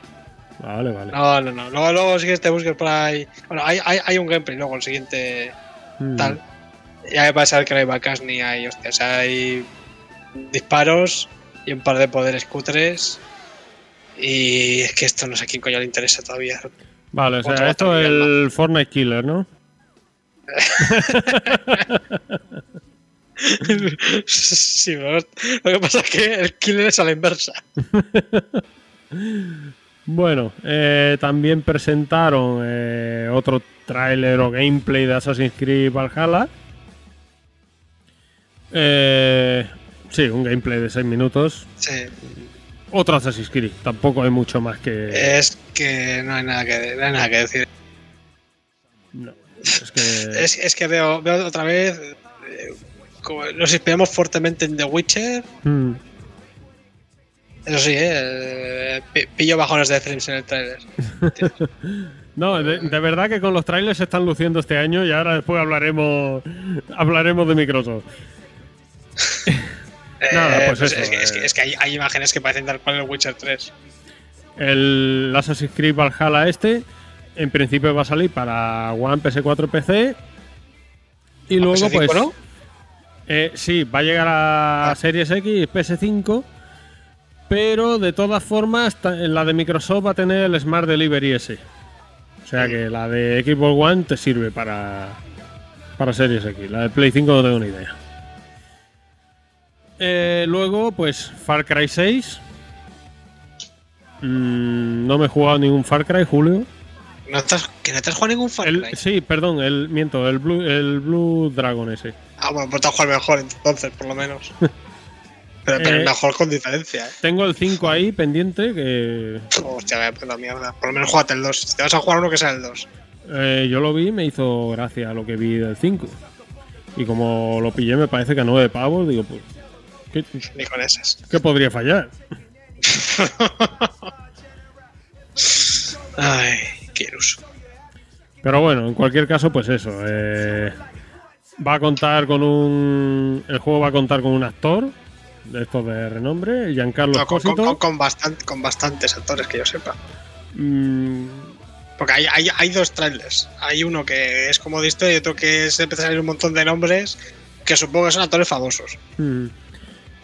Speaker 1: Vale, vale.
Speaker 2: No, no, no. Luego, luego si quieres te busques por ahí. Bueno, hay, hay, hay un gameplay luego, el siguiente
Speaker 1: Mm.
Speaker 2: tal. Ya vas a ver que no hay vacas ni hay hostias. Hay disparos y un par de poderes cutres. Y es que esto no sé a quién coño le interesa todavía.
Speaker 1: Vale, o sea, esto es el Fortnite Killer, ¿no?
Speaker 2: Sí, pero lo que pasa es que el killer es a la inversa.
Speaker 1: Bueno, eh, también presentaron eh, otro tráiler o gameplay de Assassin's Creed Valhalla. Eh, sí, un gameplay de 6 minutos.
Speaker 2: Sí.
Speaker 1: otro Assassin's Creed. Tampoco hay mucho más que.
Speaker 2: Es que no hay nada que, no hay nada que decir.
Speaker 1: No, es que.
Speaker 2: Es, es que veo, veo otra vez. eh, como nos inspiramos fuertemente en The Witcher.
Speaker 1: Mm.
Speaker 2: Eso sí, eh, pi- pillo bajones de frames en el trailer.
Speaker 1: No, de, de verdad que con los trailers se están luciendo este año y ahora después hablaremos hablaremos de Microsoft. Nada,
Speaker 2: Eh,
Speaker 1: pues eso,
Speaker 2: es, que, es que-
Speaker 1: eh.
Speaker 2: es que hay, hay imágenes que parecen tal cual el Witcher 3.
Speaker 1: El Assassin's Creed Valhalla este, en principio va a salir para One, PS4, PC. Y luego,
Speaker 2: PS5,
Speaker 1: pues.
Speaker 2: ¿no?
Speaker 1: eh, sí, va a llegar a
Speaker 2: Ah.
Speaker 1: Series X y PS5. Pero de todas formas, la de Microsoft va a tener el Smart Delivery ese. O sea que la de Xbox One te sirve para, para Series X. La de Play 5 no tengo ni idea. Eh, luego, pues Far Cry 6. Mm, no me he jugado ningún Far Cry, Julio.
Speaker 2: ¿No estás, ¿Que no te has jugado ningún Far
Speaker 1: El-
Speaker 2: Cry?
Speaker 1: sí, perdón, el miento, el Blue, el Blue Dragon ese.
Speaker 2: Ah, bueno, pues te has jugado el mejor entonces, por lo menos. Pero, pero
Speaker 1: Eh.
Speaker 2: el mejor con diferencia, ¿eh?
Speaker 1: Tengo el 5 ahí pendiente que
Speaker 2: Hostia, vaya puta mierda. Por lo menos jugate el 2. Si te vas a jugar uno que sea el 2.
Speaker 1: eh, yo lo vi y me hizo gracia lo que vi del 5. Y como lo pillé me parece que a 9 pavos, digo, pues, ¿qué,
Speaker 2: Ni con esas.
Speaker 1: qué podría fallar?
Speaker 2: Ay, iluso.
Speaker 1: Pero bueno, en cualquier caso, pues eso. eh, va a contar con un. El juego va a contar con un actor de estos de renombre, Giancarlo
Speaker 2: No, con, con-
Speaker 1: Esposito.
Speaker 2: con- con bastan- con bastantes actores que yo sepa.
Speaker 1: Mm,
Speaker 2: Porque hay, hay, hay dos trailers. Hay uno que es como de historia y otro que es, empieza a salir un montón de nombres que supongo que son actores famosos.
Speaker 1: mm.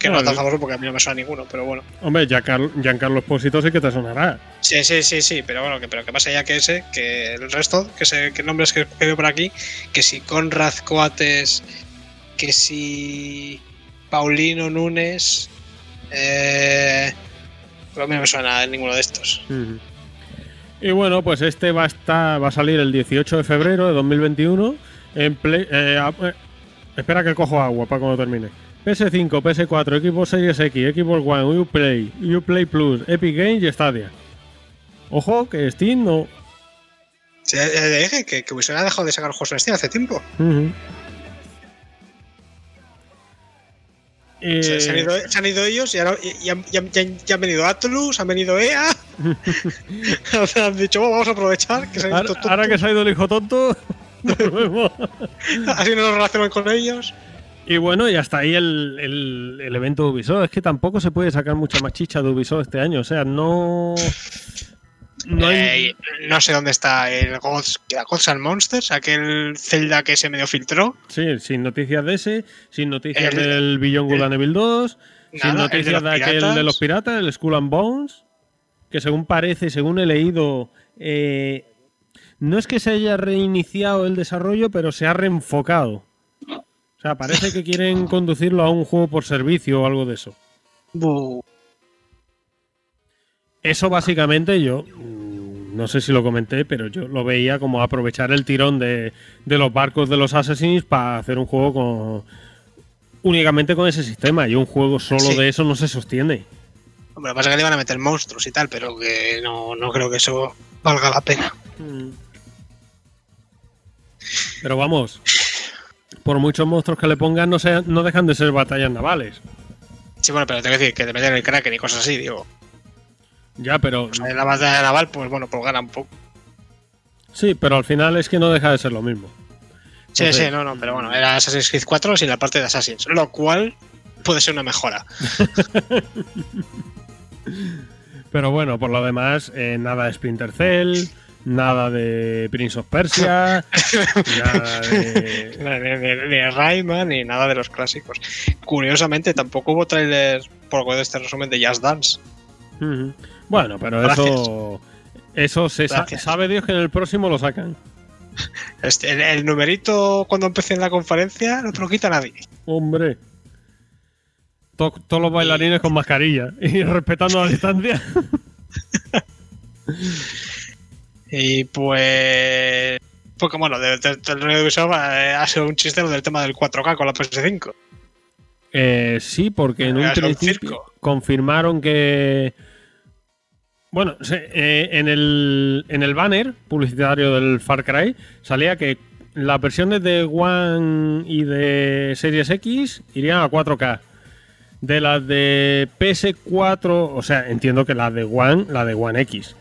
Speaker 2: Que no
Speaker 1: Vale.
Speaker 2: tan famosos porque a mí no me suena ninguno, pero bueno.
Speaker 1: Hombre, Giancarlo, Esposito sí que te sonará.
Speaker 2: Sí, sí, sí, sí, pero bueno, que, pero que pasa ya que ese, que el resto, que, se, que nombres que que veo por aquí, que si Conrad Coates, que si Paulino Nunes, eh, pero a mí no me suena ninguno de estos.
Speaker 1: Y bueno, pues este va a estar, va a salir el 18 de febrero de 2021 en Play. eh, eh, espera que cojo agua para cuando termine. PS5, PS4, Xbox Series X, Xbox One, Uplay, Uplay Plus, Epic Games y Stadia. Ojo, que Steam no.
Speaker 2: Sí, ya- ya dije que, que Ubisoft ha dejado de sacar juegos en Steam hace tiempo.
Speaker 1: Eh,
Speaker 2: Se, se han ido, se han ido ellos y, ahora, y, y han, y han- venido Atlus, han venido EA. O sea, han dicho, "Oh, vamos a aprovechar que se
Speaker 1: ahora, ahora que se ha ido el hijo tonto, volvemos.
Speaker 2: así no nos relacionamos con ellos.
Speaker 1: Y bueno, y hasta ahí el, el- el evento de Ubisoft. Es que tampoco se puede sacar mucha más chicha de Ubisoft este año. O sea, no. No hay.
Speaker 2: Eh, no sé dónde está el Gods, Gods and Monsters, aquel Zelda que se medio filtró.
Speaker 1: Sí, sin noticias de ese, sin noticias
Speaker 2: El-
Speaker 1: del Beyond Good and Evil 2, sin
Speaker 2: Nada, de
Speaker 1: noticias
Speaker 2: los
Speaker 1: de, aquel
Speaker 2: piratas.
Speaker 1: de los piratas, el Skull and Bones, que según parece, según he leído, eh, no es que se haya reiniciado el desarrollo, pero se ha reenfocado. O sea, parece que quieren conducirlo a un juego por servicio o algo de eso. Eso básicamente yo, mm, no sé si lo comenté, pero yo lo veía como aprovechar el tirón de, de los barcos de los Assassins para hacer un juego con únicamente con ese sistema. Y un juego solo
Speaker 2: Sí.
Speaker 1: de eso no se sostiene.
Speaker 2: Hombre, lo que pasa es que le van a meter monstruos y tal, pero que no, no creo que eso valga la pena.
Speaker 1: Pero vamos, por muchos monstruos que le pongan, no, sean, no dejan de ser batallas navales.
Speaker 2: Sí, bueno, pero tengo que decir que te meten el Kraken y cosas así, digo.
Speaker 1: Ya, pero
Speaker 2: O sea, en la batalla naval, pues bueno, pues gana un poco.
Speaker 1: sí, pero al final es que no deja de ser lo mismo.
Speaker 2: Sí, sí, no, no, pero bueno, era Assassin's Creed 4 sin la parte de Assassins, lo cual puede ser una mejora.
Speaker 1: Pero bueno, por lo demás, eh, nada de Splinter Cell, nada de Prince of Persia, nada de...
Speaker 2: Ni de, de- de Rayman ni nada de los clásicos. Curiosamente, tampoco hubo trailer por lo de este resumen de Just Dance.
Speaker 1: Bueno, pero
Speaker 2: Gracias.
Speaker 1: eso... Eso se sa- sabe Dios que en el próximo lo sacan.
Speaker 2: Este, el, el numerito cuando empecé en la conferencia no te lo quita nadie.
Speaker 1: Hombre. To- todos los bailarines con mascarilla y respetando la distancia.
Speaker 2: Y pues. Porque bueno, del de, de Ubisoft eh, ha sido un chiste lo del tema del 4K con la PS5.
Speaker 1: Eh, sí, porque en un
Speaker 2: un
Speaker 1: principio confirmaron que. Bueno, eh, en, el, en el banner publicitario del Far Cry salía que las versiones de One y de Series X irían a 4K. De las de PS4, o sea, entiendo que las de One, la de One X.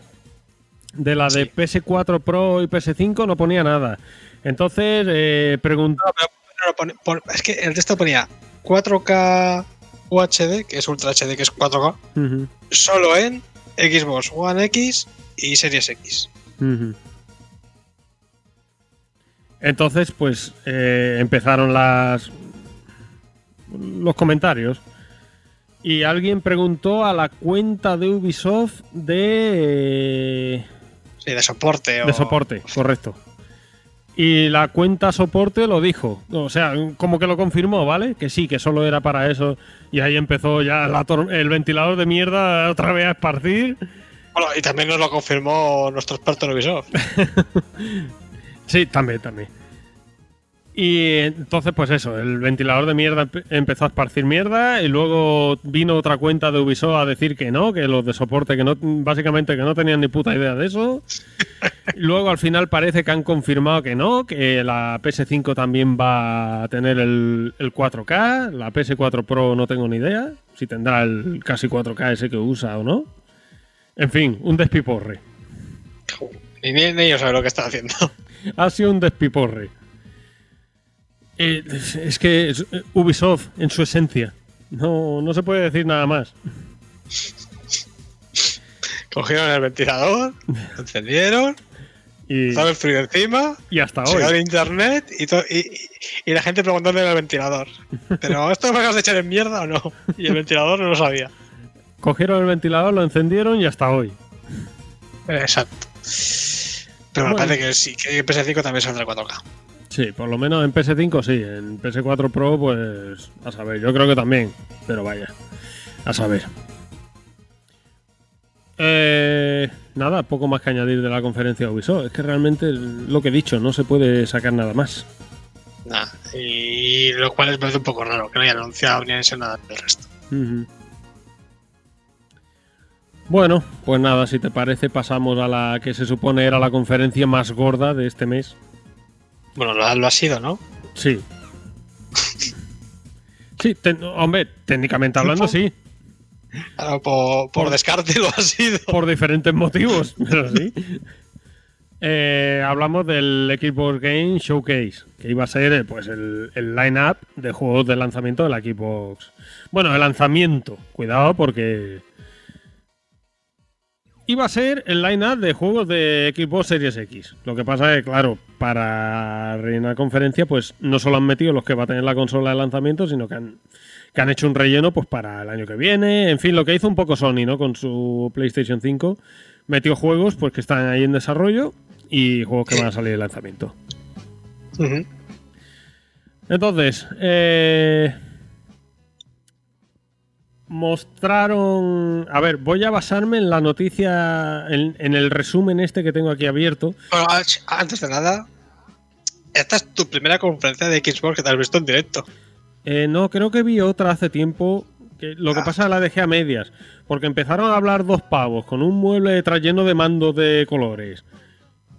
Speaker 1: De la de
Speaker 2: Sí.
Speaker 1: PS4 Pro y PS5 no ponía nada. Entonces, eh, preguntó.
Speaker 2: No, no es que el texto ponía 4K UHD, que es Ultra HD, que es 4K,
Speaker 1: Ujú,
Speaker 2: solo en Xbox One X y Series X.
Speaker 1: Entonces, pues eh, empezaron las los comentarios. Y alguien preguntó a la cuenta de Ubisoft de,
Speaker 2: Sí, de soporte. o-
Speaker 1: de soporte, correcto. Y la cuenta soporte lo dijo. O sea, como que lo confirmó, ¿vale? Que sí, que solo era para eso. Y ahí empezó ya la el ventilador de mierda otra vez a esparcir.
Speaker 2: Bueno, y también nos lo confirmó nuestro experto en Ubisoft.
Speaker 1: Sí, también, también. Y entonces, pues eso, el ventilador de mierda empe- empezó a esparcir mierda y luego vino otra cuenta de Ubisoft a decir que no, que los de soporte, que no, básicamente que no tenían ni puta idea de eso. Luego al final parece que han confirmado que no, que la PS5 también va a tener el, el 4K, la PS4 Pro no tengo ni idea, si tendrá el casi 4K ese que usa o no. En fin, un despiporre.
Speaker 2: Ni, ni, ni ellos saben lo que están haciendo.
Speaker 1: Ha sido un despiporre. Eh, es- que es- eh, Ubisoft, en su esencia. No, no se puede decir nada más.
Speaker 2: Cogieron el ventilador, lo encendieron,
Speaker 1: Y,
Speaker 2: el frío encima,
Speaker 1: y hasta hoy.
Speaker 2: el internet y, to- y, y- la gente preguntándole al ventilador. Pero ¿esto me acabas de echar en mierda o no? Y el ventilador no lo sabía.
Speaker 1: Cogieron el ventilador, lo encendieron y hasta hoy.
Speaker 2: Exacto. Pero me parece que sí, que PS5 también saldrá 4K.
Speaker 1: Sí, por lo menos en PS5 sí. En PS4 Pro, pues a saber. Yo creo que también. Pero vaya. A saber. Eh, nada, poco más que añadir de la conferencia de Ubisoft. Es que realmente lo que he dicho, no se puede sacar nada más.
Speaker 2: Nah, y lo cual me parece un poco raro, que no hayan anunciado ni hayan nada del resto.
Speaker 1: Bueno, pues nada, si te parece, pasamos a la que se supone era la conferencia más gorda de este mes.
Speaker 2: Bueno, lo, lo ha sido, ¿no?
Speaker 1: Sí. Sí, hombre, técnicamente hablando, sí,
Speaker 2: Ahora, por, por
Speaker 1: Por-
Speaker 2: descarte lo ha sido.
Speaker 1: por diferentes motivos, pero sí. Eh, hablamos del Xbox Game Showcase, que iba a ser eh, pues el, el line-up de juegos de lanzamiento de la Xbox. Bueno, el lanzamiento, cuidado porque iba a ser el line-up de juegos de Xbox Series X. Lo que pasa es que, claro, para rellenar conferencia, pues no solo han metido los que va a tener la consola de lanzamiento, sino que han, que han hecho un relleno pues para el año que viene. En fin, lo que hizo un poco Sony, ¿no? Con su PlayStation 5. Metió juegos pues que están ahí en desarrollo y juegos que van a salir de lanzamiento. Entonces, eh, mostraron... A ver, voy a basarme en la noticia, en, en el resumen este que tengo aquí abierto.
Speaker 2: Bueno, antes de nada, esta es tu primera conferencia de Xbox que te has visto en directo.
Speaker 1: Eh, no, creo que vi otra hace tiempo. Que lo que
Speaker 2: Ah.
Speaker 1: pasa es que la dejé a medias. Porque empezaron a hablar dos pavos con un mueble detrás lleno de mandos de colores.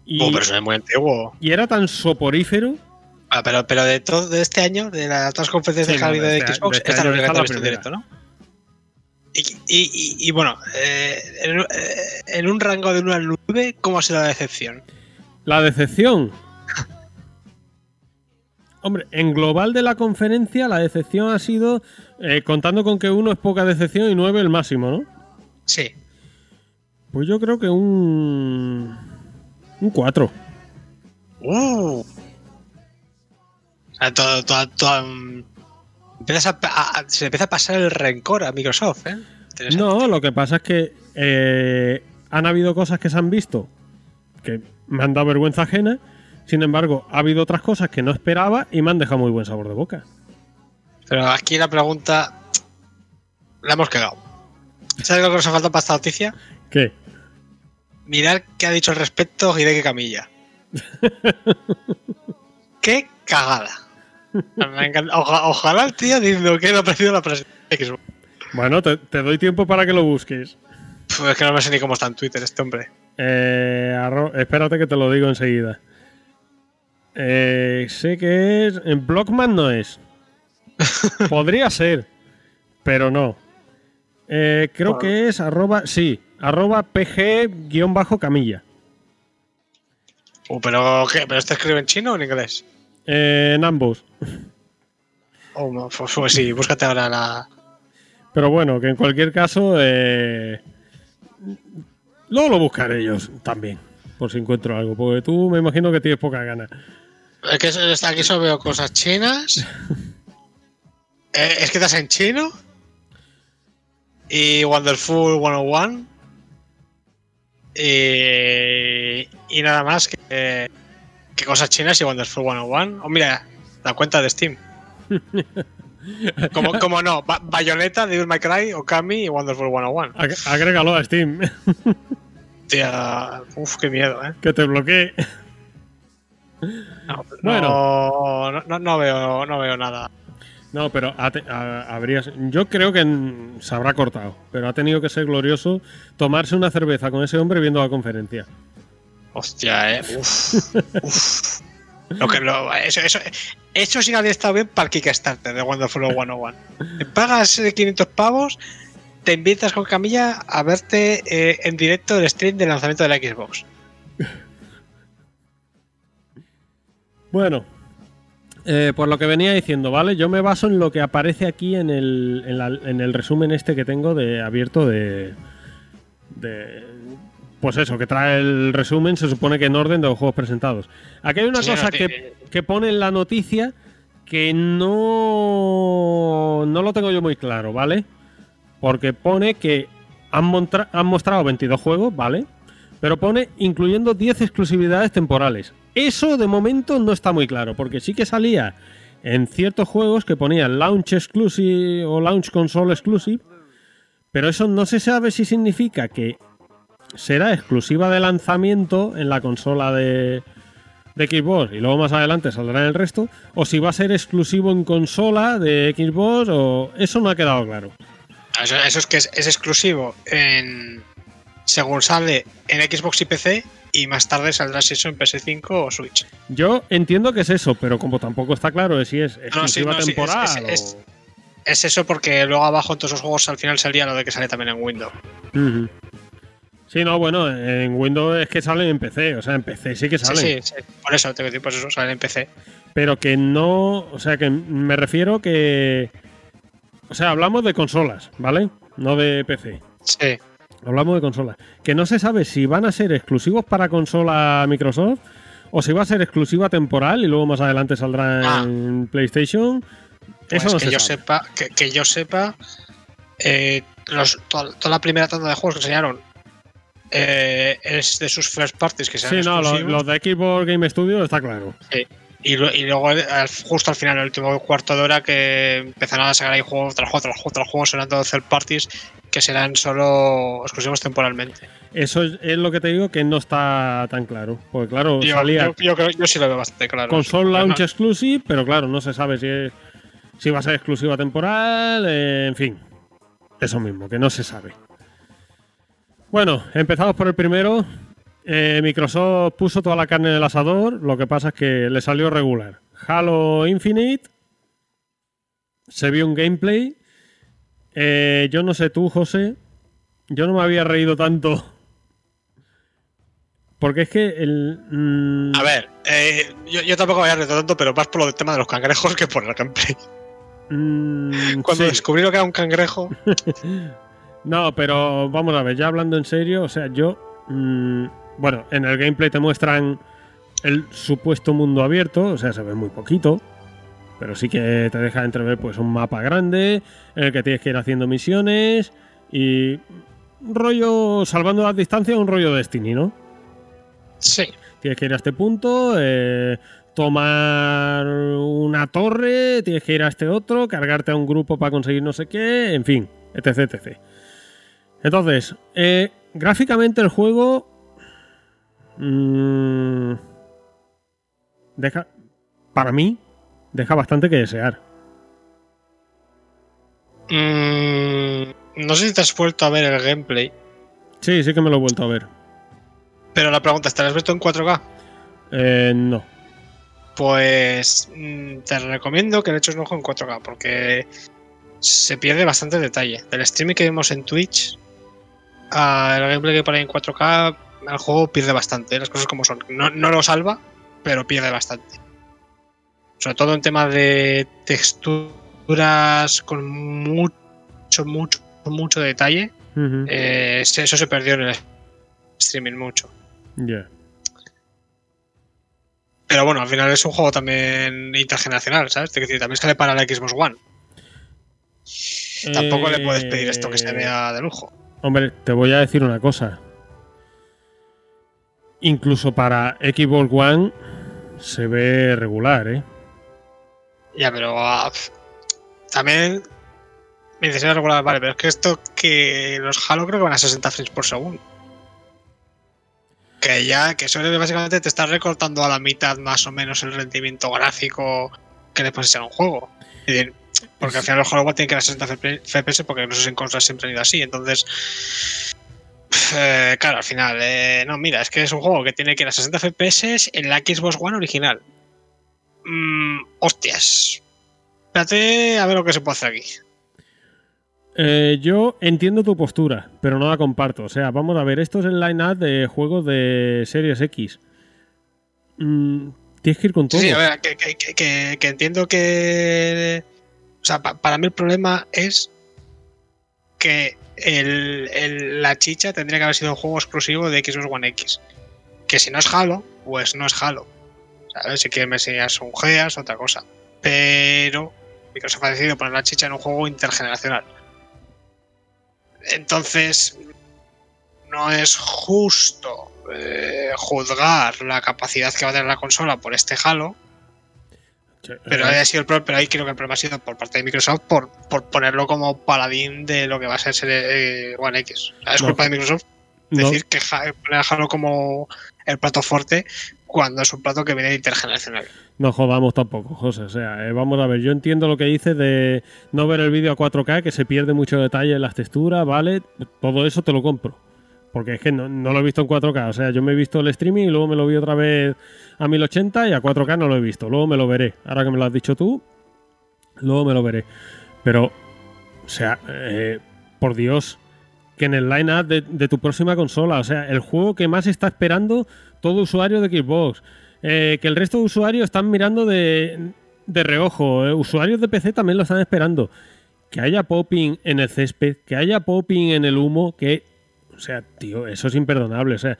Speaker 1: Y,
Speaker 2: Oh, pero eso es muy antiguo.
Speaker 1: y era tan soporífero.
Speaker 2: Ah, pero, pero de todo de este año, de las otras conferencias
Speaker 1: Sí,
Speaker 2: Javi
Speaker 1: de este-
Speaker 2: Xbox,
Speaker 1: de este
Speaker 2: esta es la
Speaker 1: año
Speaker 2: primera que
Speaker 1: esta
Speaker 2: te
Speaker 1: es
Speaker 2: has
Speaker 1: la
Speaker 2: visto en directo, ¿no? Y, y- y- y bueno, eh, en, eh, en un rango de 1 al 9, ¿cómo ha sido la decepción?
Speaker 1: La decepción. Hombre, en global de la conferencia, la decepción ha sido. eh, contando con que uno es poca decepción y nueve el máximo, ¿no?
Speaker 2: Sí.
Speaker 1: Pues yo creo que un. Un 4.
Speaker 2: Uh. O sea, todo, todo- todo, empiezas a, se le empieza a pasar el rencor a Microsoft, ¿eh?
Speaker 1: No, lo que pasa es que eh, han habido cosas que se han visto que me han dado vergüenza ajena. Sin embargo, ha habido otras cosas que no esperaba y me han dejado muy buen sabor de boca.
Speaker 2: Pero aquí la pregunta la hemos cagado. ¿Sabes lo que nos ha faltado para esta noticia?
Speaker 1: ¿Qué?
Speaker 2: Mirar qué ha dicho al respecto Hideki Camilla. ¡Qué cagada! Me encanta. Oja- ojalá el tío diciendo que no ha aparecido la Xbox.
Speaker 1: Bueno, te, te doy tiempo para que lo busques.
Speaker 2: Puf, es que no me sé ni cómo está en Twitter este hombre.
Speaker 1: Eh, arro- espérate que te lo digo enseguida. Eh, sé que es. En Blockman no es. Podría ser, pero no. Eh, creo
Speaker 2: Bueno.
Speaker 1: que es arroba. Sí, arroba pg-camilla.
Speaker 2: Uh, pero, ¿qué? ¿Pero este escribe en chino o en inglés?
Speaker 1: Eh, en ambos.
Speaker 2: Oh, no, pues, pues sí, búscate ahora la.
Speaker 1: Pero bueno, que en cualquier caso. Eh, luego lo buscaré ellos también. Por si encuentro algo. Porque tú me imagino que tienes poca gana.
Speaker 2: Es que es- aquí solo veo cosas chinas. Eh, escritas en chino. Y Wonderful 101. Y, y nada más que, que cosas chinas y Wonderful 101. Oh, mira, la cuenta de Steam. Como, como no, Ba- Bayonetta, Devil May Cry, Okami y Wonderful 101.
Speaker 1: Ag- Agrégalo a Steam.
Speaker 2: Tía, uf, qué miedo, eh.
Speaker 1: que te bloquee.
Speaker 2: No,
Speaker 1: Bueno.
Speaker 2: no, no, no veo, no veo nada.
Speaker 1: No, pero ha te- ha- habrías. Yo creo que se habrá cortado, pero ha tenido que ser glorioso tomarse una cerveza con ese hombre viendo la conferencia.
Speaker 2: Hostia, eh. Uf, uf. Lo que, lo- eso, eso, eso sí que habría estado bien para el Kickstarter de Wonderful 101. Te pagas eh, 500 pavos, te invitas con Camilla a verte eh, en directo el stream del lanzamiento de la Xbox.
Speaker 1: Bueno, eh, por lo que venía diciendo, ¿vale? Yo me baso en lo que aparece aquí en el, en, la- en el resumen este que tengo de abierto de, de. Pues eso, que trae el resumen, se supone que en orden de los juegos presentados. Aquí hay una
Speaker 2: Sí,
Speaker 1: cosa
Speaker 2: no,
Speaker 1: que, que pone en la noticia que no, no lo tengo yo muy claro, ¿vale? Porque pone que han, montra- han mostrado 22 juegos, ¿vale? Pero pone incluyendo 10 exclusividades temporales. Eso de momento no está muy claro, porque sí que salía en ciertos juegos que ponían Launch Exclusive o Launch Console Exclusive, pero eso no se sabe si significa que será exclusiva de lanzamiento en la consola de, de Xbox y luego más adelante saldrá en el resto, o si va a ser exclusivo en consola de Xbox, o eso no ha quedado claro.
Speaker 2: Eso, eso es que es, es exclusivo en según sale en Xbox y PC y más tarde saldrá si eso en PS5 o Switch.
Speaker 1: Yo entiendo que es eso, pero como tampoco está claro de si es exclusiva
Speaker 2: no, sí, es-
Speaker 1: temporal
Speaker 2: es- es-
Speaker 1: o-
Speaker 2: Es eso porque luego abajo en todos los juegos al final salía lo de que sale también en Windows.
Speaker 1: Ujú. Sí, no, bueno, en Windows es que salen en PC, o sea, en PC sí que
Speaker 2: Sí,
Speaker 1: salen.
Speaker 2: sí, sí. Por eso te digo, pues eso sale en PC.
Speaker 1: Pero que no, o sea, que me refiero que... O sea, hablamos de consolas, ¿vale? No de PC.
Speaker 2: Sí.
Speaker 1: Hablamos de consolas. Que no se sabe si van a ser exclusivos para consola Microsoft o si va a ser exclusiva temporal y luego más adelante saldrá
Speaker 2: Ah.
Speaker 1: en PlayStation.
Speaker 2: Pues
Speaker 1: Eso no
Speaker 2: que
Speaker 1: se
Speaker 2: yo
Speaker 1: sabe.
Speaker 2: sepa, que, que yo sepa, eh, los- toda, toda la primera tanda de juegos que enseñaron eh, es de sus first parties que
Speaker 1: Sí,
Speaker 2: sean
Speaker 1: no, lo-
Speaker 2: exclusivos.
Speaker 1: los de Xbox Game Studio está claro.
Speaker 2: Y, luego, al- justo al final, el último cuarto de hora, que empezaron a sacar ahí juego tras juego tras juego tras juego, serán todos third parties que serán solo exclusivos temporalmente.
Speaker 1: Eso es, lo que te digo que no está tan claro. Porque claro,
Speaker 2: Yo,
Speaker 1: salía
Speaker 2: yo, yo creo, yo sí lo veo bastante claro.
Speaker 1: console launch
Speaker 2: no-
Speaker 1: exclusive, pero claro, no se sabe si, es- si va a ser exclusiva temporal, eh, en fin. Eso mismo, que no se sabe. Bueno, empezamos por el primero. Eh, Microsoft puso toda la carne en el asador, lo que pasa es que le salió regular. Halo Infinite, se vio un gameplay. Eh, yo no sé tú, José, yo no me había reído tanto. Porque es que el... mm,
Speaker 2: A ver, eh, yo, yo tampoco me había reído tanto, pero más por lo del tema de los cangrejos que por el gameplay.
Speaker 1: mm,
Speaker 2: Cuando
Speaker 1: sí.
Speaker 2: descubrí lo que era un cangrejo,
Speaker 1: No, pero vamos a ver, ya hablando en serio, o sea, yo. mm, bueno, en el gameplay te muestran el supuesto mundo abierto, o sea, se ve muy poquito. Pero sí que te deja entrever pues un mapa grande en el que tienes que ir haciendo misiones y un rollo, salvando las distancias, un rollo Destiny, ¿no?
Speaker 2: sí.
Speaker 1: Tienes que ir a este punto, eh, tomar una torre, tienes que ir a este otro, cargarte a un grupo para conseguir no sé qué, en fin, etc. etc. Entonces, eh, gráficamente el juego... mm, deja, para mí, deja bastante que desear.
Speaker 2: Mm, no sé si te has vuelto a ver el gameplay.
Speaker 1: Sí, sí que me lo he vuelto a ver.
Speaker 2: Pero la pregunta ¿te lo has visto en 4K?
Speaker 1: Eh, no.
Speaker 2: Pues mm, te recomiendo que le eches un ojo en 4K porque se pierde bastante detalle. Del streaming que vimos en Twitch al gameplay que pone en 4K, el juego pierde bastante, las cosas como son. No, no lo salva, pero pierde bastante. Sobre todo en temas de texturas con mucho, mucho, mucho detalle. Eh, eso se perdió en el streaming mucho. Pero bueno, al final es un juego también intergeneracional, ¿sabes? Es decir, también sale para la Xbox One. Tampoco le puedes pedir esto que se
Speaker 1: Eh,
Speaker 2: vea de lujo.
Speaker 1: Hombre, te voy a decir una cosa. Incluso para Xbox One se ve regular, ¿eh?
Speaker 2: Ya, pero ah, también me dices "Era regular, vale, pero es que esto que los Halo creo que van a 60 frames por segundo. Que ya, que eso es básicamente te está recortando a la mitad más o menos el rendimiento gráfico que le ser a un juego. Es decir, porque al final los Halo igual tienen que ir a 60 FPS porque no sé si en consolas siempre han ido así. Entonces, eh, claro, al final, eh, no, mira, es que es un juego que tiene que ir a 60 FPS en la Xbox One original. Mm, hostias. Espérate a ver lo que se puede hacer aquí.
Speaker 1: Eh, yo entiendo tu postura, pero no la comparto. O sea, vamos a ver, esto es el line-up de juegos de Series X. Mm, tienes que ir con todo.
Speaker 2: sí, a ver, que, que- que- que- que entiendo que. O sea, pa- para mí el problema es que la chicha tendría que haber sido un juego exclusivo de Xbox One X. Que si no es Halo, pues no es Halo. ¿Sabes? Si quieres me enseñas un Gears, otra cosa. Pero Microsoft ha decidido poner la chicha en un juego intergeneracional. Entonces, no es justo eh, juzgar la capacidad que va a tener la consola por este Halo, Pero, ahí ha sido el pro- pero ahí creo que el problema ha sido por parte de Microsoft por, por ponerlo como paladín de lo que va a ser eh, One X. Es
Speaker 1: No.
Speaker 2: culpa de Microsoft
Speaker 1: no-
Speaker 2: decir que Halo como el plato fuerte cuando es un plato que viene de intergeneracional.
Speaker 1: No jodamos tampoco, José. O sea, eh, vamos a ver, yo entiendo lo que dices de no ver el vídeo a 4K, que se pierde mucho detalle en las texturas, ¿vale? Todo eso te lo compro. Porque es que no, no lo he visto en 4K. O sea, yo me he visto el streaming y luego me lo vi otra vez a 1080 y a 4K no lo he visto. Luego me lo veré. Ahora que me lo has dicho tú, luego me lo veré. Pero, o sea, eh, por Dios, que en el line-up de, de tu próxima consola, o sea, el juego que más está esperando todo usuario de Xbox, eh, que el resto de usuarios están mirando de, de reojo, eh, usuarios de PC también lo están esperando. Que haya popping en el césped, que haya popping en el humo, que. O sea, tío, eso es imperdonable. O sea,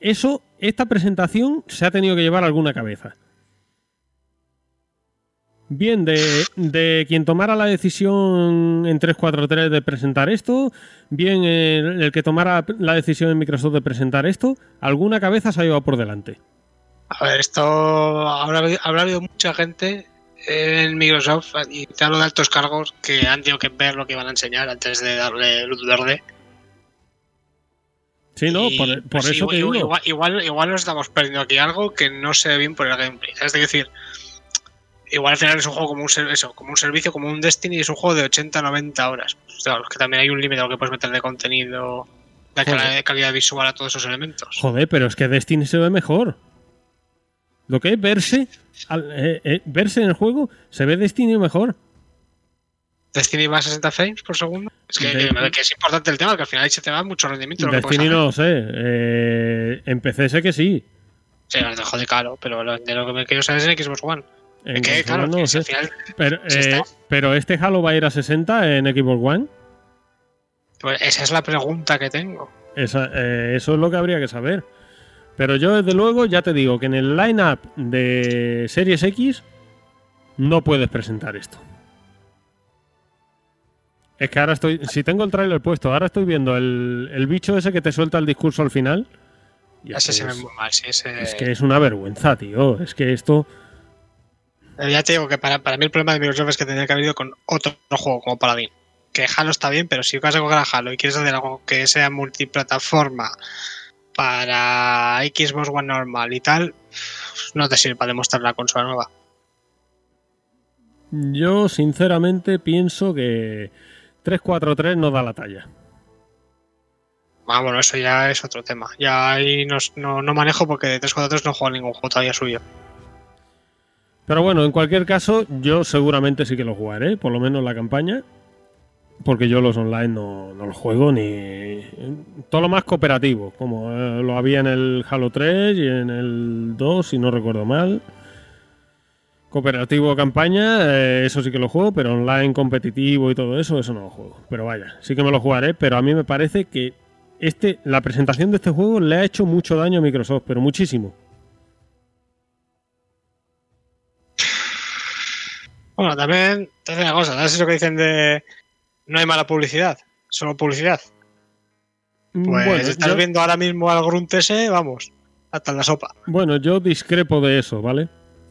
Speaker 1: eso, esta presentación se ha tenido que llevar alguna cabeza. Bien, de, de quien tomara la decisión en 343 de presentar esto, bien el, que tomara la decisión en Microsoft de presentar esto, alguna cabeza se ha llevado por delante.
Speaker 2: A ver, esto habrá, habrá habido mucha gente en Microsoft, y te hablo de altos cargos, que han tenido que ver lo que iban a enseñar antes de darle luz verde.
Speaker 1: Sí, no,
Speaker 2: Y,
Speaker 1: por, por
Speaker 2: pues,
Speaker 1: eso
Speaker 2: igual,
Speaker 1: te digo.
Speaker 2: Igual, igual, igual nos estamos perdiendo aquí algo que no se ve bien por el gameplay. Es decir, igual al final es un juego como un, eso, como un servicio, como un Destiny, y es un juego de 80-90 horas. Pues, claro, que también hay un límite a lo que puedes meter de contenido, de calidad visual a todos esos elementos.
Speaker 1: Joder, pero es que Destiny se ve mejor. Lo que es verse, al- eh, eh, verse en el juego, se ve Destiny mejor.
Speaker 2: Destiny va a 60 frames por segundo. Es que,
Speaker 1: De-
Speaker 2: que- que es importante el tema, que al final ahí se te va mucho rendimiento. lo
Speaker 1: Destiny no lo sé. Eh, en PC sé que sí.
Speaker 2: Sí, nos dejo de caro, pero lo, de lo que me quiero saber es en Xbox One.
Speaker 1: En
Speaker 2: Es que, claro,
Speaker 1: no
Speaker 2: que
Speaker 1: lo
Speaker 2: si
Speaker 1: sé.
Speaker 2: al final
Speaker 1: Pero,
Speaker 2: si
Speaker 1: eh, pero este Halo va a ir a 60 en Xbox One.
Speaker 2: pues esa es la pregunta que tengo.
Speaker 1: Esa- eh, eso es lo que habría que saber. Pero yo, desde luego, ya te digo que en el line-up de Series X no puedes presentar esto. Es que ahora estoy. Si tengo el trailer puesto, ahora estoy viendo el, el bicho ese que te suelta el discurso al final. y
Speaker 2: Ese
Speaker 1: que
Speaker 2: se ve
Speaker 1: es-
Speaker 2: muy mal. Sí, ese-
Speaker 1: es que es una vergüenza, tío. Es que esto.
Speaker 2: Eh, Ya te digo que para, para mí el problema de Microsoft es que tendría que haber ido con otro juego como Paladin. Que Halo está bien, pero si vas a coger a Halo y quieres hacer algo que sea multiplataforma para Xbox One normal y tal, no te sirve para demostrar la consola nueva.
Speaker 1: Yo, sinceramente, pienso que 3-4-3 no da la talla.
Speaker 2: Ah, bueno, eso ya es otro tema. Ya ahí no, no, no manejo porque de 3-4-3 no juego ningún juego todavía suyo.
Speaker 1: Pero bueno, en cualquier caso, yo seguramente sí que lo jugaré, por lo menos la campaña. Porque yo los online no, no los juego ni. Todo lo más cooperativo, como eh, lo había en el Halo 3 y en el 2, si no recuerdo mal. Cooperativo campaña, eh, eso sí que lo juego, pero online competitivo y todo eso, eso no lo juego. Pero vaya, sí que me lo jugaré, pero a mí me parece que este, la presentación de este juego le ha hecho mucho daño a Microsoft, pero muchísimo.
Speaker 2: Bueno, también te hace una cosa, ¿sabes eso que dicen de no hay mala publicidad, solo publicidad? Pues
Speaker 1: Bueno,
Speaker 2: estás
Speaker 1: yo-
Speaker 2: viendo ahora mismo al Grunt ese, vamos, hasta en la sopa.
Speaker 1: bueno, yo discrepo de eso, ¿vale?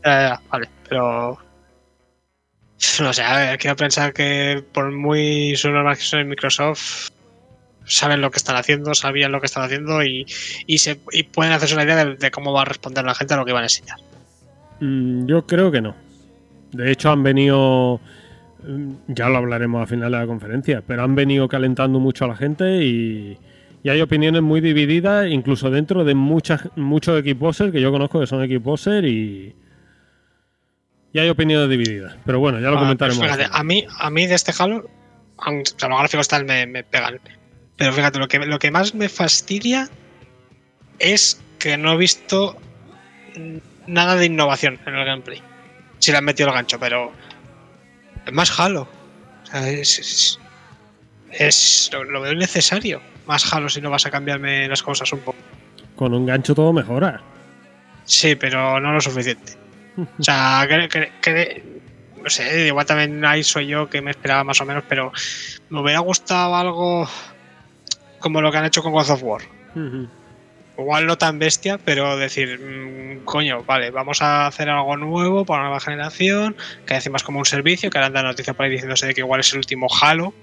Speaker 2: Ya, vale, pero. No sé, a ver, quiero pensar que por muy subnormas que son en Microsoft, saben lo que están haciendo, sabían lo que están haciendo y, y, se, y pueden hacerse una idea de, cómo va a responder la gente a lo que van a enseñar.
Speaker 1: Mm, Yo creo que no. De hecho, han venido. mm, Ya lo hablaremos al final de la conferencia, pero han venido calentando mucho a la gente y, y hay opiniones muy divididas, incluso dentro de muchas, muchos equiposes que yo conozco que son equiposer y. Y hay opiniones divididas. Pero bueno, ya lo
Speaker 2: Ah,
Speaker 1: comentaremos.
Speaker 2: pues fíjate, a mí, a mí de este Halo, aunque o sea, los gráficos tal me, me pegan. Pero fíjate, lo que, lo que más me fastidia es que no he visto nada de innovación en el gameplay. Si le han metido el gancho, pero es más Halo. O sea, es, es- es- lo, lo veo necesario. Más Halo si no vas a cambiarme las cosas un poco.
Speaker 1: Con un gancho todo mejora.
Speaker 2: Sí, pero no lo suficiente. O sea, que, que- que- no sé, igual también ahí soy yo que me esperaba más o menos, pero me hubiera gustado algo como lo que han hecho con God of War. Igual no tan bestia, pero decir, mm, coño, vale, vamos a hacer algo nuevo para una nueva generación, que encima es como un servicio, que ahora dan noticia por ahí diciéndose de que igual es el último Halo,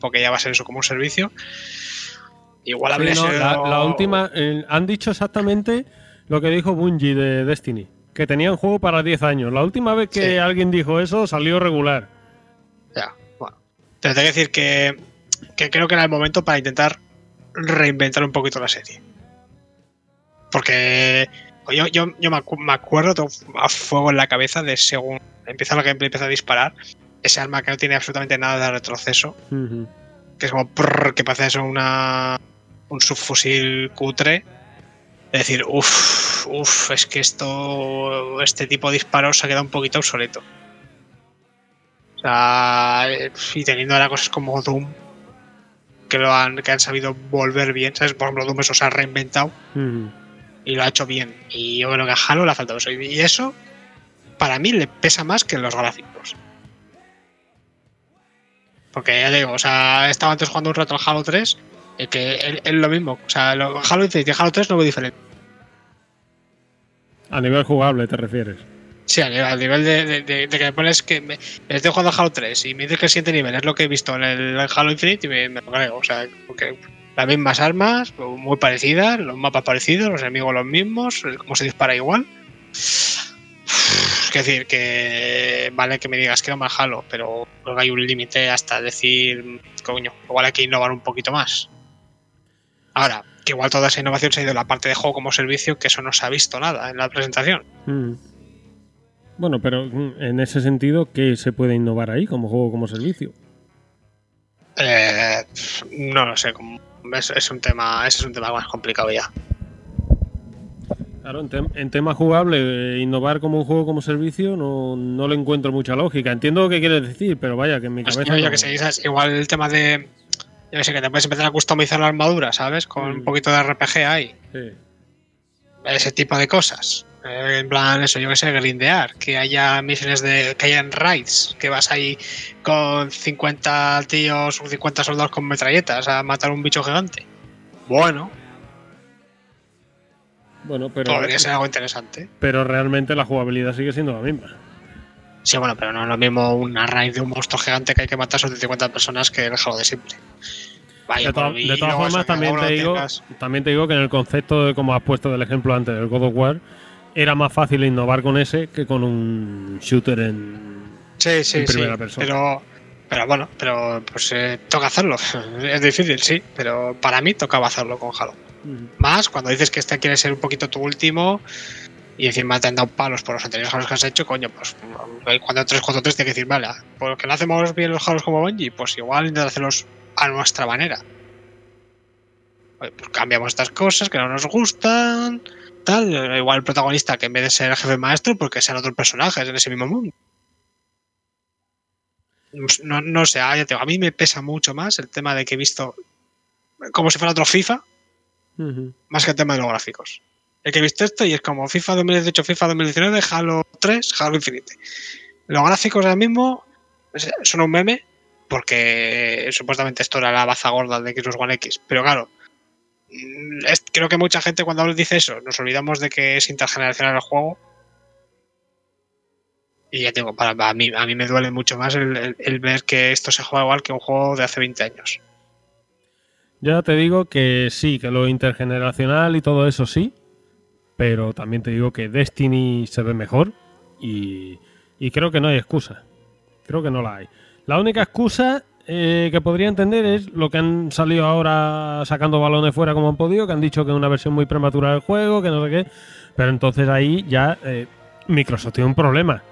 Speaker 2: porque ya va a ser eso como un servicio. Igual
Speaker 1: Sí,
Speaker 2: habría
Speaker 1: no,
Speaker 2: sido-
Speaker 1: la, la última. eh, han dicho exactamente lo que dijo Bungie de Destiny. Que tenían juego para 10 años. La última vez que
Speaker 2: Sí.
Speaker 1: alguien dijo eso salió regular.
Speaker 2: Ya, bueno. Te tengo que decir que, que creo que era el momento para intentar reinventar un poquito la serie. Porque yo, yo, yo me, acu- me acuerdo, tengo a fuego en la cabeza de según empieza la gameplay empieza a disparar, ese arma que no tiene absolutamente nada de retroceso, que es como prrr, que parece eso una un subfusil cutre. Es decir, uff, uff, es que esto, este tipo de disparos se ha quedado un poquito obsoleto. O sea, eh, y teniendo ahora cosas como Doom, que lo han, que han sabido volver bien, ¿sabes? Por ejemplo, Doom eso se ha reinventado y lo ha hecho bien. Y yo creo que a Halo le ha faltado eso. Y eso, para mí, le pesa más que los gráficos. Porque ya digo, o sea, estaba antes jugando un rato al Halo 3, y que es lo mismo. O sea, lo, Halo y Halo 3 no veo diferente.
Speaker 1: A nivel jugable, te refieres.
Speaker 2: Sí, a al nivel de, que me pones que me, estoy jugando al Halo 3 y me dices que el siguiente nivel es lo que he visto en el Halo Infinite y me, me creo. O sea, porque las mismas armas, muy parecidas, los mapas parecidos, los enemigos los mismos, cómo se dispara igual. Es decir, que vale que me digas que no más Halo, pero creo que hay un límite hasta decir, coño, igual hay que innovar un poquito más. Ahora, que igual toda esa innovación se ha ido en la parte de juego como servicio, que eso no se ha visto nada en la presentación.
Speaker 1: Ujú. Bueno, pero mm, en ese sentido, ¿qué se puede innovar ahí como juego, como servicio?
Speaker 2: Eh, no lo sé, es, es un tema, ese es un tema más complicado ya.
Speaker 1: Claro, en, tem- en tema jugable, eh, innovar como un juego como servicio no, no le encuentro mucha lógica. Entiendo lo que quieres decir, pero vaya, que en mi
Speaker 2: Pues
Speaker 1: cabeza. no-
Speaker 2: que igual el tema de, yo que sé, que te puedes empezar a customizar la armadura, ¿sabes? Con
Speaker 1: Mm.
Speaker 2: un poquito de RPG ahí,
Speaker 1: Sí.
Speaker 2: ese tipo de cosas. Eh, en plan, eso, yo que sé, grindear, que haya misiones de, que hayan raids, que vas ahí con 50 tíos o 50 soldados con metralletas a matar un bicho gigante. Bueno,
Speaker 1: Bueno, pero,
Speaker 2: podría ser algo interesante.
Speaker 1: pero realmente la jugabilidad sigue siendo la misma.
Speaker 2: Sí, bueno, pero no es lo mismo una raid de un monstruo gigante que hay que matar a 50 personas que el Halo de siempre. Vaya,
Speaker 1: De, to- todas formas, también te, digo, también te digo que en el concepto de como has puesto del ejemplo antes del God of War, era más fácil innovar con ese que con un shooter en,
Speaker 2: Sí, sí,
Speaker 1: en
Speaker 2: sí.
Speaker 1: primera persona.
Speaker 2: Pero, pero bueno, pero pues eh, toca hacerlo. Es difícil, sí, pero para mí tocaba hacerlo con Halo. Más cuando dices que este quiere ser un poquito tu último y encima te han dado palos por los anteriores Halos que has hecho, coño, pues cuando 343 tiene que decir, vale, porque no hacemos bien los Halos como Bungie, pues igual intentar hacerlos a nuestra manera. Pues cambiamos estas cosas que no nos gustan, tal, igual el protagonista que en vez de ser el jefe maestro, porque sean otros personajes en ese mismo mundo. No, no sé, ah, ya te digo, a mí me pesa mucho más el tema de que he visto como si fuera otro FIFA, más que el tema de los gráficos. El que he visto esto y es como FIFA 2018, FIFA 2019, Halo 3, Halo Infinite. Los gráficos ahora mismo son un meme porque supuestamente esto era la baza gorda de Xbox One X. Pero claro, mm, creo que mucha gente cuando dice eso nos olvidamos de que es intergeneracional el juego. Y ya tengo, para, para mí, a mí me duele mucho más el, ver que esto se juega igual que un juego de hace 20 años.
Speaker 1: Ya te digo que sí, que lo intergeneracional y todo eso sí, pero también te digo que Destiny se ve mejor y creo que no hay excusa. Creo que no la hay. La única excusa eh, que podría entender es lo que han salido ahora sacando balones fuera como han podido, que han dicho que es una versión muy prematura del juego, que no sé qué, pero entonces ahí ya eh, Microsoft tiene un problema.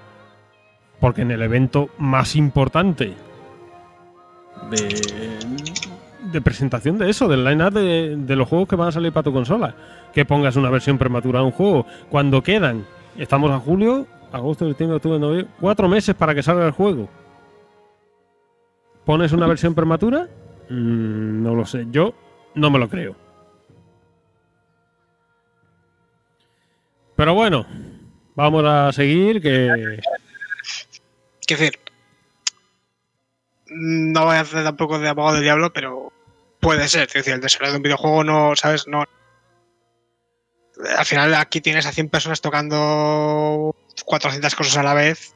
Speaker 1: Porque en el evento más importante de, presentación de eso, del line-up de, de los juegos que van a salir para tu consola. Que pongas una versión prematura de un juego. Cuando quedan, estamos a julio, agosto, septiembre, octubre, noviembre, cuatro meses para que salga el juego. ¿Pones una versión prematura? Mm, no lo sé. Yo no me lo creo. Pero bueno, vamos a seguir que...
Speaker 2: Quiero decir, no voy a hacer tampoco de abogado del diablo, pero puede ser. Es decir, el desarrollo de un videojuego no, ¿sabes? No. Al final aquí tienes a 100 personas tocando 400 cosas a la vez.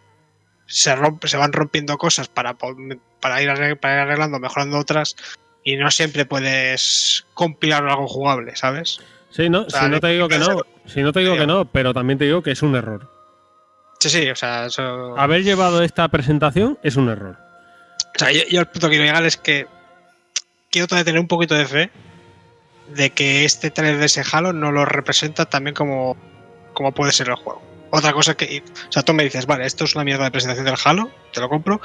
Speaker 2: Se, rompe, se van rompiendo cosas para, para, ir arreg- para ir arreglando, mejorando otras. Y no siempre puedes compilar algo jugable, ¿sabes?
Speaker 1: Sí, no,
Speaker 2: O sea,
Speaker 1: si no te digo que no, si no te digo que no, pero también te digo que es un error.
Speaker 2: Sí, sí, o sea, eso.
Speaker 1: Haber llevado esta presentación es un error.
Speaker 2: O sea, yo, yo el punto que quiero llegar es que quiero todavía tener un poquito de fe de que este trailer de ese Halo no lo representa también como, como puede ser el juego. Otra cosa que. O sea, tú me dices, vale, esto es una mierda de presentación del Halo, te lo compro.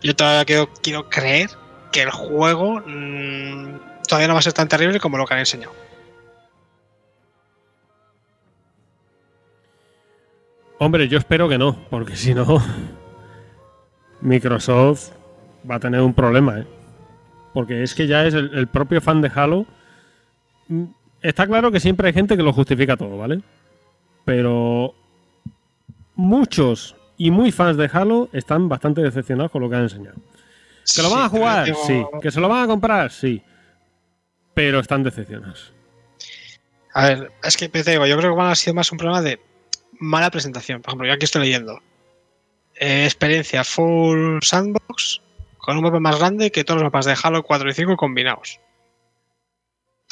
Speaker 2: Yo todavía quiero, quiero creer que el juego mm, todavía no va a ser tan terrible como lo que han enseñado.
Speaker 1: Hombre, yo espero que no, porque si no, Microsoft va a tener un problema, ¿eh? Porque es que ya es el, propio fan de Halo. Mm, Está claro que siempre hay gente que lo justifica todo, ¿vale? Pero muchos y muy fans de Halo están bastante decepcionados con lo que han enseñado. ¿Que lo van a jugar? Sí. ¿Que se lo van a comprar? Sí. Pero están decepcionados.
Speaker 2: A ver, es que te digo, yo creo que van a sido más un problema de mala presentación. Por ejemplo, yo aquí estoy leyendo. eh, experiencia full sandbox con un mapa más grande que todos los mapas de Halo 4 y 5 combinados.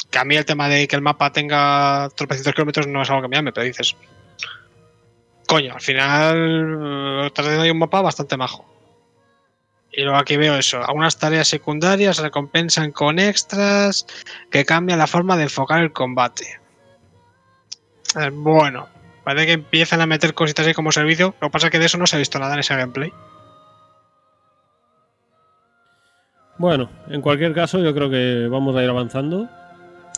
Speaker 2: Que a mí el tema de que el mapa tenga tropecientos kilómetros no es algo que me llame, pero dices. Coño, al final ahí un mapa bastante majo. Y luego aquí veo eso, algunas tareas secundarias se recompensan con extras que cambian la forma de enfocar el combate. Eh, bueno, parece que empiezan a meter cositas ahí como servicio. Lo que pasa es que de eso no se ha visto nada en ese gameplay.
Speaker 1: Bueno, en cualquier caso, yo creo que vamos a ir avanzando.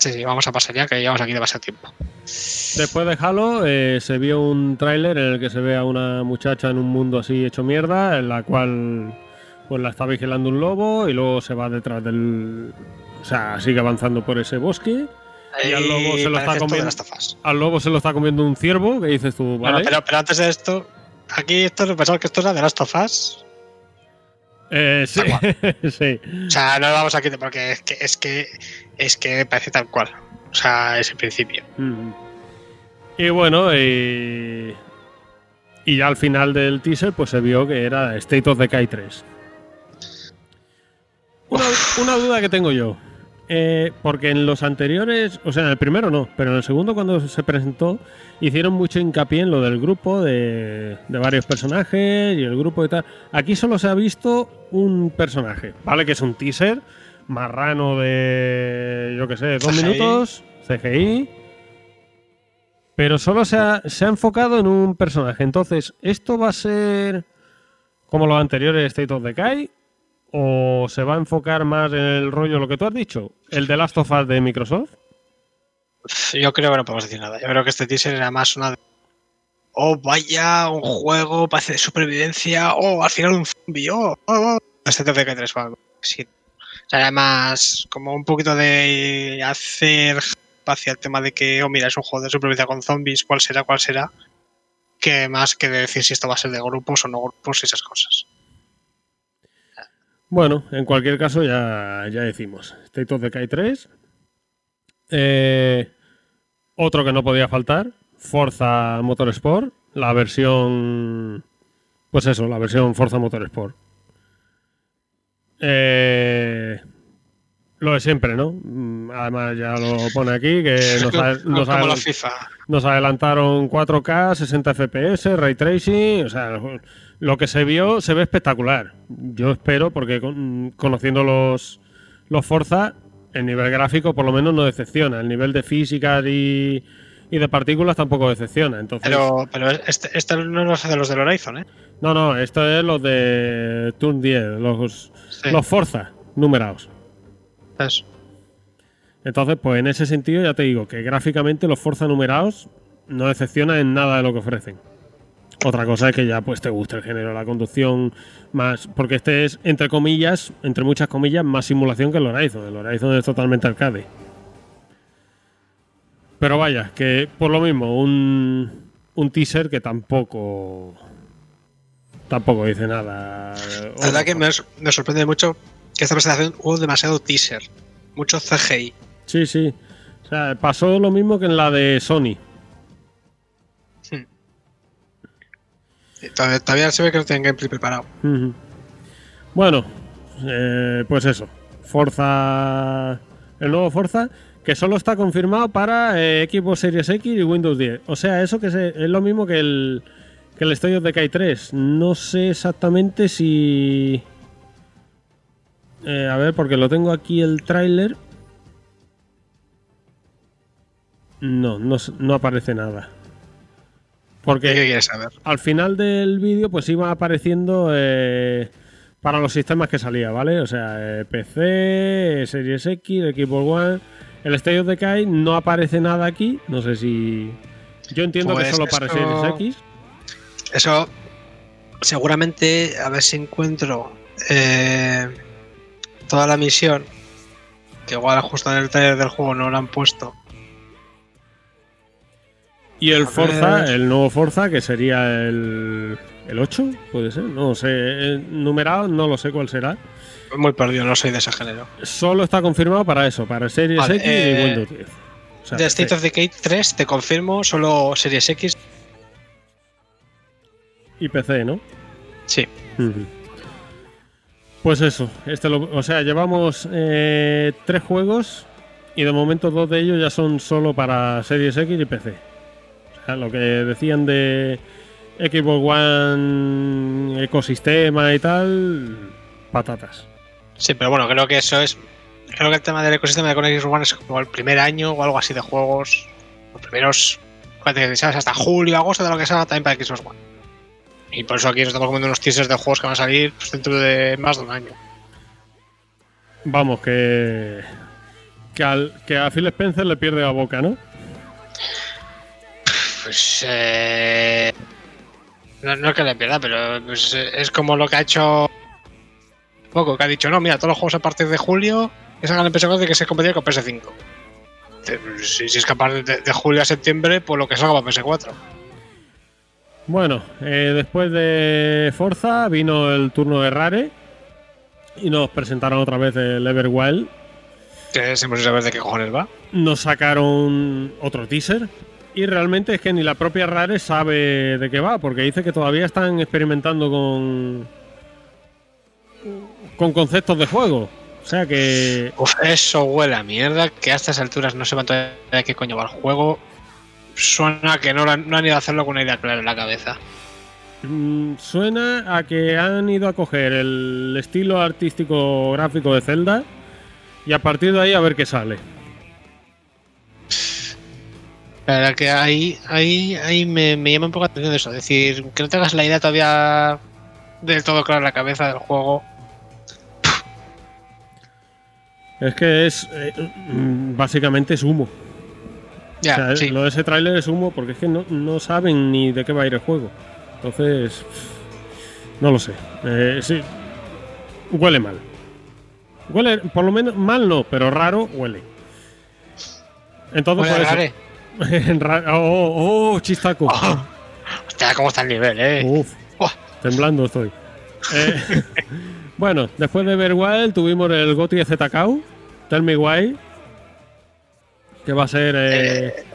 Speaker 2: Sí, sí, vamos a pasar ya, que llevamos aquí demasiado tiempo.
Speaker 1: Después de Halo eh, se vio un tráiler en el que se ve a una muchacha en un mundo así hecho mierda, en la cual pues la está vigilando un lobo y luego se va detrás del... O sea, sigue avanzando por ese bosque. Y al lobo se lo está comiendo. Al lobo se lo está comiendo un ciervo, que dices tú,
Speaker 2: Bueno, pero antes de esto, aquí esto pensaba que esto era de Last of Us.
Speaker 1: Eh, sí, sí.
Speaker 2: O sea, no lo vamos aquí porque es que es que es que parece tal cual. O sea, es el principio.
Speaker 1: Y bueno, y... y ya al final del teaser pues se vio que era State of Decay 3. Una, una duda que tengo yo. Eh, porque en los anteriores, o sea, en el primero no, pero en el segundo cuando se presentó hicieron mucho hincapié en lo del grupo de, de varios personajes y el grupo y tal. Aquí solo se ha visto un personaje, ¿vale? Que es un teaser marrano de, yo qué sé, dos
Speaker 2: CGI.
Speaker 1: minutos, CGI. Pero solo se ha, se ha enfocado en un personaje. Entonces, ¿esto va a ser como los anteriores State of Decay? ¿O se va a enfocar más en el rollo, lo que tú has dicho? ¿El de Last of Us de Microsoft?
Speaker 2: Yo creo que no podemos decir nada. Yo creo que este teaser era más una de. Oh, vaya, un juego, parece de supervivencia. Oh, al final un zombie. Oh, oh, oh. Este TFK 3 o algo. Sí. O sea, era más como un poquito de hacer hacia el tema de que, oh, mira, es un juego de supervivencia con zombies, cuál será, cuál será. Que más que de decir si esto va a ser de grupos o no grupos y esas cosas.
Speaker 1: Bueno, en cualquier caso ya, ya decimos. State of Decay 3. Eh, otro que no podía faltar. Forza Motorsport. La versión... Pues eso, la versión Forza Motorsport. Eh, lo de siempre, ¿no? Mm, Además ya lo pone aquí, que nos, nos adelantaron 4K, 60 FPS, Ray Tracing, o sea, lo que se vio se ve espectacular. Yo espero, porque con- conociendo los, los Forza, el nivel gráfico por lo menos no decepciona. El nivel de físicas y, y de partículas tampoco decepciona. Entonces,
Speaker 2: Pero, pero este, este no los hace los del Horizon, ¿eh?
Speaker 1: no, no, esto es los de Turn 10, los,
Speaker 2: Sí.
Speaker 1: los Forza numerados.
Speaker 2: Es-
Speaker 1: Entonces, pues en ese sentido ya te digo que gráficamente los Forza numerados no decepcionan en nada de lo que ofrecen. Otra cosa es que ya pues te guste el género la conducción más, porque este es entre comillas, entre muchas comillas, más simulación que el Horizon. El Horizon es totalmente arcade. Pero vaya, que por lo mismo un, un teaser que tampoco tampoco dice nada.
Speaker 2: La verdad que me, me sorprende mucho que esta presentación hubo demasiado teaser, mucho CGI.
Speaker 1: Sí, sí. O sea, pasó lo mismo que en la de Sony.
Speaker 2: Todavía, todavía se ve que no tienen gameplay preparado.
Speaker 1: Bueno, eh, pues eso. Forza. El nuevo Forza, que solo está confirmado para eh, Xbox Series X y Windows 10. O sea, eso que es lo mismo que el, que el State of Decay 3. No sé exactamente si. Eh, a ver, porque lo tengo aquí el tráiler. No, no, no aparece nada. Porque
Speaker 2: ¿Qué quieres saber?
Speaker 1: al final del vídeo pues iba apareciendo eh, para los sistemas que salía, ¿vale? O sea, eh, PC, Series X, Xbox One. El State of Decay no aparece nada aquí. No sé si... Yo entiendo que
Speaker 2: Pues
Speaker 1: solo para Series X.
Speaker 2: Eso seguramente, a ver si encuentro eh, toda la misión, que igual justo en el trailer del juego no lo han puesto.
Speaker 1: Y el Forza, el nuevo Forza, que sería el, el 8, puede ser. No sé, eh, numerado, no lo sé cuál será.
Speaker 2: Muy perdido, no soy de ese género.
Speaker 1: Solo está confirmado para eso, para Series
Speaker 2: Vale,
Speaker 1: X y
Speaker 2: eh,
Speaker 1: Windows 10. O sea.
Speaker 2: State of Decay 3 te confirmo solo Series X.
Speaker 1: Y PC, ¿no?
Speaker 2: Sí.
Speaker 1: Pues eso, este lo- o sea, llevamos eh, tres juegos y de momento dos de ellos ya son solo para Series X y PC. Lo que decían de Xbox One, ecosistema y tal, patatas.
Speaker 2: Sí, pero bueno, creo que eso es. Creo que el tema del ecosistema de Connect One es como el primer año o algo así de juegos. Los primeros. ¿cuánto ¿sabes? Hasta julio, agosto de lo que sea también para Xbox One. Y por eso aquí nos estamos comiendo unos teasers de juegos que van a salir pues, dentro de más de un año.
Speaker 1: Vamos, que, que, al- que a Phil Spencer le pierde la boca, ¿no?
Speaker 2: Pues. Eh, no, no que le pierda, pero pues, eh, es como lo que ha hecho. Poco, que ha dicho, no, mira, todos los juegos a partir de julio que salgan en PS4 que se competir con PS5. Eh, pues, Si, si es capaz de, de julio a septiembre, pues lo que salga para PS4.
Speaker 1: Bueno, eh, después de Forza vino el turno de Rare y nos presentaron otra vez el Everwild.
Speaker 2: Que siempre sin saber de qué cojones va.
Speaker 1: Nos sacaron otro teaser y realmente es que ni la propia Rare sabe de qué va, porque dice que todavía están experimentando con con conceptos de juego. O sea que.
Speaker 2: Uf, eso huele a mierda, que a estas alturas no sepan todavía de qué coño va el juego. Suena que no, lo han- no han ido a hacerlo con una idea clara en la cabeza.
Speaker 1: mm, suena a que han ido a coger el estilo artístico gráfico de Zelda y a partir de ahí a ver qué sale.
Speaker 2: La verdad que ahí, ahí, ahí me, me llama un poco la atención eso. Es decir, que no tengas la idea todavía del todo clara en la cabeza del juego.
Speaker 1: Es que es. eh, mm, básicamente es humo.
Speaker 2: Ya,
Speaker 1: O sea,
Speaker 2: sí.
Speaker 1: Lo de ese tráiler es humo porque es que no, no saben ni de qué va a ir el juego. Entonces. No lo sé. Eh, sí. Huele mal. Huele, por lo menos mal no, pero raro huele. Entonces,
Speaker 2: Huele
Speaker 1: por eso- oh, oh, chistaco.
Speaker 2: Oh, hostia, cómo está el nivel, eh.
Speaker 1: Uf, temblando estoy. Eh, bueno, después de ver Wild tuvimos el GOTY de ZKU, Tell Me Why, que va a ser eh,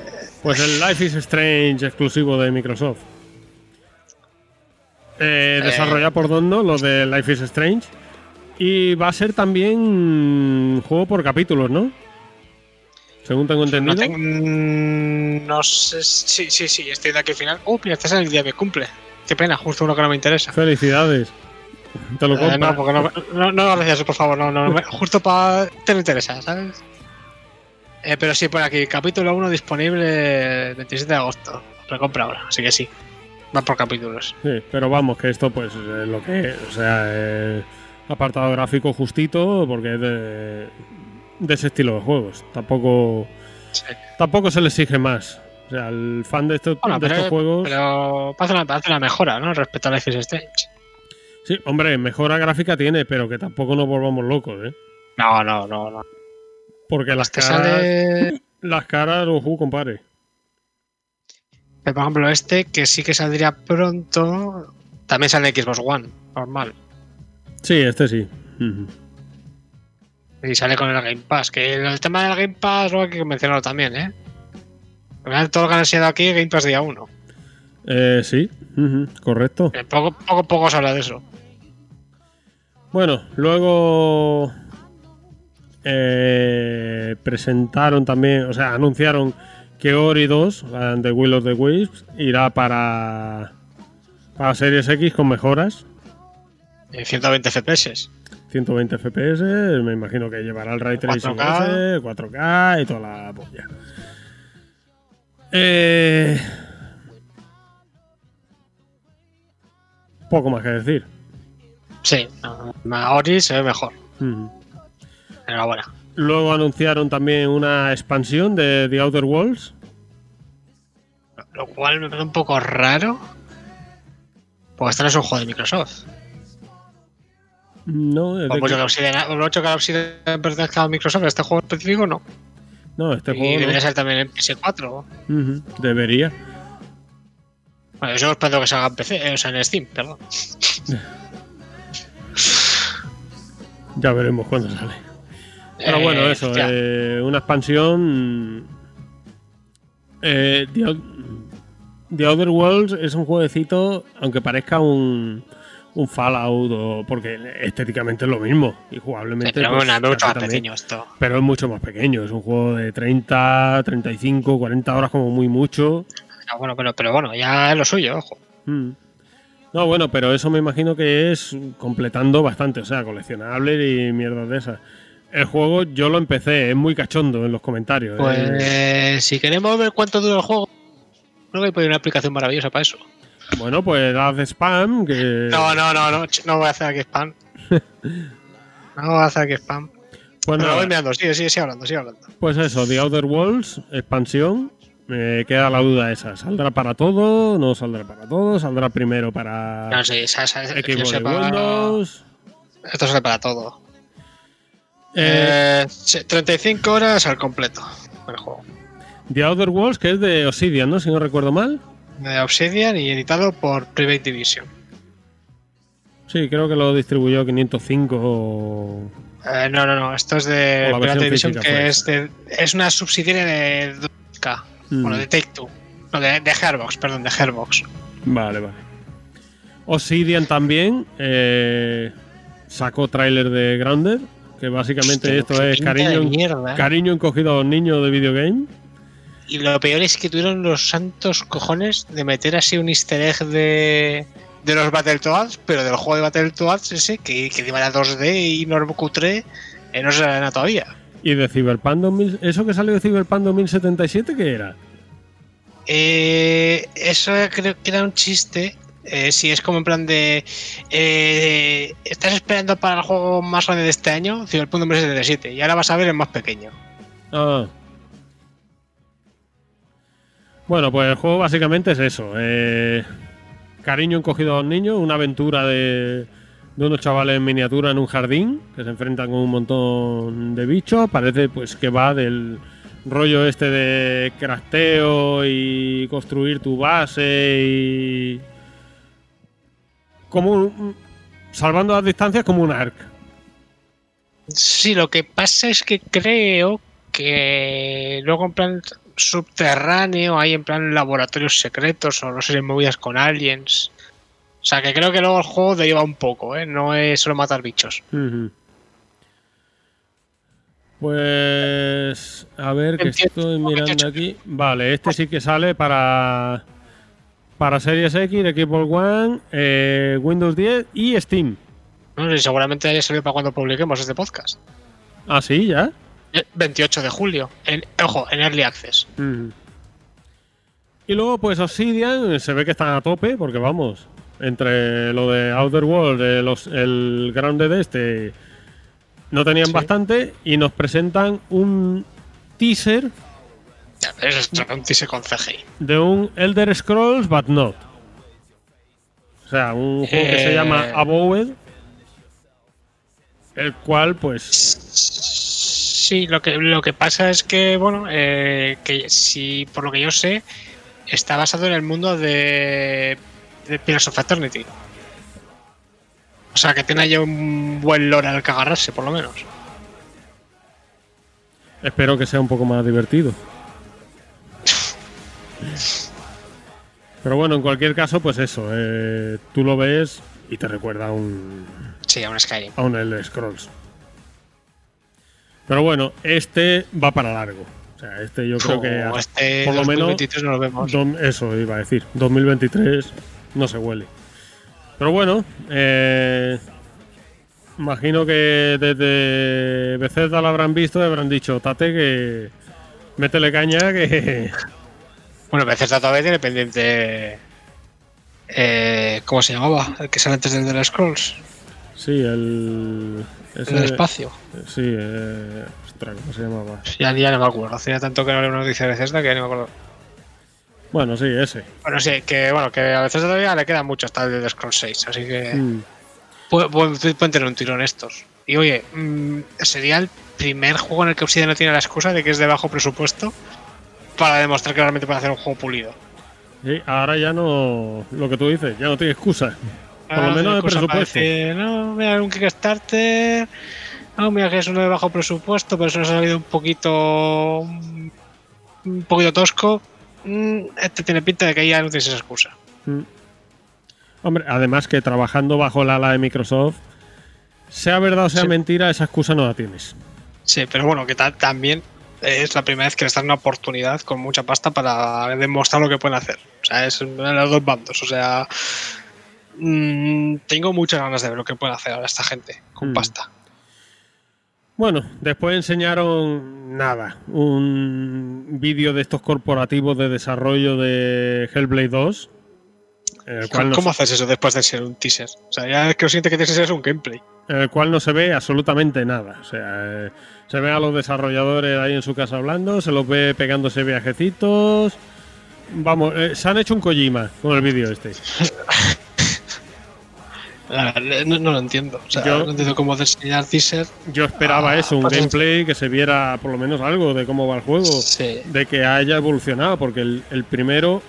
Speaker 1: pues el Life is Strange exclusivo de Microsoft. Eh, desarrollado por Dondo, lo de Life is Strange. Y va a ser también mm, juego por capítulos, ¿no? Según tengo
Speaker 2: No,
Speaker 1: entendido.
Speaker 2: tengo- no sé. Sí, sí, sí, estoy de aquí al final. Oh, mira, este es el día que cumple. Qué pena, justo uno que no me interesa.
Speaker 1: Felicidades. Te lo
Speaker 2: Eh,
Speaker 1: compro.
Speaker 2: no, porque no, no, no, gracias, por favor, no, no, justo para te me interesa, ¿sabes? Eh, pero sí, por aquí, capítulo 1 disponible el 27 de agosto. Recompra ahora, así que sí. Va por capítulos.
Speaker 1: Sí, pero vamos, que esto pues es lo que es. O sea, eh, apartado gráfico justito porque es de, de ese estilo de juegos. Tampoco,
Speaker 2: Sí.
Speaker 1: tampoco se le exige más. O sea, el fan de, estos-
Speaker 2: Bueno,
Speaker 1: de
Speaker 2: pero,
Speaker 1: estos juegos...
Speaker 2: pero parece, una, mejora, ¿no? Respecto a Life is Strange.
Speaker 1: Sí, hombre, mejora gráfica tiene, pero que tampoco nos volvamos locos, ¿eh?
Speaker 2: No, no, no, no.
Speaker 1: Porque las caras...
Speaker 2: sale.
Speaker 1: Las caras, ojo, compare.
Speaker 2: Por ejemplo, este que sí que saldría pronto. También sale en Xbox One, normal.
Speaker 1: Sí, este sí.
Speaker 2: Y sale con el Game Pass. Que el tema del Game Pass lo hay que mencionarlo también, ¿eh? Todo lo que han enseñado aquí, Game Pass día 1.
Speaker 1: Eh, sí, correcto.
Speaker 2: Poco, poco, poco se habla de eso.
Speaker 1: Bueno, luego eh, presentaron también, o sea, anunciaron que Ori 2, la de Will of the Wisps, irá para, para Series X con mejoras.
Speaker 2: En 120 FPS.
Speaker 1: 120 FPS, me imagino que llevará el Ray Tracing
Speaker 2: 4K.
Speaker 1: ese, 4K y toda la polla. Eh, poco más que decir.
Speaker 2: Sí, Maori se ve mejor.
Speaker 1: Ujú.
Speaker 2: Enhorabuena.
Speaker 1: Luego anunciaron también una expansión de The Outer Worlds.
Speaker 2: Lo cual me parece un poco raro. Porque esto no es un juego de Microsoft.
Speaker 1: No,
Speaker 2: mucho
Speaker 1: que-
Speaker 2: que Obsidian, mucho que Obsidian pertenezca a Microsoft, este juego específico no.
Speaker 1: no, este
Speaker 2: y
Speaker 1: juego no.
Speaker 2: debería ser también en PS4.
Speaker 1: Ujú, debería.
Speaker 2: Bueno, yo espero que salga en PC, eh, o sea, en Steam, perdón.
Speaker 1: Ya veremos cuándo sale. Pero
Speaker 2: Eh,
Speaker 1: bueno, eso,
Speaker 2: hostia.
Speaker 1: eh, una expansión. Eh, The, Outer Worlds es un jueguecito, aunque parezca un, un Fallout, o, porque estéticamente es lo mismo. Y jugablemente.
Speaker 2: pero
Speaker 1: pues, también.
Speaker 2: pequeño esto.
Speaker 1: Pero es mucho más pequeño. Es un juego de 30, 35, 40 horas como muy mucho.
Speaker 2: Ah, bueno, pero, pero bueno, ya es lo suyo, ojo.
Speaker 1: Mm. No, bueno, pero eso me imagino que es completando bastante, o sea, coleccionable y mierdas de esas. El juego yo lo empecé, es muy cachondo en los comentarios.
Speaker 2: Pues
Speaker 1: eh.
Speaker 2: si queremos ver cuánto dura el juego, creo que hay una aplicación maravillosa para eso.
Speaker 1: Bueno, pues haz spam, que...
Speaker 2: No, no, no, no, no voy a hacer aquí spam. No voy a hacer aquí spam.
Speaker 1: pues,
Speaker 2: Pero voy mirando, sigue, sigue, sigue hablando, sigue hablando.
Speaker 1: pues eso, The Outer Worlds, expansión. Me queda la duda esa, ¿saldrá para todo? ¿No saldrá para todo? ¿Saldrá primero para
Speaker 2: No sé, esa- esa-
Speaker 1: equipo de
Speaker 2: sepa,
Speaker 1: Windows?
Speaker 2: Esto sale para todo.
Speaker 1: Eh,
Speaker 2: Eh, sí, 35 horas al completo el juego.
Speaker 1: The Outer Worlds, que es de Obsidian, ¿no? Si no recuerdo mal.
Speaker 2: De Obsidian y editado por Private Division.
Speaker 1: Sí, creo que lo distribuyó 505 o...
Speaker 2: Eh, no, no, no, esto es de Private Division, que
Speaker 1: fue
Speaker 2: es, de- es una subsidiaria de 2K.
Speaker 1: Mm.
Speaker 2: Bueno, de Take Two. No, de, de Gearbox, perdón, de Gearbox.
Speaker 1: Vale, vale. Obsidian también eh, sacó tráiler de Grounded, que básicamente
Speaker 2: Hostia,
Speaker 1: esto es
Speaker 2: de
Speaker 1: cariño,
Speaker 2: mierda.
Speaker 1: cariño encogido a los niños de videogame.
Speaker 2: Y lo peor es que tuvieron los santos cojones de meter así un easter egg de, de los Battletoads, pero del juego de Battletoads ese, que, que era 2D y no cutre, eh, no se nada todavía.
Speaker 1: Y de Cyberpunk 2000, ¿eso que salió de Cyberpunk 2077 qué era?
Speaker 2: Eh, eso creo que era un chiste. Eh, si es como en plan de. eh, ¿Estás esperando para el juego más grande de este año? Cyberpunk 2077. Y ahora vas a ver el más pequeño.
Speaker 1: Ah. Bueno, pues el juego básicamente es eso. eh, cariño encogido a los niños, una aventura de, de unos chavales en miniatura en un jardín que se enfrentan con un montón de bichos. Parece pues que va del rollo este de crafteo y construir tu base y... Como un- salvando las distancias como un arc.
Speaker 2: Sí, lo que pasa es que creo que luego en plan subterráneo hay en plan laboratorios secretos o no sé si movidas con aliens. O sea que creo que luego el juego te lleva un poco, ¿eh? No es solo matar bichos.
Speaker 1: Pues a ver que estoy mirando aquí. Vale, este sí que sale para para Series X, Xbox One, eh, Windows 10 y Steam.
Speaker 2: No seguramente haya salido para cuando publiquemos este podcast.
Speaker 1: Ah, sí, ya.
Speaker 2: Eh, 28 de julio. En, ojo, en Early Access.
Speaker 1: Y luego, pues Obsidian eh, se ve que están a tope, porque vamos, entre lo de Outer World, eh, los, el Grounded este, no tenían
Speaker 2: Sí.
Speaker 1: bastante y nos presentan un teaser
Speaker 2: Ya, Eso es un teaser con CGI.
Speaker 1: de un Elder Scrolls, but not. O sea, un juego que se
Speaker 2: Eh.
Speaker 1: llama Abowed, el cual, pues,
Speaker 2: Sí, lo que, lo que pasa es que, bueno, eh, que si por lo que yo sé, está basado en el mundo de, de Pillars of Eternity. O sea, que tiene ya un buen lore al que agarrarse, por lo menos.
Speaker 1: espero que sea un poco más divertido. Pero bueno, en cualquier caso, pues eso, eh, tú lo ves y te recuerda a un,
Speaker 2: Sí, a un Skyrim.
Speaker 1: a un Elder Scrolls. Pero bueno, este va para largo. O sea, este yo creo que...
Speaker 2: Este
Speaker 1: por lo menos
Speaker 2: 2023 no lo vemos.
Speaker 1: Eso iba a decir. 2023 no se huele. Pero bueno, eh, imagino que desde Bethesda lo habrán visto y habrán dicho, Tate, que métele caña, que...
Speaker 2: Bueno, Bethesda todavía tiene pendiente. Eh, ¿Cómo se llamaba? El que sale antes del de Scrolls.
Speaker 1: Sí, el... ese-
Speaker 2: El espacio.
Speaker 1: Sí, eh, ostras, ¿cómo se llamaba?
Speaker 2: Ya, ya no me acuerdo. Hacía tanto que no leo una noticia de Bethesda que ya no me acuerdo.
Speaker 1: Bueno, sí, ese.
Speaker 2: Bueno, sí, que bueno, que a veces todavía le queda mucho hasta el de Scrolls 6, así que
Speaker 1: Mm.
Speaker 2: pu- pu- pueden tener un tirón estos. Y oye, mm, sería el primer juego en el que Obsidian no tiene la excusa de que es de bajo presupuesto para demostrar que realmente puede hacer un juego pulido.
Speaker 1: Sí, ahora ya no... Lo que tú dices, ya no tiene excusa. Por lo
Speaker 2: Ah,
Speaker 1: menos de presupuesto.
Speaker 2: decir, no, mira, un Kickstarter. No, mira que es uno de bajo presupuesto, pero eso nos ha salido un poquito. un poquito tosco. Mm, Este tiene pinta de que ya no tienes esa excusa.
Speaker 1: Mm. Hombre, además que trabajando bajo el ala de Microsoft, sea verdad o sea
Speaker 2: Sí.
Speaker 1: mentira, esa excusa no la tienes.
Speaker 2: Sí, pero bueno, que ta- también es la primera vez que les dan una oportunidad con mucha pasta para demostrar lo que pueden hacer. O sea, es en los dos bandos. O sea, mm, tengo muchas ganas de ver lo que pueden hacer ahora esta gente con
Speaker 1: Mm.
Speaker 2: pasta.
Speaker 1: Bueno, después enseñaron nada, un vídeo de estos corporativos de desarrollo de Hellblade 2. En el, cual
Speaker 2: ¿Cómo,
Speaker 1: no
Speaker 2: cómo
Speaker 1: se,
Speaker 2: haces eso después de ser un teaser? O sea, ya es que lo siguiente que tienes es un gameplay.
Speaker 1: en el cual no se ve absolutamente nada. O sea, eh, se ve a los desarrolladores ahí en su casa hablando, se los ve pegándose viajecitos. Vamos, eh, se han hecho un Kojima con el vídeo este.
Speaker 2: No, no lo entiendo. O sea,
Speaker 1: Yo-
Speaker 2: no entiendo cómo enseñar teaser.
Speaker 1: Yo esperaba
Speaker 2: Ah,
Speaker 1: eso, un gameplay que se viera por lo menos algo de cómo va el juego,
Speaker 2: Sí.
Speaker 1: de que haya evolucionado, porque el, el primero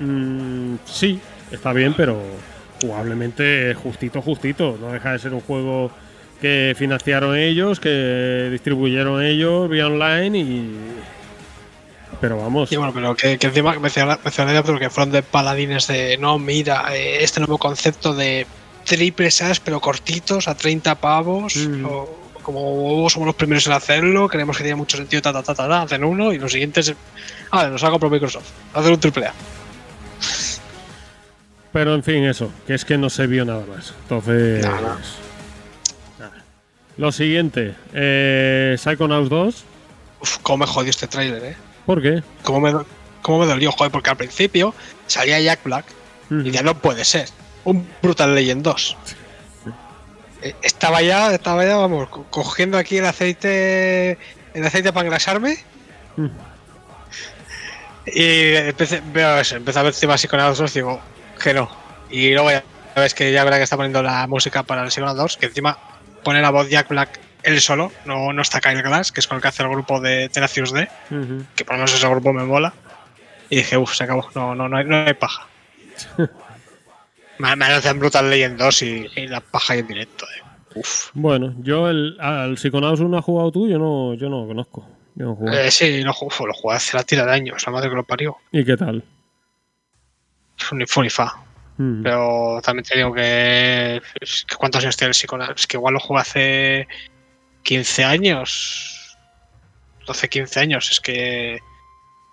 Speaker 1: mm, sí, está bien, pero jugablemente justito, justito. No deja de ser un juego que financiaron ellos, que distribuyeron ellos vía online y... Pero vamos,
Speaker 2: Y bueno, pero que, que encima menciona- mencionaría porque fueron de paladines de no, mira, eh, este nuevo concepto de triple SAS pero cortitos a 30 pavos
Speaker 1: Mm.
Speaker 2: o, como somos los primeros en hacerlo, creemos que tiene mucho sentido, ta, ta, ta, ta, ta, hacen uno y los siguientes. Ah, nos ha comprado Microsoft. Hacer un triple A.
Speaker 1: Pero en fin, eso, que es que no se vio nada más. Entonces. Nada. Lo siguiente, eh, Psychonauts 2.
Speaker 2: Uf, cómo me jodió este tráiler, eh.
Speaker 1: ¿Por qué?
Speaker 2: Cómo me, cómo me dolió, joder, porque al principio salía Jack Black y ya no puede ser. Un Brutal Legend 2. Eh, Estaba ya, estaba ya, vamos, co- cogiendo aquí el aceite, el aceite para engrasarme.
Speaker 1: Mm.
Speaker 2: Y empecé, veo eso, empecé a ver encima Psychonauts 2 y digo que no. Y luego ya ves que Jack Black está poniendo la música para el Psychonauts 2, que encima pone la voz Jack Black él solo, no, no está Kyle Glass, que es con el que hace el grupo de Tenacious D, que por lo menos ese grupo me mola. Y dije, uff, se acabó, no, no, no, hay, no hay paja. me, me hacen Brutal Legend 2 y, y la paja en directo. Eh. Uf.
Speaker 1: Bueno, yo el, al Psychonauts 1 has jugado tú, yo no, yo no lo conozco. Yo no.
Speaker 2: Eh, sí, lo, ju- lo jugué hace la tira de años, la madre que lo parió.
Speaker 1: ¿Y qué tal?
Speaker 2: Fue Ni fu ni fa.
Speaker 1: Mm.
Speaker 2: Pero también te digo que. ¿Cuántos años tiene el Psychonauts? Es que igual lo jugué hace 15 años. 12, 15 años. Es que.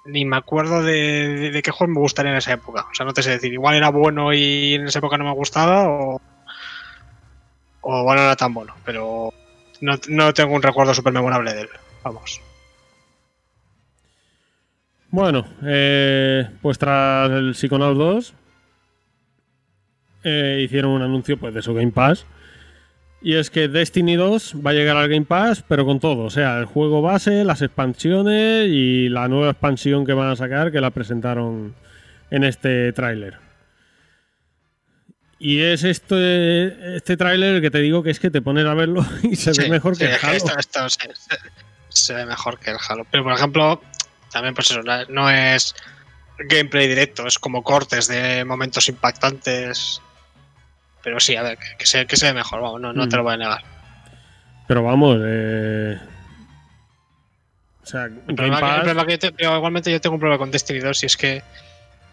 Speaker 2: Ni me acuerdo de, de, qué juego me gustaría en esa época. O sea, no te sé decir. Igual era bueno y en esa época no me gustaba. O. O bueno, no era tan bueno. Pero. No, no tengo un recuerdo súper memorable de él. Vamos.
Speaker 1: Bueno, eh, pues tras el Psychonauts 2 eh, hicieron un anuncio pues, de su Game Pass. Y es que Destiny 2 va a llegar al Game Pass, pero con todo. O sea, el juego base, las expansiones y la nueva expansión que van a sacar, que la presentaron en este tráiler. Y es este, este tráiler el que te digo que es que te pones a verlo y se ve mejor
Speaker 2: sí,
Speaker 1: que el Halo.
Speaker 2: Esto, esto se, se- ve mejor que el Halo. Pero, por ejemplo, también, pues eso, no es gameplay directo, es como cortes de momentos impactantes. Pero sí, a ver, que, se, que se ve mejor, vamos, no, no
Speaker 1: Mm.
Speaker 2: te lo voy a negar.
Speaker 1: Pero vamos, eh... O sea,
Speaker 2: El problema que- el
Speaker 1: Pass...
Speaker 2: problema que yo te- pero igualmente yo tengo un problema con Destiny 2 y es que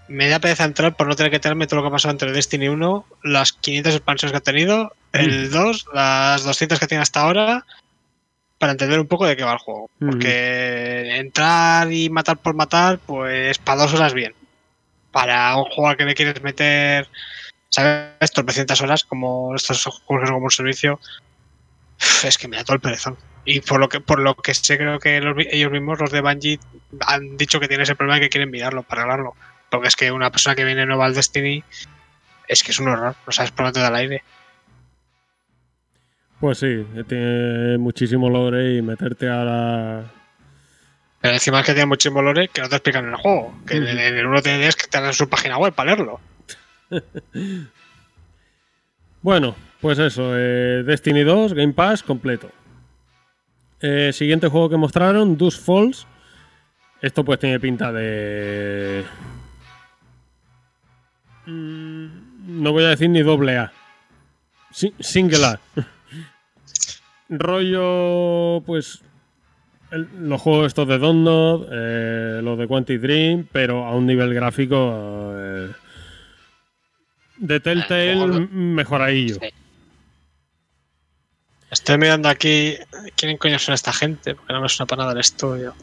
Speaker 2: me da pereza entrar por no tener que tenerme todo lo que ha pasado entre Destiny 1, las 500 expansiones que ha tenido, el 2, las 200 que tiene hasta ahora, para entender un poco de qué va el juego.
Speaker 1: Ujú.
Speaker 2: Porque entrar y matar por matar, pues para dos horas bien. Para un juego al que le quieres meter, ¿sabes? Tropecientas horas, como estos juegos como un servicio, es que me da todo el perezón. Y por lo que por lo que sé, creo que los ellos mismos, los de Bungie, han dicho que tiene ese problema y que quieren mirarlo para arreglarlo. Porque es que una persona que viene nueva al Destiny es que es un horror, no sabes por dónde da el aire.
Speaker 1: Pues sí, tiene muchísimo lore y meterte a la...
Speaker 2: Pero encima es que tiene muchísimo lore que no te explican en el juego. Que
Speaker 1: Ujú.
Speaker 2: en el- en el uno te es que te dan su página web para leerlo.
Speaker 1: Bueno, pues eso, eh, Destiny 2, Game Pass completo. Eh, siguiente juego que mostraron, Dust Falls. Esto pues tiene pinta de... Mm, No voy a decir ni doble A. Si- single A. Rollo, pues... los juegos estos de Donut, eh, los de Quantic Dream, pero a un nivel gráfico... de Telltale mejoradillo.
Speaker 2: Sí. Estoy mirando aquí quién coño son esta gente, porque no me suena para nada el estudio.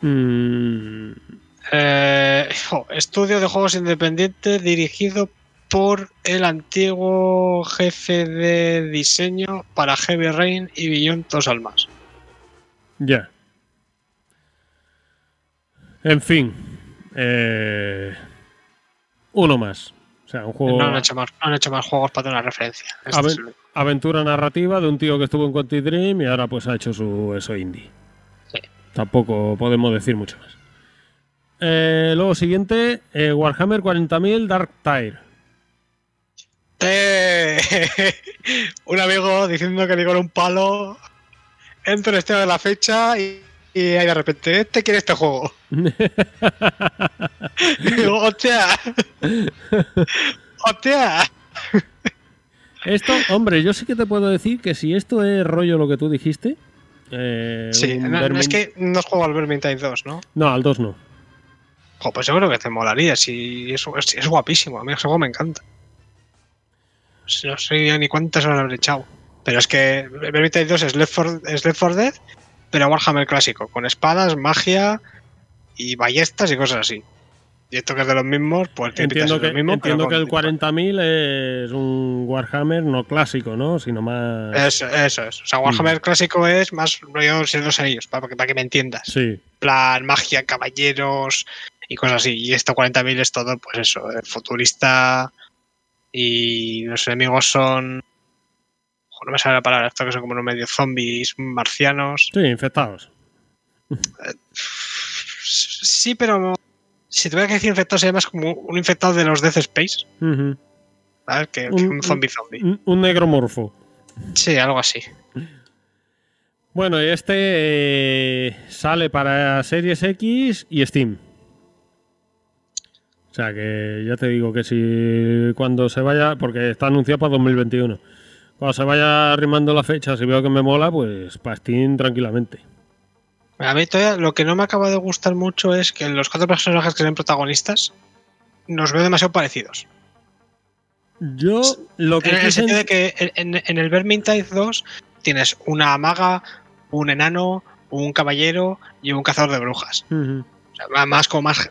Speaker 1: Mm,
Speaker 2: Eh, estudio de juegos independientes dirigido por el antiguo jefe de diseño para Heavy Rain y Beyond Dos Almas.
Speaker 1: ya. En fin. eh, uno más. O sea, un juego.
Speaker 2: No han, hecho más, no han hecho más juegos para tener una referencia. Este el-
Speaker 1: Aventura narrativa de un tío que estuvo en Quantic Dream y ahora pues ha hecho su eso indie.
Speaker 2: Sí.
Speaker 1: Tampoco podemos decir mucho más. Eh, luego siguiente, eh, Warhammer 40.000 Dark Tire.
Speaker 2: ¡Eh! un amigo diciendo que le con un palo. Entro en estado de la fecha y, y ahí de repente, este quiere este juego. ¡hostia! ¡hostia!
Speaker 1: Esto, hombre, yo sí que te puedo decir que si esto es rollo lo que tú dijiste. eh,
Speaker 2: Sí, no, es que no has jugado al Vermintide 2, ¿no?
Speaker 1: No, al 2 no.
Speaker 2: Jo, pues yo creo que te molaría, si es, es, es guapísimo, a mí ese juego me encanta. No sé ni cuántas horas habré echado. Pero es que Vermintide 32 es Left 4, es Left 4 Dead, pero Warhammer clásico, con espadas, magia y ballestas y cosas así. Y esto que es de los mismos, pues
Speaker 1: Entiendo que,
Speaker 2: mismo,
Speaker 1: entiendo que el
Speaker 2: distinto.
Speaker 1: 40.000 es un Warhammer no clásico, ¿no? Sino más...
Speaker 2: Eso, eso es. O sea, Warhammer clásico es más rollo de los Anillos, para que, para que me entiendas.
Speaker 1: Sí.
Speaker 2: plan magia, caballeros y cosas así. Y esto 40.000 es todo, pues eso, futurista y los enemigos son... No me sale la palabra, esto que son como unos medio zombies marcianos.
Speaker 1: Sí, infectados.
Speaker 2: Sí, pero si tuviera que decir infectado sería más como un infectado de los Death Space,
Speaker 1: Ujú.
Speaker 2: ¿sabes? Que, que
Speaker 1: Un-
Speaker 2: un zombie zombie.
Speaker 1: Un, un negromorfo.
Speaker 2: Sí, algo así.
Speaker 1: Bueno, y este eh, sale para Series X y Steam. O sea que ya te digo que si cuando se vaya, porque está anunciado para 2021, cuando se vaya arrimando la fecha, si veo que me mola, pues Steam tranquilamente.
Speaker 2: A mí todavía lo que no me acaba de gustar mucho es que los cuatro personajes que son protagonistas nos veo demasiado parecidos.
Speaker 1: Yo lo que
Speaker 2: En el sentido de que en, en- el Vermintide 2 tienes una maga, un enano, un caballero y un cazador de brujas. O sea, más como más.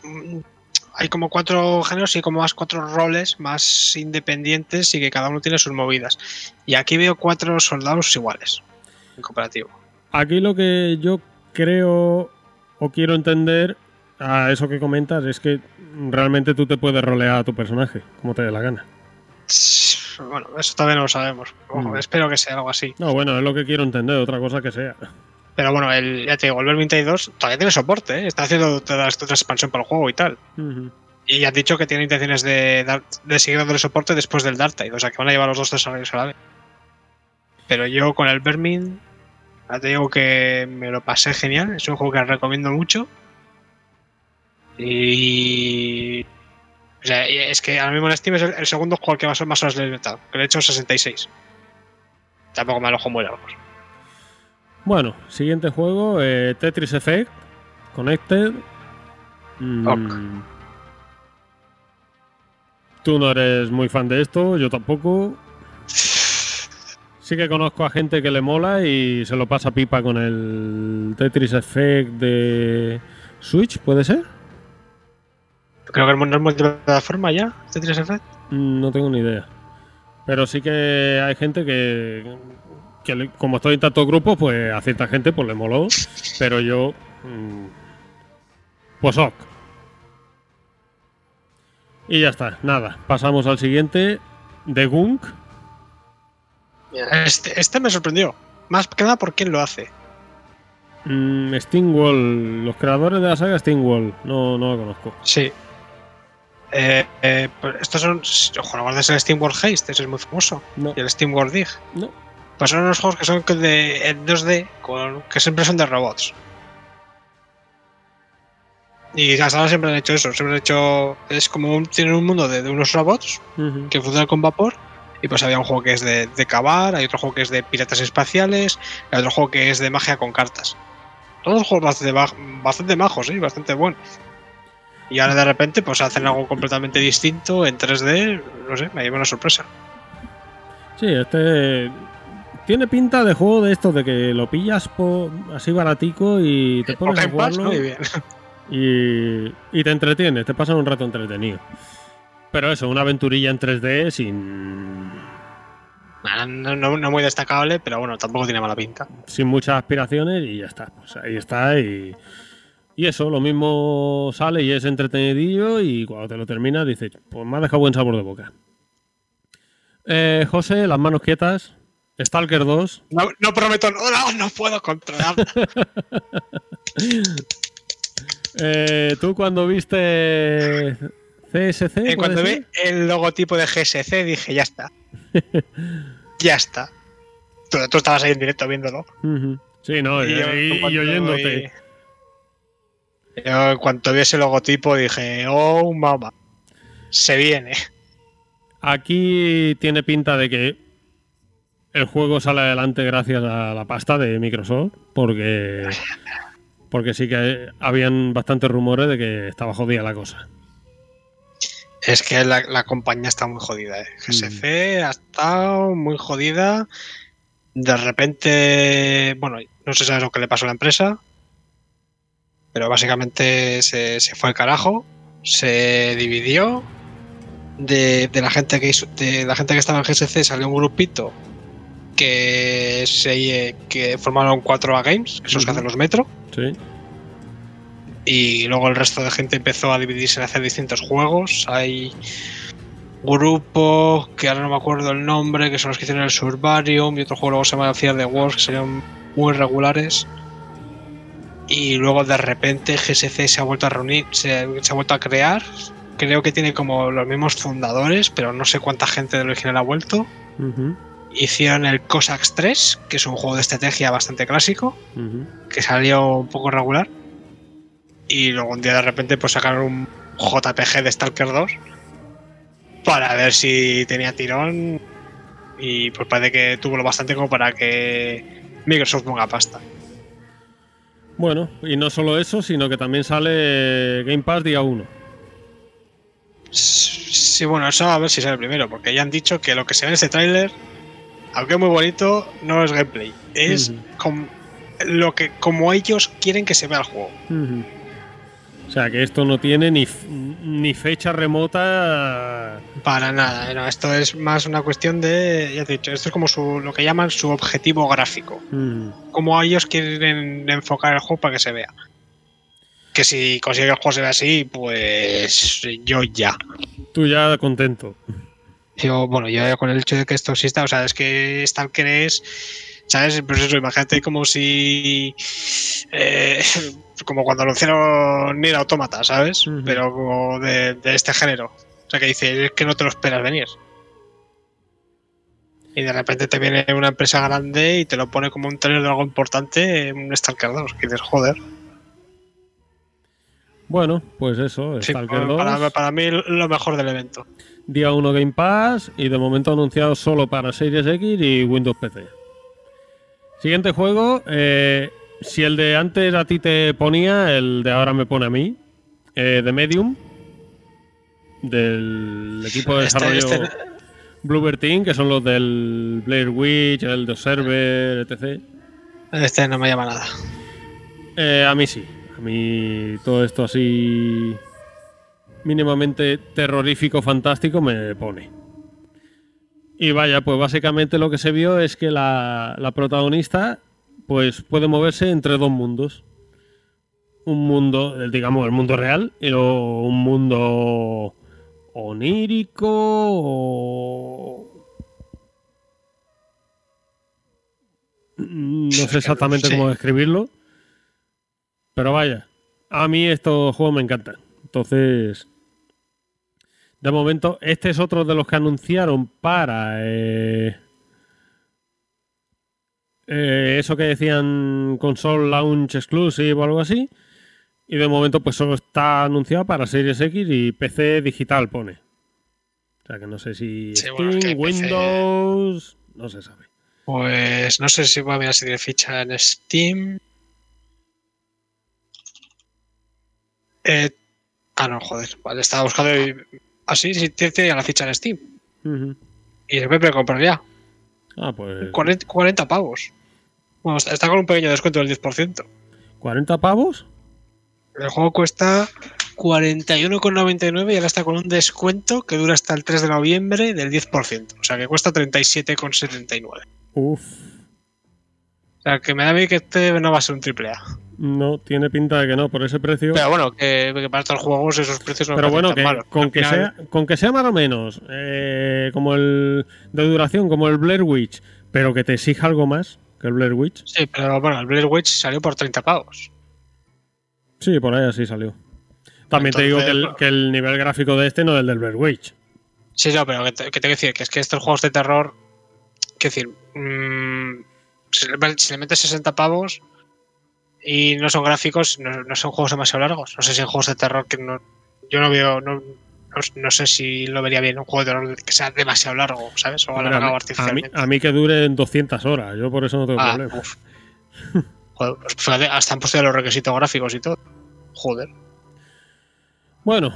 Speaker 2: Hay como cuatro géneros y como más cuatro roles más independientes y que cada uno tiene sus movidas. Y aquí veo cuatro soldados iguales en cooperativo.
Speaker 1: Aquí lo que yo creo o quiero entender a eso que comentas es que realmente tú te puedes rolear a tu personaje como te dé la gana.
Speaker 2: Bueno, eso todavía no lo sabemos. Ojo,
Speaker 1: Mm.
Speaker 2: Espero que sea algo así.
Speaker 1: No, bueno, es lo que quiero entender, otra cosa que sea.
Speaker 2: Pero bueno, el, ya te digo, el Vermintide 2 todavía tiene soporte, ¿eh? está haciendo toda esta expansión para el juego y tal. Y ya has dicho que tiene intenciones de, dar, de seguir dándole soporte después del Dark Tide, o sea que van a llevar los dos desarrollos a la vez. Pero yo con el Vermin, ya te digo que me lo pasé genial, es un juego que recomiendo mucho. Y. O sea, es que ahora mismo en Steam es el, el segundo juego al que más, más horas le he que le he hecho 66. Tampoco me alojo muy largos.
Speaker 1: Bueno, siguiente juego, eh, Tetris Effect, Connected. Mm.
Speaker 2: Ok.
Speaker 1: Tú no eres muy fan de esto, yo tampoco. Sí que conozco a gente que le mola y se lo pasa pipa con el Tetris Effect de Switch, ¿puede ser?
Speaker 2: Creo que no es multiplataforma ya, Tetris Effect.
Speaker 1: Mm, No tengo ni idea. Pero sí que hay gente que, que como estoy en tantos grupos, pues a cierta gente pues le moló. Pero yo, mm, pues ok. Y ya está, nada. Pasamos al siguiente, The Gunk.
Speaker 2: Este, este me sorprendió. Más que nada por quién lo hace.
Speaker 1: Mm, Stingwall, los creadores de la saga Stingwall. No, no lo conozco.
Speaker 2: Sí. Eh, eh, pues estos son. Ojo, no guardes el Steam World Haste, ese es muy famoso.
Speaker 1: No,
Speaker 2: Y el Steam World Dig.
Speaker 1: no.
Speaker 2: Pues son unos juegos que son de, en 2D, con, que siempre son de robots. Y hasta ahora siempre han hecho eso. Siempre han hecho. Es como un, tienen un mundo de, de unos robots que funcionan con vapor. Y pues había un juego que es de, de cavar, hay otro juego que es de piratas espaciales, hay otro juego que es de magia con cartas. Todos juegos bastante, ba- bastante majos, ¿sí? bastante buenos. Y ahora de repente pues hacen algo completamente distinto en 3D, no sé, me lleva una sorpresa.
Speaker 1: Sí, este tiene pinta de juego de esto, de que lo pillas po- así baratico y te pones a jugarlo.
Speaker 2: ¿no? Y bien.
Speaker 1: y, y te entretienes, te pasa un rato entretenido. Pero eso, una aventurilla en 3D sin,
Speaker 2: No, no- no muy destacable, pero bueno, tampoco tiene mala pinta.
Speaker 1: sin muchas aspiraciones y ya está. Pues ahí está y, y eso, lo mismo sale y es entretenidillo y cuando te lo terminas dices, pues me ha dejado buen sabor de boca. Eh, José, las manos quietas. Stalker 2.
Speaker 2: No, no prometo, no, no, no puedo controlar.
Speaker 1: Eh, ¿Tú cuando viste CSC? Puede
Speaker 2: cuando vi el logotipo de GSC dije, ya está. ya está. Tú, tú estabas ahí en directo viéndolo.
Speaker 1: Sí, no, y,
Speaker 2: yo,
Speaker 1: y-
Speaker 2: en
Speaker 1: y
Speaker 2: cuanto
Speaker 1: oyéndote.
Speaker 2: Yo en cuanto vi ese logotipo dije, oh mamá, se viene.
Speaker 1: Aquí tiene pinta de que el juego sale adelante gracias a la pasta de Microsoft, porque, porque sí que habían bastantes rumores de que estaba jodida la cosa.
Speaker 2: Es que la, la compañía está muy jodida, ¿eh? GSC
Speaker 1: Mm.
Speaker 2: ha estado muy jodida De repente, bueno, no se sabe lo que le pasó a la empresa, pero básicamente se, se fue al carajo, se dividió. De, de la gente que hizo- de la gente que estaba en GSC salió un grupito que se que formaron 4A Games, esos que
Speaker 1: Ujú.
Speaker 2: hacen los metro,
Speaker 1: Sí.
Speaker 2: y luego el resto de gente empezó a dividirse en hacer distintos juegos. Hay grupo que ahora no me acuerdo el nombre, que son los que hicieron el Surbarium y otro juego luego se llama Fear the Wars, que serían muy regulares. Y luego de repente GSC se ha vuelto a reunir, se, se ha vuelto a crear. Creo que tiene como los mismos fundadores, pero no sé cuánta gente del original ha vuelto.
Speaker 1: Ujú,
Speaker 2: Hicieron el Cossacks 3, que es un juego de estrategia bastante clásico que salió un poco regular. Y luego un día de repente pues sacaron un JPG de Stalker 2 para ver si tenía tirón. Y pues parece que tuvo lo bastante como para que Microsoft ponga pasta.
Speaker 1: Bueno, y no solo eso, sino que también sale Game Pass día 1.
Speaker 2: Sí, bueno, eso a ver si sale primero, porque ya han dicho que lo que se ve en este tráiler, aunque es muy bonito, no es gameplay. Es com- lo que como ellos quieren que se vea el juego.
Speaker 1: O sea que esto no tiene ni, ni fecha remota.
Speaker 2: Para nada, no, esto es más una cuestión de, ya te he dicho, esto es como su, lo que llaman su objetivo gráfico, como ellos quieren enfocar el juego para que se vea. Que si consigue que el juego se vea así, pues yo ya.
Speaker 1: Tú ya contento.
Speaker 2: Yo, bueno, yo ya con el hecho de que esto exista, o sea, es que Stalker es, ¿sabes? Pues eso, imagínate como si, eh, como cuando anunciaron Nier Automata, ¿sabes?
Speaker 1: Ujú.
Speaker 2: Pero como de, de este género. O sea, que dice, es que no te lo esperas venir. Y de repente te viene una empresa grande y te lo pone como un trailer de algo importante en un Stalker 2. Que dices, joder.
Speaker 1: Bueno, pues eso,
Speaker 2: Sí,
Speaker 1: Stalker 2.
Speaker 2: para, para mí lo mejor del evento.
Speaker 1: Día 1 Game Pass y de momento anunciado solo para Series X y Windows PC. Siguiente juego, eh, si el de antes a ti te ponía, el de ahora me pone a mí, eh, The Medium, del equipo de
Speaker 2: Este-
Speaker 1: desarrollo
Speaker 2: este-
Speaker 1: Bluebird Team, que son los del Blair Witch, el de Observer, etc.
Speaker 2: Este no me llama nada.
Speaker 1: Eh, a mí sí. A mí todo esto así mínimamente terrorífico, fantástico me pone. Y vaya, pues básicamente lo que se vio es que la, la protagonista pues puede moverse entre dos mundos. Un mundo, digamos, el mundo real y luego un mundo onírico o... No sé exactamente
Speaker 2: Sí.
Speaker 1: cómo describirlo. Pero vaya, a mí estos juegos me encantan. Entonces, de momento, este es otro de los que anunciaron para eh, eh, eso que decían console launch exclusive o algo así. Y de momento, pues solo está anunciado para Series X y PC digital, pone. O sea que no sé si
Speaker 2: Sí,
Speaker 1: Steam,
Speaker 2: bueno, es que PC
Speaker 1: Windows, no se sabe.
Speaker 2: Pues no sé si voy a mirar si tiene ficha en Steam. Eh, ah, no, joder. Vale, estaba buscando y. Ah, sí, sí, tiene, la ficha en Steam.
Speaker 1: Ujú.
Speaker 2: Y se puede comprar ya.
Speaker 1: Ah, pues
Speaker 2: 40, 40 pavos. Bueno, está, está con un pequeño descuento del 10%.
Speaker 1: 40 pavos.
Speaker 2: El juego cuesta 41,99 y ahora está con un descuento que dura hasta el 3 de noviembre del 10%. O sea que cuesta 37,79.
Speaker 1: Uf.
Speaker 2: O sea que me da a mí que este no va a ser un triple A.
Speaker 1: No, tiene pinta de que no, por ese precio.
Speaker 2: Pero bueno, que, que para estos juegos esos precios no
Speaker 1: Pero bueno, que
Speaker 2: malos.
Speaker 1: con que,
Speaker 2: final-
Speaker 1: sea, con que sea más o menos eh, como el de duración, como el Blair Witch, pero que te exija algo más que el Blair Witch.
Speaker 2: Sí, pero bueno, el Blair Witch salió por 30 pavos.
Speaker 1: Sí, por ahí así salió. También te digo que el, que el nivel gráfico de este no es el del Blair Witch.
Speaker 2: Sí, no, pero que te, que te quiero decir que es que estos juegos de terror, quiero decir, mm, si, le, si le metes 60 pavos y no son gráficos, no, no son juegos demasiado largos. No sé si en juegos de terror que no, yo no veo, no, no, no sé si lo vería bien un juego de terror que sea demasiado largo, ¿sabes? O alargado
Speaker 1: a, mí,
Speaker 2: artificialmente.
Speaker 1: a mí que duren 200 horas, yo por eso no tengo
Speaker 2: Ah,
Speaker 1: problema.
Speaker 2: uf. Joder, pues fíjate, hasta han puesto ya los requisitos gráficos y todo. Joder.
Speaker 1: Bueno,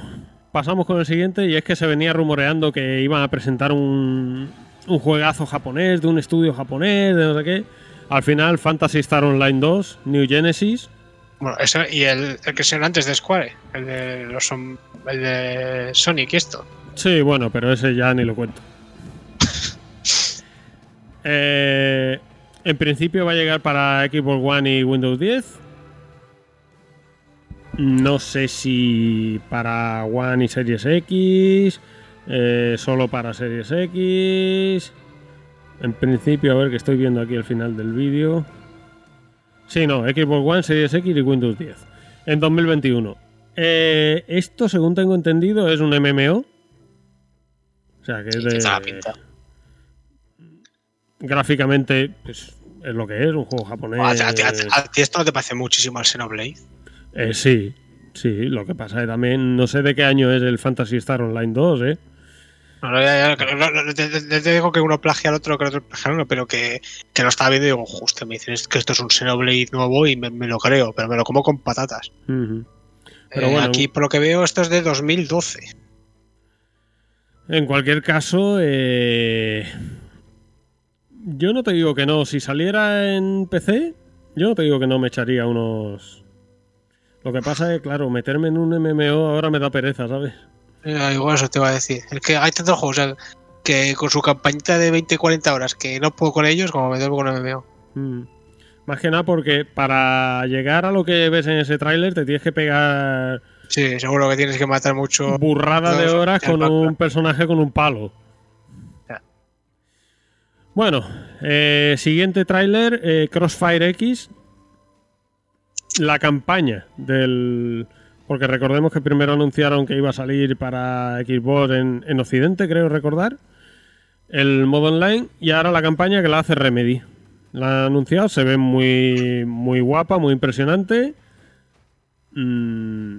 Speaker 1: pasamos con el siguiente y es que se venía rumoreando que iban a presentar un, un juegazo japonés, de un estudio japonés, de no sé qué. Al final, Fantasy Star Online 2, New Genesis.
Speaker 2: Bueno, eso, y el, el que se antes de Square, el de, los, el de Sonic y esto.
Speaker 1: Sí, bueno, pero ese ya ni lo cuento. Eh, en principio va a llegar para Xbox One y Windows 10. No sé si para One y Series X, eh, solo para Series X. En principio, a ver que estoy viendo aquí al final del vídeo. Sí, no, Xbox One, Series X y Windows 10. En 2021. Eh, esto, según tengo entendido, es un MMO. O sea, que es de...
Speaker 2: Pinta.
Speaker 1: Gráficamente, pues es lo que es, un juego japonés.
Speaker 2: ¿A, ti- a ti- a ti esto no te parece muchísimo al Xenoblade?
Speaker 1: Eh, sí, sí, lo que pasa es que también no sé de qué año es el Fantasy Star Online 2, ¿eh?
Speaker 2: No, no, ya- ya, que no- no- no te, te- te digo que uno plagia al otro, que el otro plagia al uno, pero que, que lo estaba viendo y digo, justo, me dicen es que esto es un Xenoblade nuevo y me, me lo creo, pero me lo como con patatas.
Speaker 1: Pero
Speaker 2: Eh,
Speaker 1: bueno.
Speaker 2: Aquí, por lo que veo, esto es de 2012.
Speaker 1: En cualquier caso, eh, yo no te digo que no. Si saliera en PC, yo no te digo que no me echaría unos... Lo que pasa es, claro, meterme en un MMO ahora me da pereza, ¿sabes?
Speaker 2: Eh, igual eso te iba a decir. Es que hay tantos juegos o sea, que con su campañita de 20-40 horas que no puedo con ellos como me con MMO.
Speaker 1: Mm. Más que nada porque para llegar a lo que ves en ese tráiler te tienes que pegar
Speaker 2: Sí, seguro que tienes que matar mucho.
Speaker 1: burrada de horas con un personaje con un palo.
Speaker 2: Ya.
Speaker 1: Bueno, eh, siguiente tráiler, eh, Crossfire X. La campaña del... Porque recordemos que primero anunciaron que iba a salir para Xbox en, en Occidente, creo recordar. El modo online y ahora la campaña que la hace Remedy. La han anunciado, se ve muy, muy guapa, muy impresionante. Mm,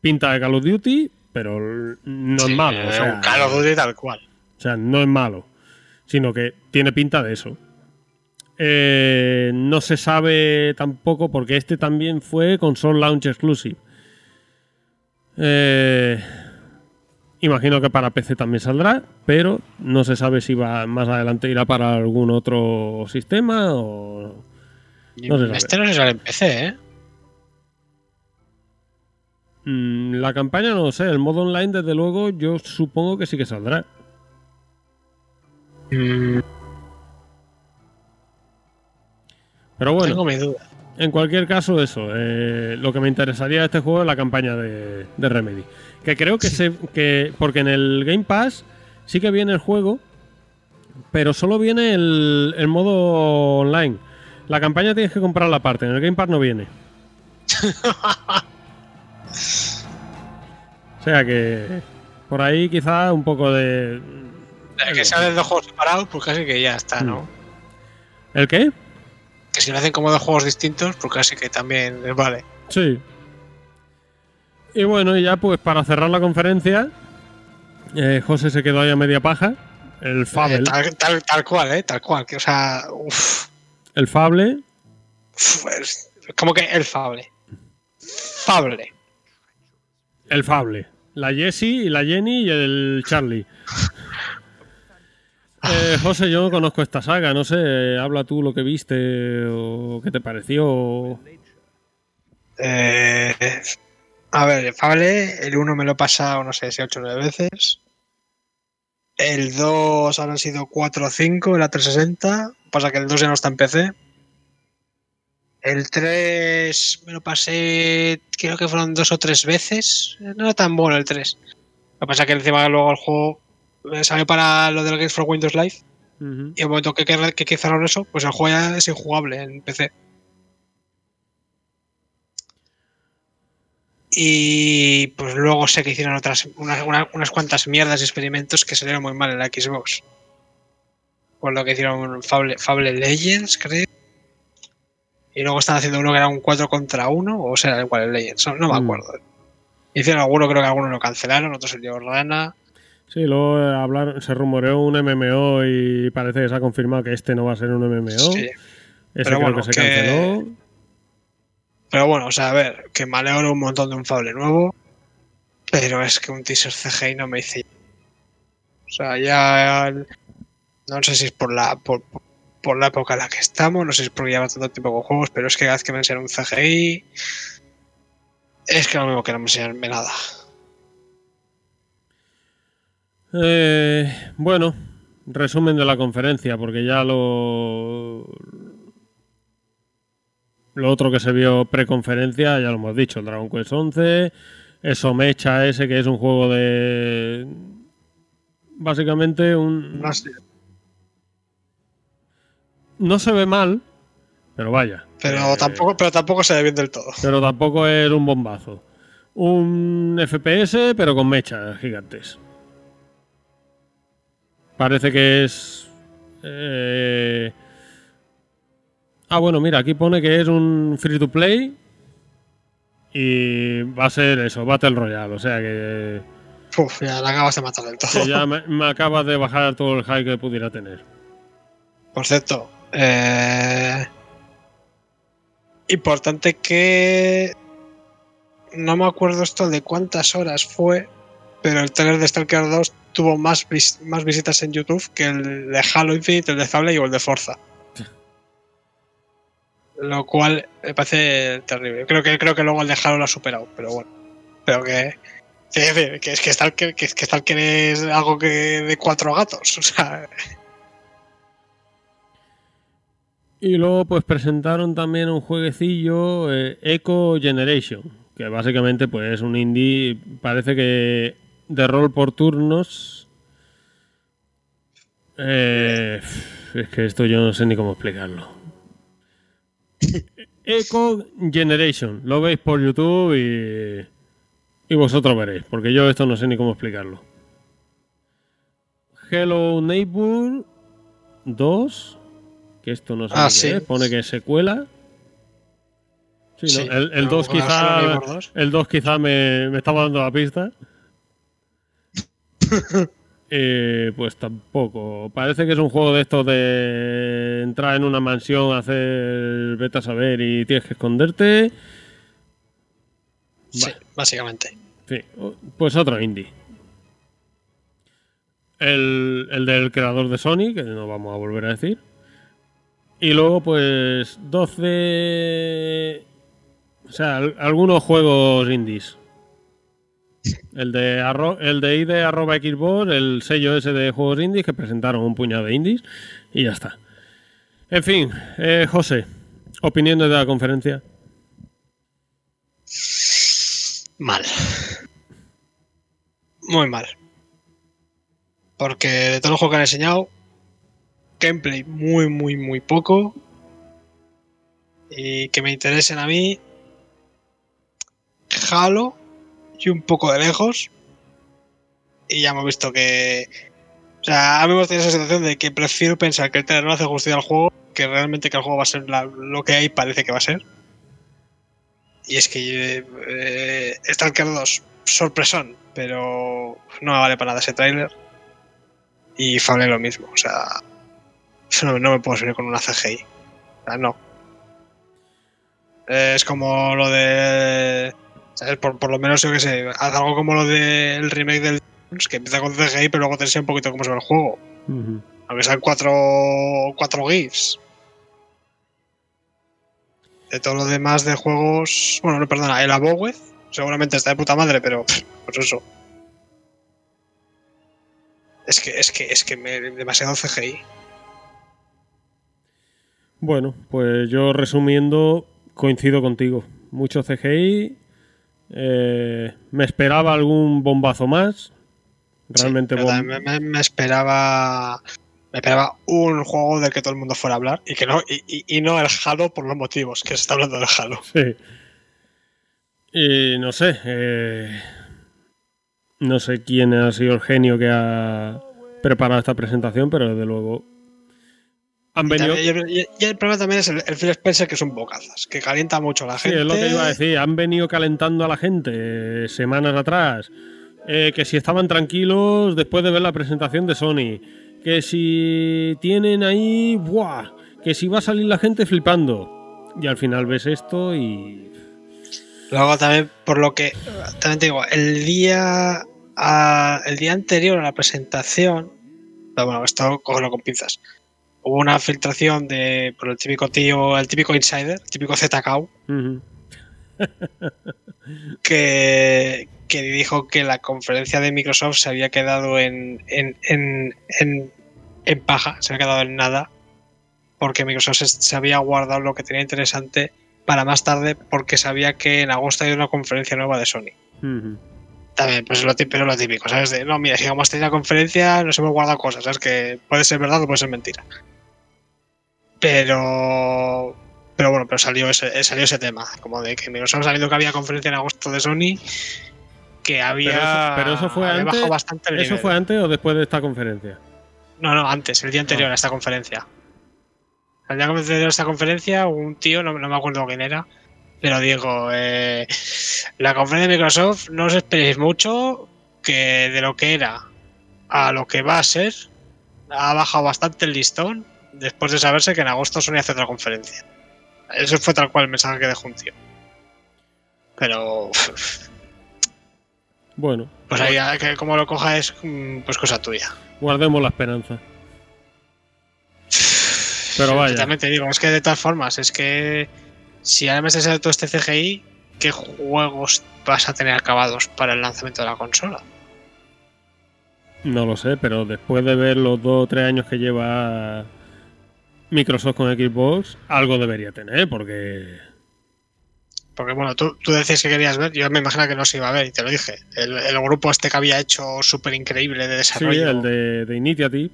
Speaker 1: pinta de Call of Duty, pero no
Speaker 2: Sí,
Speaker 1: es malo. O sea,
Speaker 2: un Call of Duty tal cual.
Speaker 1: o sea, no es malo, sino que tiene pinta de eso. Eh, no se sabe tampoco porque este también fue console launch exclusive. Eh, imagino que para PC también saldrá, pero no se sabe si va más adelante irá para algún otro sistema o No se sabe.
Speaker 2: este no se sale en PC, ¿eh?
Speaker 1: Mm, la campaña no lo sé. El modo online, desde luego, yo supongo que sí que saldrá.
Speaker 2: Mm,
Speaker 1: Pero bueno.
Speaker 2: Tengo.
Speaker 1: En cualquier caso, eso. eh, lo que me interesaría de este juego es la campaña de, de Remedy. Que creo que se. Que, porque en el Game Pass sí que viene el juego, pero solo viene el, el modo online. La campaña tienes que comprarla aparte. En el Game Pass no viene. o sea que. Por ahí quizá un poco de.
Speaker 2: Eh, que salen dos juegos separados, pues casi que ya está, ¿no?
Speaker 1: ¿El qué?
Speaker 2: Si lo hacen como dos juegos distintos, pues casi que también les vale.
Speaker 1: Sí. Y bueno, y ya pues para cerrar la conferencia, eh, José se quedó ahí a media paja. El
Speaker 2: Eh,
Speaker 1: Fable.
Speaker 2: tal, tal, tal cual, ¿eh? Tal cual. Que, o sea, uff.
Speaker 1: El Fable.
Speaker 2: es como que el Fable. Fable.
Speaker 1: El Fable. La Jessie y la Jenny y el Charlie. Eh, José, yo no conozco esta saga, no sé, habla tú lo que viste o qué te pareció.
Speaker 2: Eh, a ver, Fable, el 1 me lo he pasado, no sé, si 8 o 9 veces. El 2 habrán sido 4 o 5 en la 360. Pasa que el 2 ya no está en PC. El 3 me lo pasé, creo que fueron dos o tres veces. No era tan bueno el 3. Lo que pasa es que encima luego el juego salió para lo del Games for Windows Live. Y en el momento que, que, eso, pues el juego ya es injugable en PC. Y pues luego sé que hicieron otras unas, una- unas cuantas mierdas y experimentos que salieron muy mal en la Xbox. Por lo que hicieron Fable, Fable Legends, creo. Y luego están haciendo uno que era un 4 contra 1, o sea, igual el Legends, no, no me
Speaker 1: Mm.
Speaker 2: acuerdo. Hicieron alguno, creo que algunos lo cancelaron, otros se dio rana.
Speaker 1: Sí, luego eh, hablaron, se rumoreó un MMO y parece que se ha confirmado que este no va a ser un MMO.
Speaker 2: Sí.
Speaker 1: Ese
Speaker 2: Pero
Speaker 1: creo
Speaker 2: bueno,
Speaker 1: que se
Speaker 2: que-
Speaker 1: canceló.
Speaker 2: Pero bueno, o sea, a ver, que me alegro un montón de un Fable nuevo. Pero es que un teaser CGI no me dice. sea, ya no sé si es por la por, por la época en la que estamos, no sé si es porque lleva tanto tiempo con juegos, pero es que cada vez que me enseñan un CGI es que no me enseñarme nada.
Speaker 1: Eh, bueno, resumen de la conferencia, porque ya lo. Lo otro que se vio pre-conferencia, ya lo hemos dicho, el Dragon Quest 11, eso Mecha ese que es un juego de. Básicamente un. No se ve mal, pero vaya.
Speaker 2: Pero,
Speaker 1: eh,
Speaker 2: tampoco, pero tampoco se ve bien del todo.
Speaker 1: Pero tampoco es un bombazo. Un FPS, pero con mechas gigantes. Parece que es. Eh... Ah, bueno, mira, aquí pone que es un free to play. Y va a ser eso, Battle Royale. O sea que.
Speaker 2: Uf, ya la acabas de matar del todo.
Speaker 1: Que ya me, me acabas de bajar todo el hype que pudiera tener.
Speaker 2: Por cierto, eh... importante que. No me acuerdo esto de cuántas horas fue, pero el trailer de Stalker 2 tuvo más, vis más visitas en YouTube que el de Halo Infinite, el de Fable o el de Forza. Lo cual me parece terrible. Creo que, creo que luego el de Halo lo ha superado, pero bueno. Pero que. Que, que es que Stalker, que, que Stalker es algo que de cuatro gatos. O sea.
Speaker 1: Y luego pues presentaron también un jueguecillo eh, Eco Generation, que básicamente pues es un indie, parece que de rol por turnos. Eh, es que esto yo no sé ni cómo explicarlo. Eco Generation, lo veis por YouTube y, y vosotros veréis, porque yo esto no sé ni cómo explicarlo. Hello Neighbor 2, que esto no sé
Speaker 2: Ah,
Speaker 1: qué
Speaker 2: sí.
Speaker 1: es, pone que es secuela. Sí,
Speaker 2: Sí,
Speaker 1: ¿no? el, el
Speaker 2: pero
Speaker 1: 2
Speaker 2: con
Speaker 1: quizá,
Speaker 2: Hello Neighbor 2.
Speaker 1: el 2 quizá me, me estaba dando la pista. Eh, pues tampoco. Parece que es un juego de estos de entrar en una mansión, hacer vete a saber y tienes que esconderte.
Speaker 2: Sí, básicamente.
Speaker 1: Sí, pues otro indie. El, el del creador de Sony, que no vamos a volver a decir. Y luego, pues, 12. O sea, al- algunos juegos indies. El de, arro- el de ID arroba Xbox, el sello ese de juegos indies, que presentaron un puñado de indies. Y ya está. En fin, eh, José, opiniones de la conferencia.
Speaker 2: Mal. Muy mal. Porque de todos los juegos que han enseñado, gameplay muy, muy, muy poco. Y que me interesen a mí, Halo y un poco de lejos. Y ya hemos visto que. O sea, me tenido esa sensación de que prefiero pensar que el trailer no hace justicia al juego que realmente que el juego va a ser lo que hay parece que va a ser. Y es que eh, Stalker 2, sorpresón, pero no me vale para nada ese tráiler. Y Fable lo mismo, o sea, no, no me puedo subir con una CGI. O sea, no. Eh, es como lo de. ¿Sabes? Por, por lo menos yo que sé, haz algo como lo del remake del que empieza con CGI, pero luego te enseña un poquito cómo se ve el juego. Aunque sean cuatro, cuatro GIFs. De todo lo demás de juegos. Bueno, no, perdona, el Aboweth. Seguramente está de puta madre, pero pues eso. Es que, es que, es que me, demasiado CGI.
Speaker 1: Bueno, pues yo resumiendo, coincido contigo. Mucho CGI. Eh, me esperaba algún bombazo más. Realmente
Speaker 2: Sí,
Speaker 1: bom-
Speaker 2: me, esperaba. Me esperaba un juego del que todo el mundo fuera a hablar. Y que no, y, y- y no el Halo por los motivos que se está hablando del Halo.
Speaker 1: Sí. Y no sé. eh, no sé quién ha sido el genio que ha preparado esta presentación, pero desde luego. Han
Speaker 2: Y,
Speaker 1: venido.
Speaker 2: también- y- y el problema también es el, el Phil Spencer, que es un bocazas, que calienta mucho a la
Speaker 1: Sí,
Speaker 2: gente.
Speaker 1: es lo que iba a decir. Han venido calentando a la gente eh, semanas atrás. Eh, que si estaban tranquilos después de ver la presentación de Sony. Que si tienen ahí. ¡Buah! Que si va a salir la gente flipando. Y al final ves esto y.
Speaker 2: Luego también, por lo que. También te digo, el día. a- el día anterior a la presentación, bueno, esto cógelo con pinzas. Hubo una filtración de por el típico tío, el típico insider, el típico ZKU,
Speaker 1: Ujú.
Speaker 2: que, que dijo que la conferencia de Microsoft se había quedado en, en, en, en, en paja, se había quedado en nada, porque Microsoft se, se había guardado lo que tenía interesante para más tarde, porque sabía que en agosto hay una conferencia nueva de Sony. También, pues lo típico, lo típico, ¿sabes? De, no, mira, si vamos a tener la conferencia, nos hemos guardado cosas, ¿sabes? Que puede ser verdad o puede ser mentira. Pero. Pero bueno, pero salió ese, salió ese tema, como de que Microsoft sabiendo que había conferencia en agosto de Sony, que había.
Speaker 1: Pero eso- pero eso fue antes-
Speaker 2: bastante el
Speaker 1: ¿Eso
Speaker 2: nivel.
Speaker 1: fue antes o después de esta conferencia?
Speaker 2: No, no, antes, el día anterior
Speaker 1: Ah.
Speaker 2: a esta conferencia. El día anterior a esta conferencia, un tío, no, no me acuerdo quién era, pero digo, eh, la conferencia de Microsoft, no os esperéis mucho, que de lo que era a lo que va a ser, ha bajado bastante el listón después de saberse que en agosto Sony hace otra conferencia. Eso fue tal cual el mensaje que dejó un tío. Pero,
Speaker 1: Bueno,
Speaker 2: pues ahí, que como lo coja es mm, pues cosa tuya.
Speaker 1: guardemos la esperanza. Pero vaya.
Speaker 2: También te digo, es que de todas formas, es que si además de ser todo este CGI, ¿qué juegos vas a tener acabados para el lanzamiento de la consola?
Speaker 1: No lo sé, pero después de ver los dos o tres años que lleva Microsoft con Xbox, algo debería tener, porque
Speaker 2: Porque bueno, tú, tú decías que querías ver, yo me imagino que no se iba a ver, y te lo dije. El, el grupo este que había hecho súper increíble de
Speaker 1: sí,
Speaker 2: desarrollo.
Speaker 1: el de, de Initiative,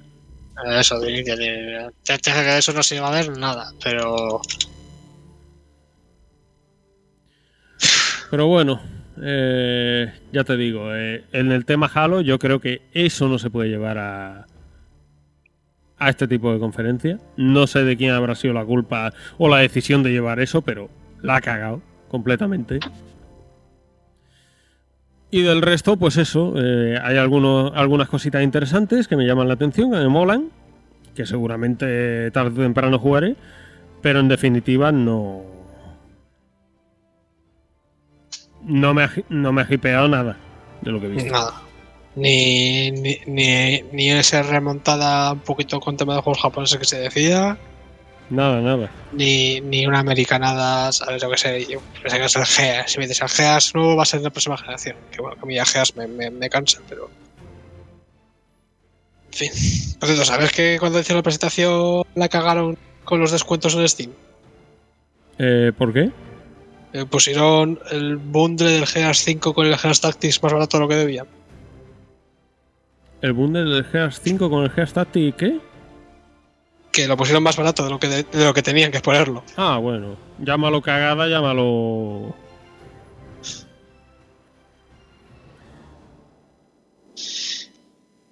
Speaker 2: eh, Eso, de, de- de- te dije que eso no se iba a ver nada, pero
Speaker 1: Pero bueno, eh, ya te digo, eh, en el tema Halo yo creo que eso no se puede llevar a, a este tipo de conferencia. No sé de quién habrá sido la culpa o la decisión de llevar eso, pero la ha cagado completamente. Y del resto, pues eso, eh, hay algunos, algunas cositas interesantes que me llaman la atención, que me molan, que seguramente tarde o temprano jugaré, pero en definitiva no, no me, ha, no me ha hipeado nada de lo que he visto.
Speaker 2: nada. Ni, ni, ni, ni esa remontada un poquito con tema de juegos japoneses que se decía,
Speaker 1: Nada, nada.
Speaker 2: ni, ni una americanada, ¿sabes? Yo que sé, yo pensé que es el GEAS. Si me dices el GEAS nuevo va a ser de la próxima generación. Que bueno, que a mí ya GEAS me, me, me cansa, pero. En fin. Por cierto, ¿sabes que cuando hicieron la presentación la cagaron con los descuentos en Steam?
Speaker 1: Eh, ¿Por qué?
Speaker 2: Eh, pusieron el bundle del GEAS 5 con el GEAS Tactics más barato de lo que debían.
Speaker 1: ¿El bundle del Gears 5 con el Gears Tactic qué?
Speaker 2: Que lo pusieron más barato de lo que, de, de lo que tenían que ponerlo.
Speaker 1: Ah, bueno. Llámalo cagada, llámalo.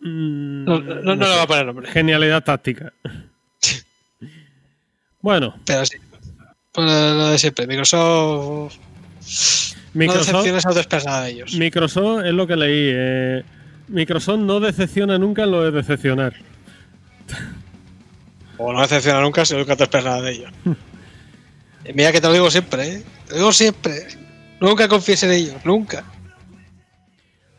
Speaker 1: Mm,
Speaker 2: No, no, no,
Speaker 1: no
Speaker 2: le va a poner nombre.
Speaker 1: Genialidad táctica. bueno,
Speaker 2: Pero sí. Pues lo de siempre. Microsoft. No
Speaker 1: Microsoft,
Speaker 2: decepciones autoexpresada de ellos.
Speaker 1: Microsoft es lo que leí. eh, Microsoft no decepciona nunca en lo de decepcionar.
Speaker 2: O no decepciona nunca si nunca te esperas nada de ellos. Mira que te lo digo siempre, ¿eh? Te lo digo siempre. Nunca confíes en ellos, nunca.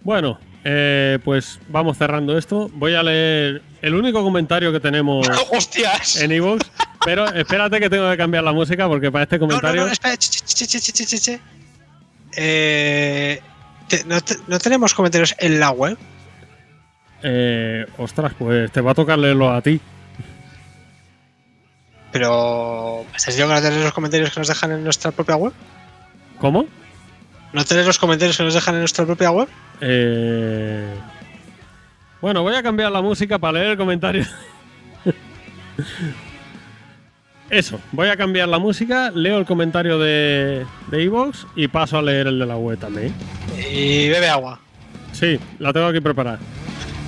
Speaker 1: Bueno, eh, pues vamos cerrando esto. Voy a leer el único comentario que tenemos
Speaker 2: ¡Hostias!
Speaker 1: en Evox. Pero espérate que tengo que cambiar la música porque para este
Speaker 2: no, no,
Speaker 1: comentario.
Speaker 2: Eh, te- te- no tenemos comentarios en la web?
Speaker 1: Eh, ostras, pues te va a tocar leerlo a ti.
Speaker 2: Pero. ¿me ¿Estás diciendo tenéis los comentarios que nos dejan en nuestra propia web?
Speaker 1: ¿Cómo?
Speaker 2: ¿No tenéis los comentarios que nos dejan en nuestra propia web?
Speaker 1: Eh, Bueno, voy a cambiar la música para leer el comentario. Eso, voy a cambiar la música, leo el comentario de de Evox y paso a leer el de la web también.
Speaker 2: Y bebe agua.
Speaker 1: Sí, la tengo aquí preparada.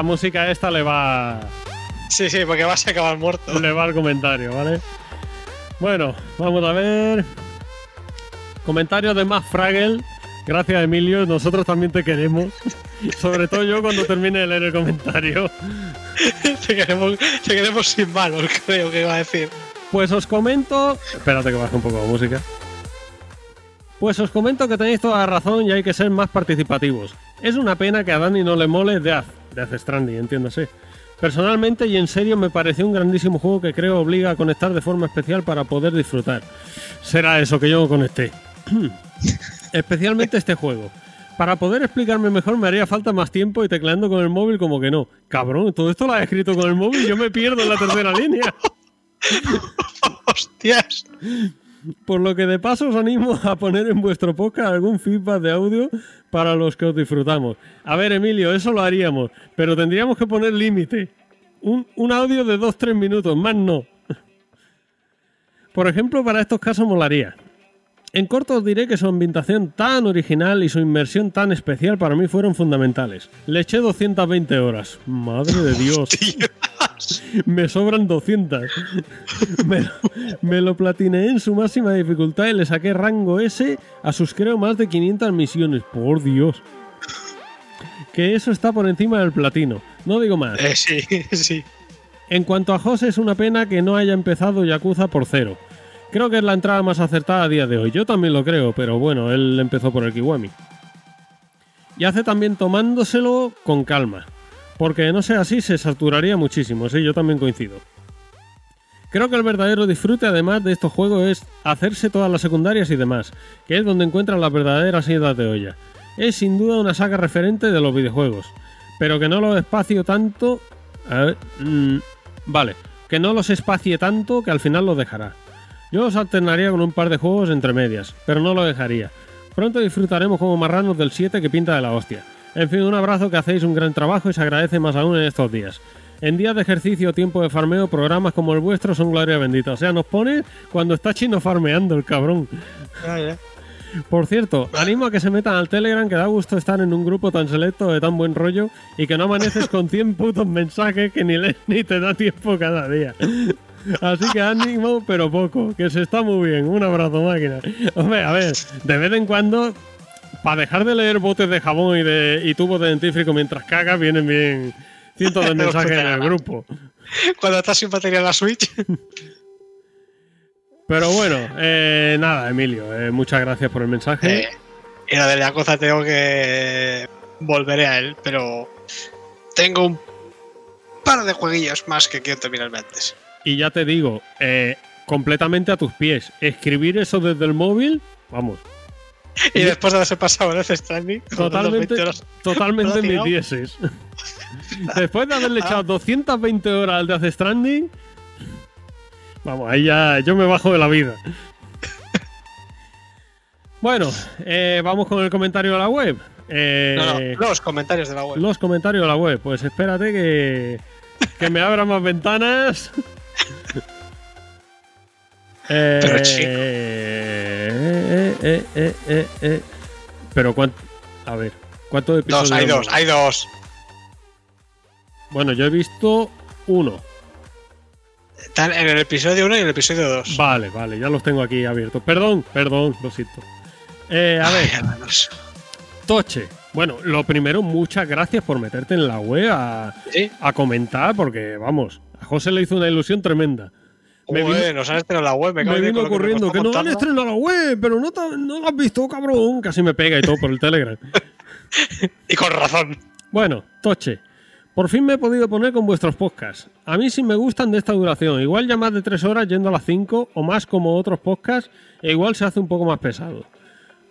Speaker 1: la música esta le va.
Speaker 2: Sí, sí, porque vas a acabar muerto.
Speaker 1: Le va al comentario, ¿vale? Bueno, vamos a ver. Comentario de más Fraggle. Gracias, Emilio. Nosotros también te queremos. Sobre todo yo cuando termine de leer el comentario.
Speaker 2: te, queremos, te queremos sin manos, creo que iba a decir.
Speaker 1: Pues os comento. Espérate que baje un poco la música. Pues os comento que tenéis toda la razón y hay que ser más participativos. Es una pena que a Dani no le mole Death, Death Stranding, entiéndase. Personalmente y en serio me pareció un grandísimo juego que creo obliga a conectar de forma especial para poder disfrutar. Será eso que yo conecté. Especialmente este juego. Para poder explicarme mejor me haría falta más tiempo y tecleando con el móvil como que no. Cabrón, todo esto lo has escrito con el móvil yo me pierdo en la tercera línea.
Speaker 2: Hostias.
Speaker 1: Por lo que de paso os animo a poner en vuestro podcast algún feedback de audio para los que os disfrutamos. A ver, Emilio, eso lo haríamos, pero tendríamos que poner límite. Un, un audio de 2-3 minutos, más no. Por ejemplo, para estos casos molaría. En corto os diré que su ambientación tan original y su inmersión tan especial para mí fueron fundamentales. Le eché 220 horas. Madre de Dios. me sobran 200. me, me, lo platineé en su máxima dificultad y le saqué rango S a sus creo más de 500 misiones. Por Dios. Que eso está por encima del platino. No digo más.
Speaker 2: Eh, sí, sí.
Speaker 1: En cuanto a José, es una pena que no haya empezado Yakuza por cero. Creo que es la entrada más acertada a día de hoy. Yo también lo creo, pero bueno, él empezó por el Kiwami. Y hace también tomándoselo con calma. Porque no sea así, se saturaría muchísimo. Sí, yo también coincido. Creo que el verdadero disfrute, además de estos juegos, es hacerse todas las secundarias y demás, que es donde encuentran las verdaderas ideas de olla. Es sin duda una saga referente de los videojuegos, pero que no los espacio tanto. A ver, mmm, vale, que no los espacie tanto que al final los dejará. Yo os alternaría con un par de juegos entre medias, pero no lo dejaría. Pronto disfrutaremos como marranos del 7 que pinta de la hostia. En fin, un abrazo que hacéis un gran trabajo y se agradece más aún en estos días. En días de ejercicio o tiempo de farmeo, programas como el vuestro son gloria bendita. O sea, nos pone cuando está chino farmeando el cabrón.
Speaker 2: Ah, ya.
Speaker 1: Por cierto, animo a que se metan al Telegram, que da gusto estar en un grupo tan selecto de tan buen rollo y que no amaneces con 100 putos mensajes que ni lees ni te da tiempo cada día. Así que ánimo, pero poco, que se está muy bien. Un abrazo, máquina. Hombre, a ver, de vez en cuando, para dejar de leer botes de jabón y, de, y tubos de dentífrico mientras cagas, vienen bien cientos de mensajes en el grupo.
Speaker 2: Cuando estás sin batería en la Switch.
Speaker 1: Pero bueno, eh, nada, Emilio, eh, muchas gracias por el mensaje.
Speaker 2: Eh, y la de la cosa tengo que volveré a él, pero tengo un par de jueguillos más que quiero terminarme antes.
Speaker 1: Y ya te digo, eh, completamente a tus pies. Escribir eso desde el móvil, vamos.
Speaker 2: Y después de haberse pasado en ese Stranding,
Speaker 1: Totalmente,
Speaker 2: 20 horas,
Speaker 1: totalmente
Speaker 2: ¿lo has
Speaker 1: mis dieces. Después de haberle echado 220 horas al de hace Stranding, vamos, ahí ya yo me bajo de la vida. Bueno, eh, vamos con el comentario de la web. Eh,
Speaker 2: No, no, los comentarios de la web.
Speaker 1: Los comentarios de la web. Pues espérate que, que me abra más ventanas. Eh,
Speaker 2: Pero, chico.
Speaker 1: eh, eh, eh, eh, eh. Pero cuánto. A ver, ¿cuántos episodios?
Speaker 2: Dos, hay dos, hay dos.
Speaker 1: Bueno, yo he visto uno.
Speaker 2: Están en el episodio 1 y en el episodio 2.
Speaker 1: Vale, vale, ya los tengo aquí abiertos. Perdón, perdón, lo siento. Eh, a ver, Toche. Bueno, lo primero, muchas gracias por meterte en la web a,
Speaker 2: Sí.
Speaker 1: a comentar, porque vamos, José le hizo una ilusión tremenda. Me vino-
Speaker 2: Joder, nos han estrenado la web. Me, cago
Speaker 1: Me vino
Speaker 2: me
Speaker 1: que,
Speaker 2: está
Speaker 1: no han estrenado la web, pero no, no has visto, cabrón. Casi me pega y todo por el Telegram.
Speaker 2: Y con razón.
Speaker 1: Bueno, Toche. Por fin me he podido poner con vuestros podcasts. A mí sí me gustan de esta duración. Igual ya más de tres horas yendo a las cinco o más como otros podcasts, e igual se hace un poco más pesado.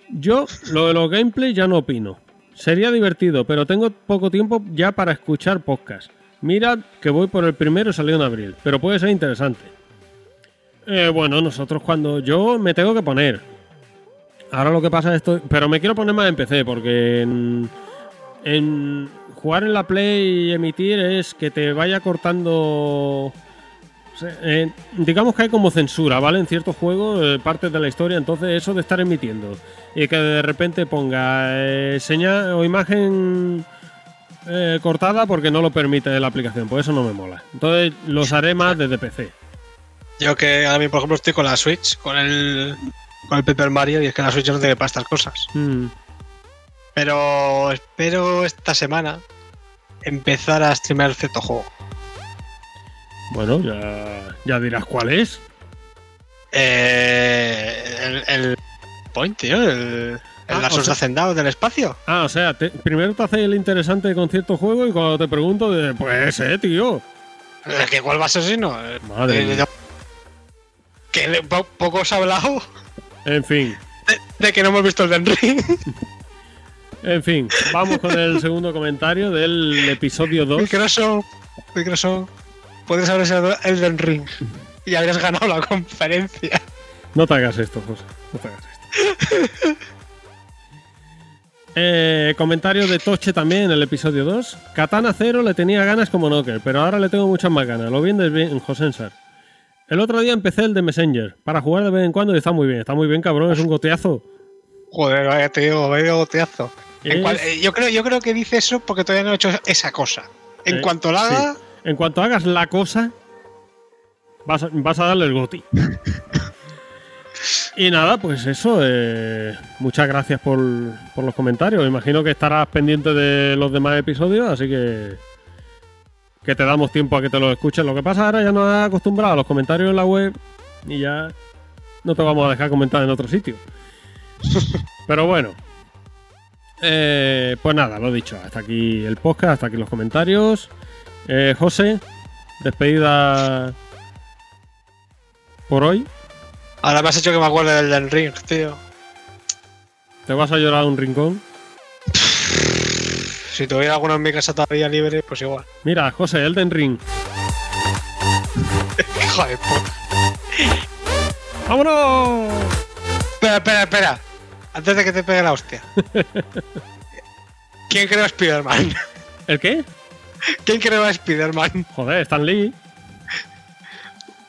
Speaker 1: Yo, lo de los gameplays ya no opino. Sería divertido, pero tengo poco tiempo ya para escuchar podcasts. Mira que voy por el primero y salió en abril, pero puede ser interesante. Eh, bueno, nosotros cuando yo me tengo que poner. Ahora lo que pasa es esto, pero me quiero poner más en PC porque en, jugar en la Play y emitir es que te vaya cortando. eh, digamos que hay como censura, ¿vale? En ciertos juegos, eh, partes de la historia, entonces eso de estar emitiendo y que de repente ponga eh, señal o imagen eh, cortada porque no lo permite la aplicación, por eso no me mola. Entonces los haré más desde PC.
Speaker 2: Yo que a mí, por ejemplo, estoy con la Switch, con el, con el Paper Mario, y es que la Switch no tiene para estas cosas.
Speaker 1: Mm.
Speaker 2: Pero espero esta semana empezar a streamear cierto juego.
Speaker 1: Bueno, ya, ya dirás cuál es.
Speaker 2: Eh, el, el Point, tío, el, el
Speaker 1: Ah,
Speaker 2: Asos
Speaker 1: o sea-
Speaker 2: de Hacendado del espacio.
Speaker 1: Ah, o sea, te- primero te hace el interesante con cierto juego y cuando te pregunto, de, pues ese, tío.
Speaker 2: Eh, ¿Que ¿Cuál va a ser si no? Eh,
Speaker 1: Madre
Speaker 2: eh. Que de- po- poco os ha hablado
Speaker 1: En fin,
Speaker 2: de, de que no hemos visto el Den Ring.
Speaker 1: en fin. Vamos con el segundo comentario del episodio 2.
Speaker 2: Microsoft, Microsoft, puedes haber sido el Den Ring y habrías ganado la conferencia.
Speaker 1: No te hagas esto, José. No te hagas esto. Eh, comentario de Toche también en el episodio 2. Katana 0 le tenía ganas como Knocker, pero ahora le tengo muchas más ganas. Lo bien en Josensar. El otro día empecé el de Messenger para jugar de vez en cuando y está muy bien. Está muy bien, cabrón. Es un goteazo.
Speaker 2: Joder, vaya te digo, vaya goteazo. En
Speaker 1: Es-
Speaker 2: cual- eh, yo, creo, yo creo que dice eso porque todavía no he hecho esa cosa. En
Speaker 1: Eh,
Speaker 2: cuanto la haga,
Speaker 1: En cuanto hagas la cosa, vas a, vas a darle el goti. y nada, pues eso. eh, muchas gracias por, por los comentarios. Imagino que estarás pendiente de los demás episodios, así que. Que te damos tiempo a que te los escuches. Lo que pasa ahora ya nos has acostumbrado a los comentarios en la web y ya no te vamos a dejar comentar en otro sitio. Pero bueno. Eh, pues nada, lo dicho. Hasta aquí el podcast, hasta aquí los comentarios. Eh, José, despedida por hoy.
Speaker 2: Ahora me has hecho que me acuerde del Den Ring, tío.
Speaker 1: ¿Te vas a llorar a un rincón?
Speaker 2: Si tuviera alguno en mi casa todavía libre, pues igual.
Speaker 1: Mira, José, Elden Ring.
Speaker 2: Hijo de puta.
Speaker 1: ¡Vámonos!
Speaker 2: Espera, espera, espera. Antes de que te pegue la hostia. ¿Quién creó a Spider-Man?
Speaker 1: ¿El qué?
Speaker 2: ¿Quién creó a Spider-Man?
Speaker 1: Joder, Stan Lee.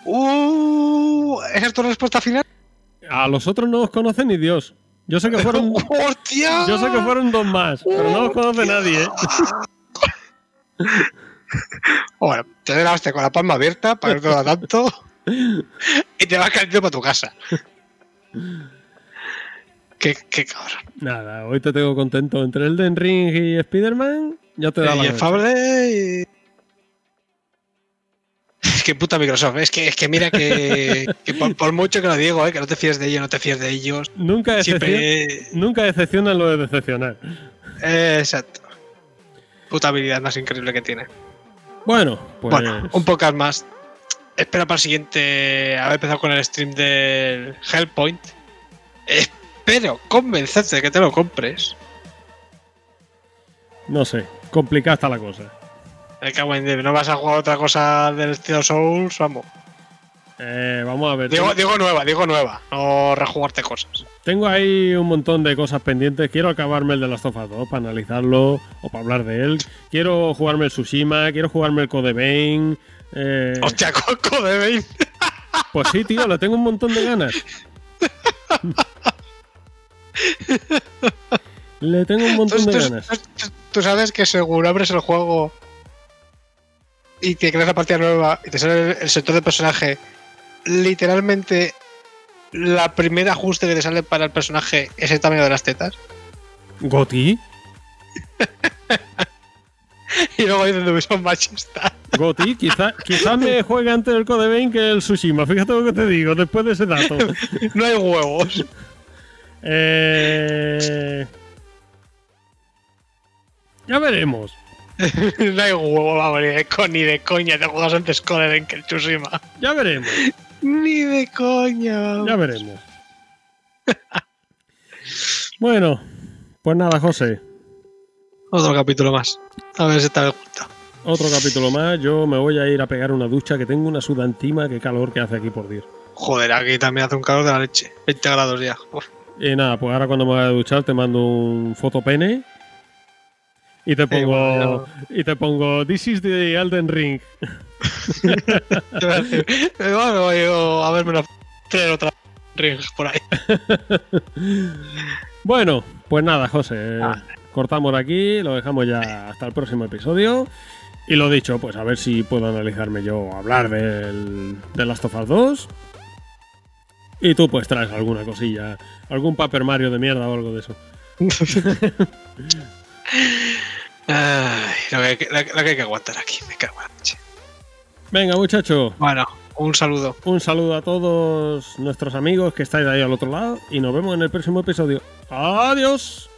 Speaker 2: Uh, ¿Esa es tu respuesta final?
Speaker 1: A los otros no os conoce ni Dios. Yo sé que fueron.
Speaker 2: ¡Hostia!
Speaker 1: Yo sé que fueron dos más, pero no os conoce nadie, ¿eh?
Speaker 2: Bueno, te doy la hostia con la palma abierta para que no tanto. y te vas cayendo para tu casa. qué, qué cabrón.
Speaker 1: Nada, hoy te tengo contento entre Elden Ring y Spider-Man. Ya te da la
Speaker 2: y. Fable y... Es que puta Microsoft, es que, es que mira que, que por, por mucho que lo digo, eh, que no te fíes de ellos, no te fíes de ellos.
Speaker 1: Nunca, decepciona,
Speaker 2: Siempre.
Speaker 1: nunca decepciona lo de decepcionar.
Speaker 2: Eh, exacto. Puta habilidad más increíble que tiene.
Speaker 1: Bueno, pues.
Speaker 2: Bueno, un podcast más. Espera para el siguiente. Haber empezado con el stream del Hellpoint. Espero convencerte de que te lo compres.
Speaker 1: No sé, complicada está la cosa.
Speaker 2: No vas a jugar otra cosa del estilo Souls, vamos.
Speaker 1: Eh, vamos a ver.
Speaker 2: Digo, nueva, digo nueva, no rejugarte cosas.
Speaker 1: Tengo ahí un montón de cosas pendientes. Quiero acabarme el de Last of Us 2 para analizarlo o para hablar de él. Quiero jugarme el Tsushima, quiero jugarme el Code Vein. Eh,
Speaker 2: Hostia, Coco de Bane.
Speaker 1: pues sí, tío, le tengo un montón de ganas. le tengo un montón de ganas.
Speaker 2: tú- tú sabes que seguro abres el juego y te creas la partida nueva y te sale el, sector de personaje. Literalmente, la primera ajuste que te sale para el personaje es el tamaño de las tetas.
Speaker 1: Goti,
Speaker 2: Y luego dices, no, son machista.
Speaker 1: Goti, quizá, quizá me juegue antes el Code Vein que el Tsushima. Fíjate lo que te digo después de ese dato.
Speaker 2: No hay huevos.
Speaker 1: Eh... Ya veremos.
Speaker 2: No hay huevos, vamos, ni de, co- ni de coña. Te juegas antes Coden que el Tsushima.
Speaker 1: Ya veremos.
Speaker 2: Ni de coña.
Speaker 1: Ya veremos. bueno, pues nada, José.
Speaker 2: Otro capítulo más. A ver si te gusta.
Speaker 1: Otro capítulo más. Yo me voy a ir a pegar una ducha que tengo una sudantima. Qué calor que hace aquí por Dios.
Speaker 2: Joder, aquí también hace un calor de la leche. 20 grados ya. Uf.
Speaker 1: Y nada, pues ahora cuando me vaya a duchar te mando un fotopene. Y te pongo.
Speaker 2: bueno,
Speaker 1: y te pongo. This is the Elden Ring.
Speaker 2: Bueno, yo a verme una traer otra ring por ahí.
Speaker 1: Bueno, pues nada, José.
Speaker 2: Ah.
Speaker 1: cortamos aquí, lo dejamos ya hasta el próximo episodio. Y lo dicho, pues a ver si puedo analizarme yo, hablar del, de Last of Us 2. Y tú pues traes alguna cosilla, algún Paper Mario de mierda o algo de eso.
Speaker 2: Ay, lo, que, que hay que aguantar aquí, me cago en la leche.
Speaker 1: Venga, muchacho.
Speaker 2: Bueno, un saludo.
Speaker 1: Un saludo a todos nuestros amigos que estáis ahí al otro lado y nos vemos en el próximo episodio. Adiós.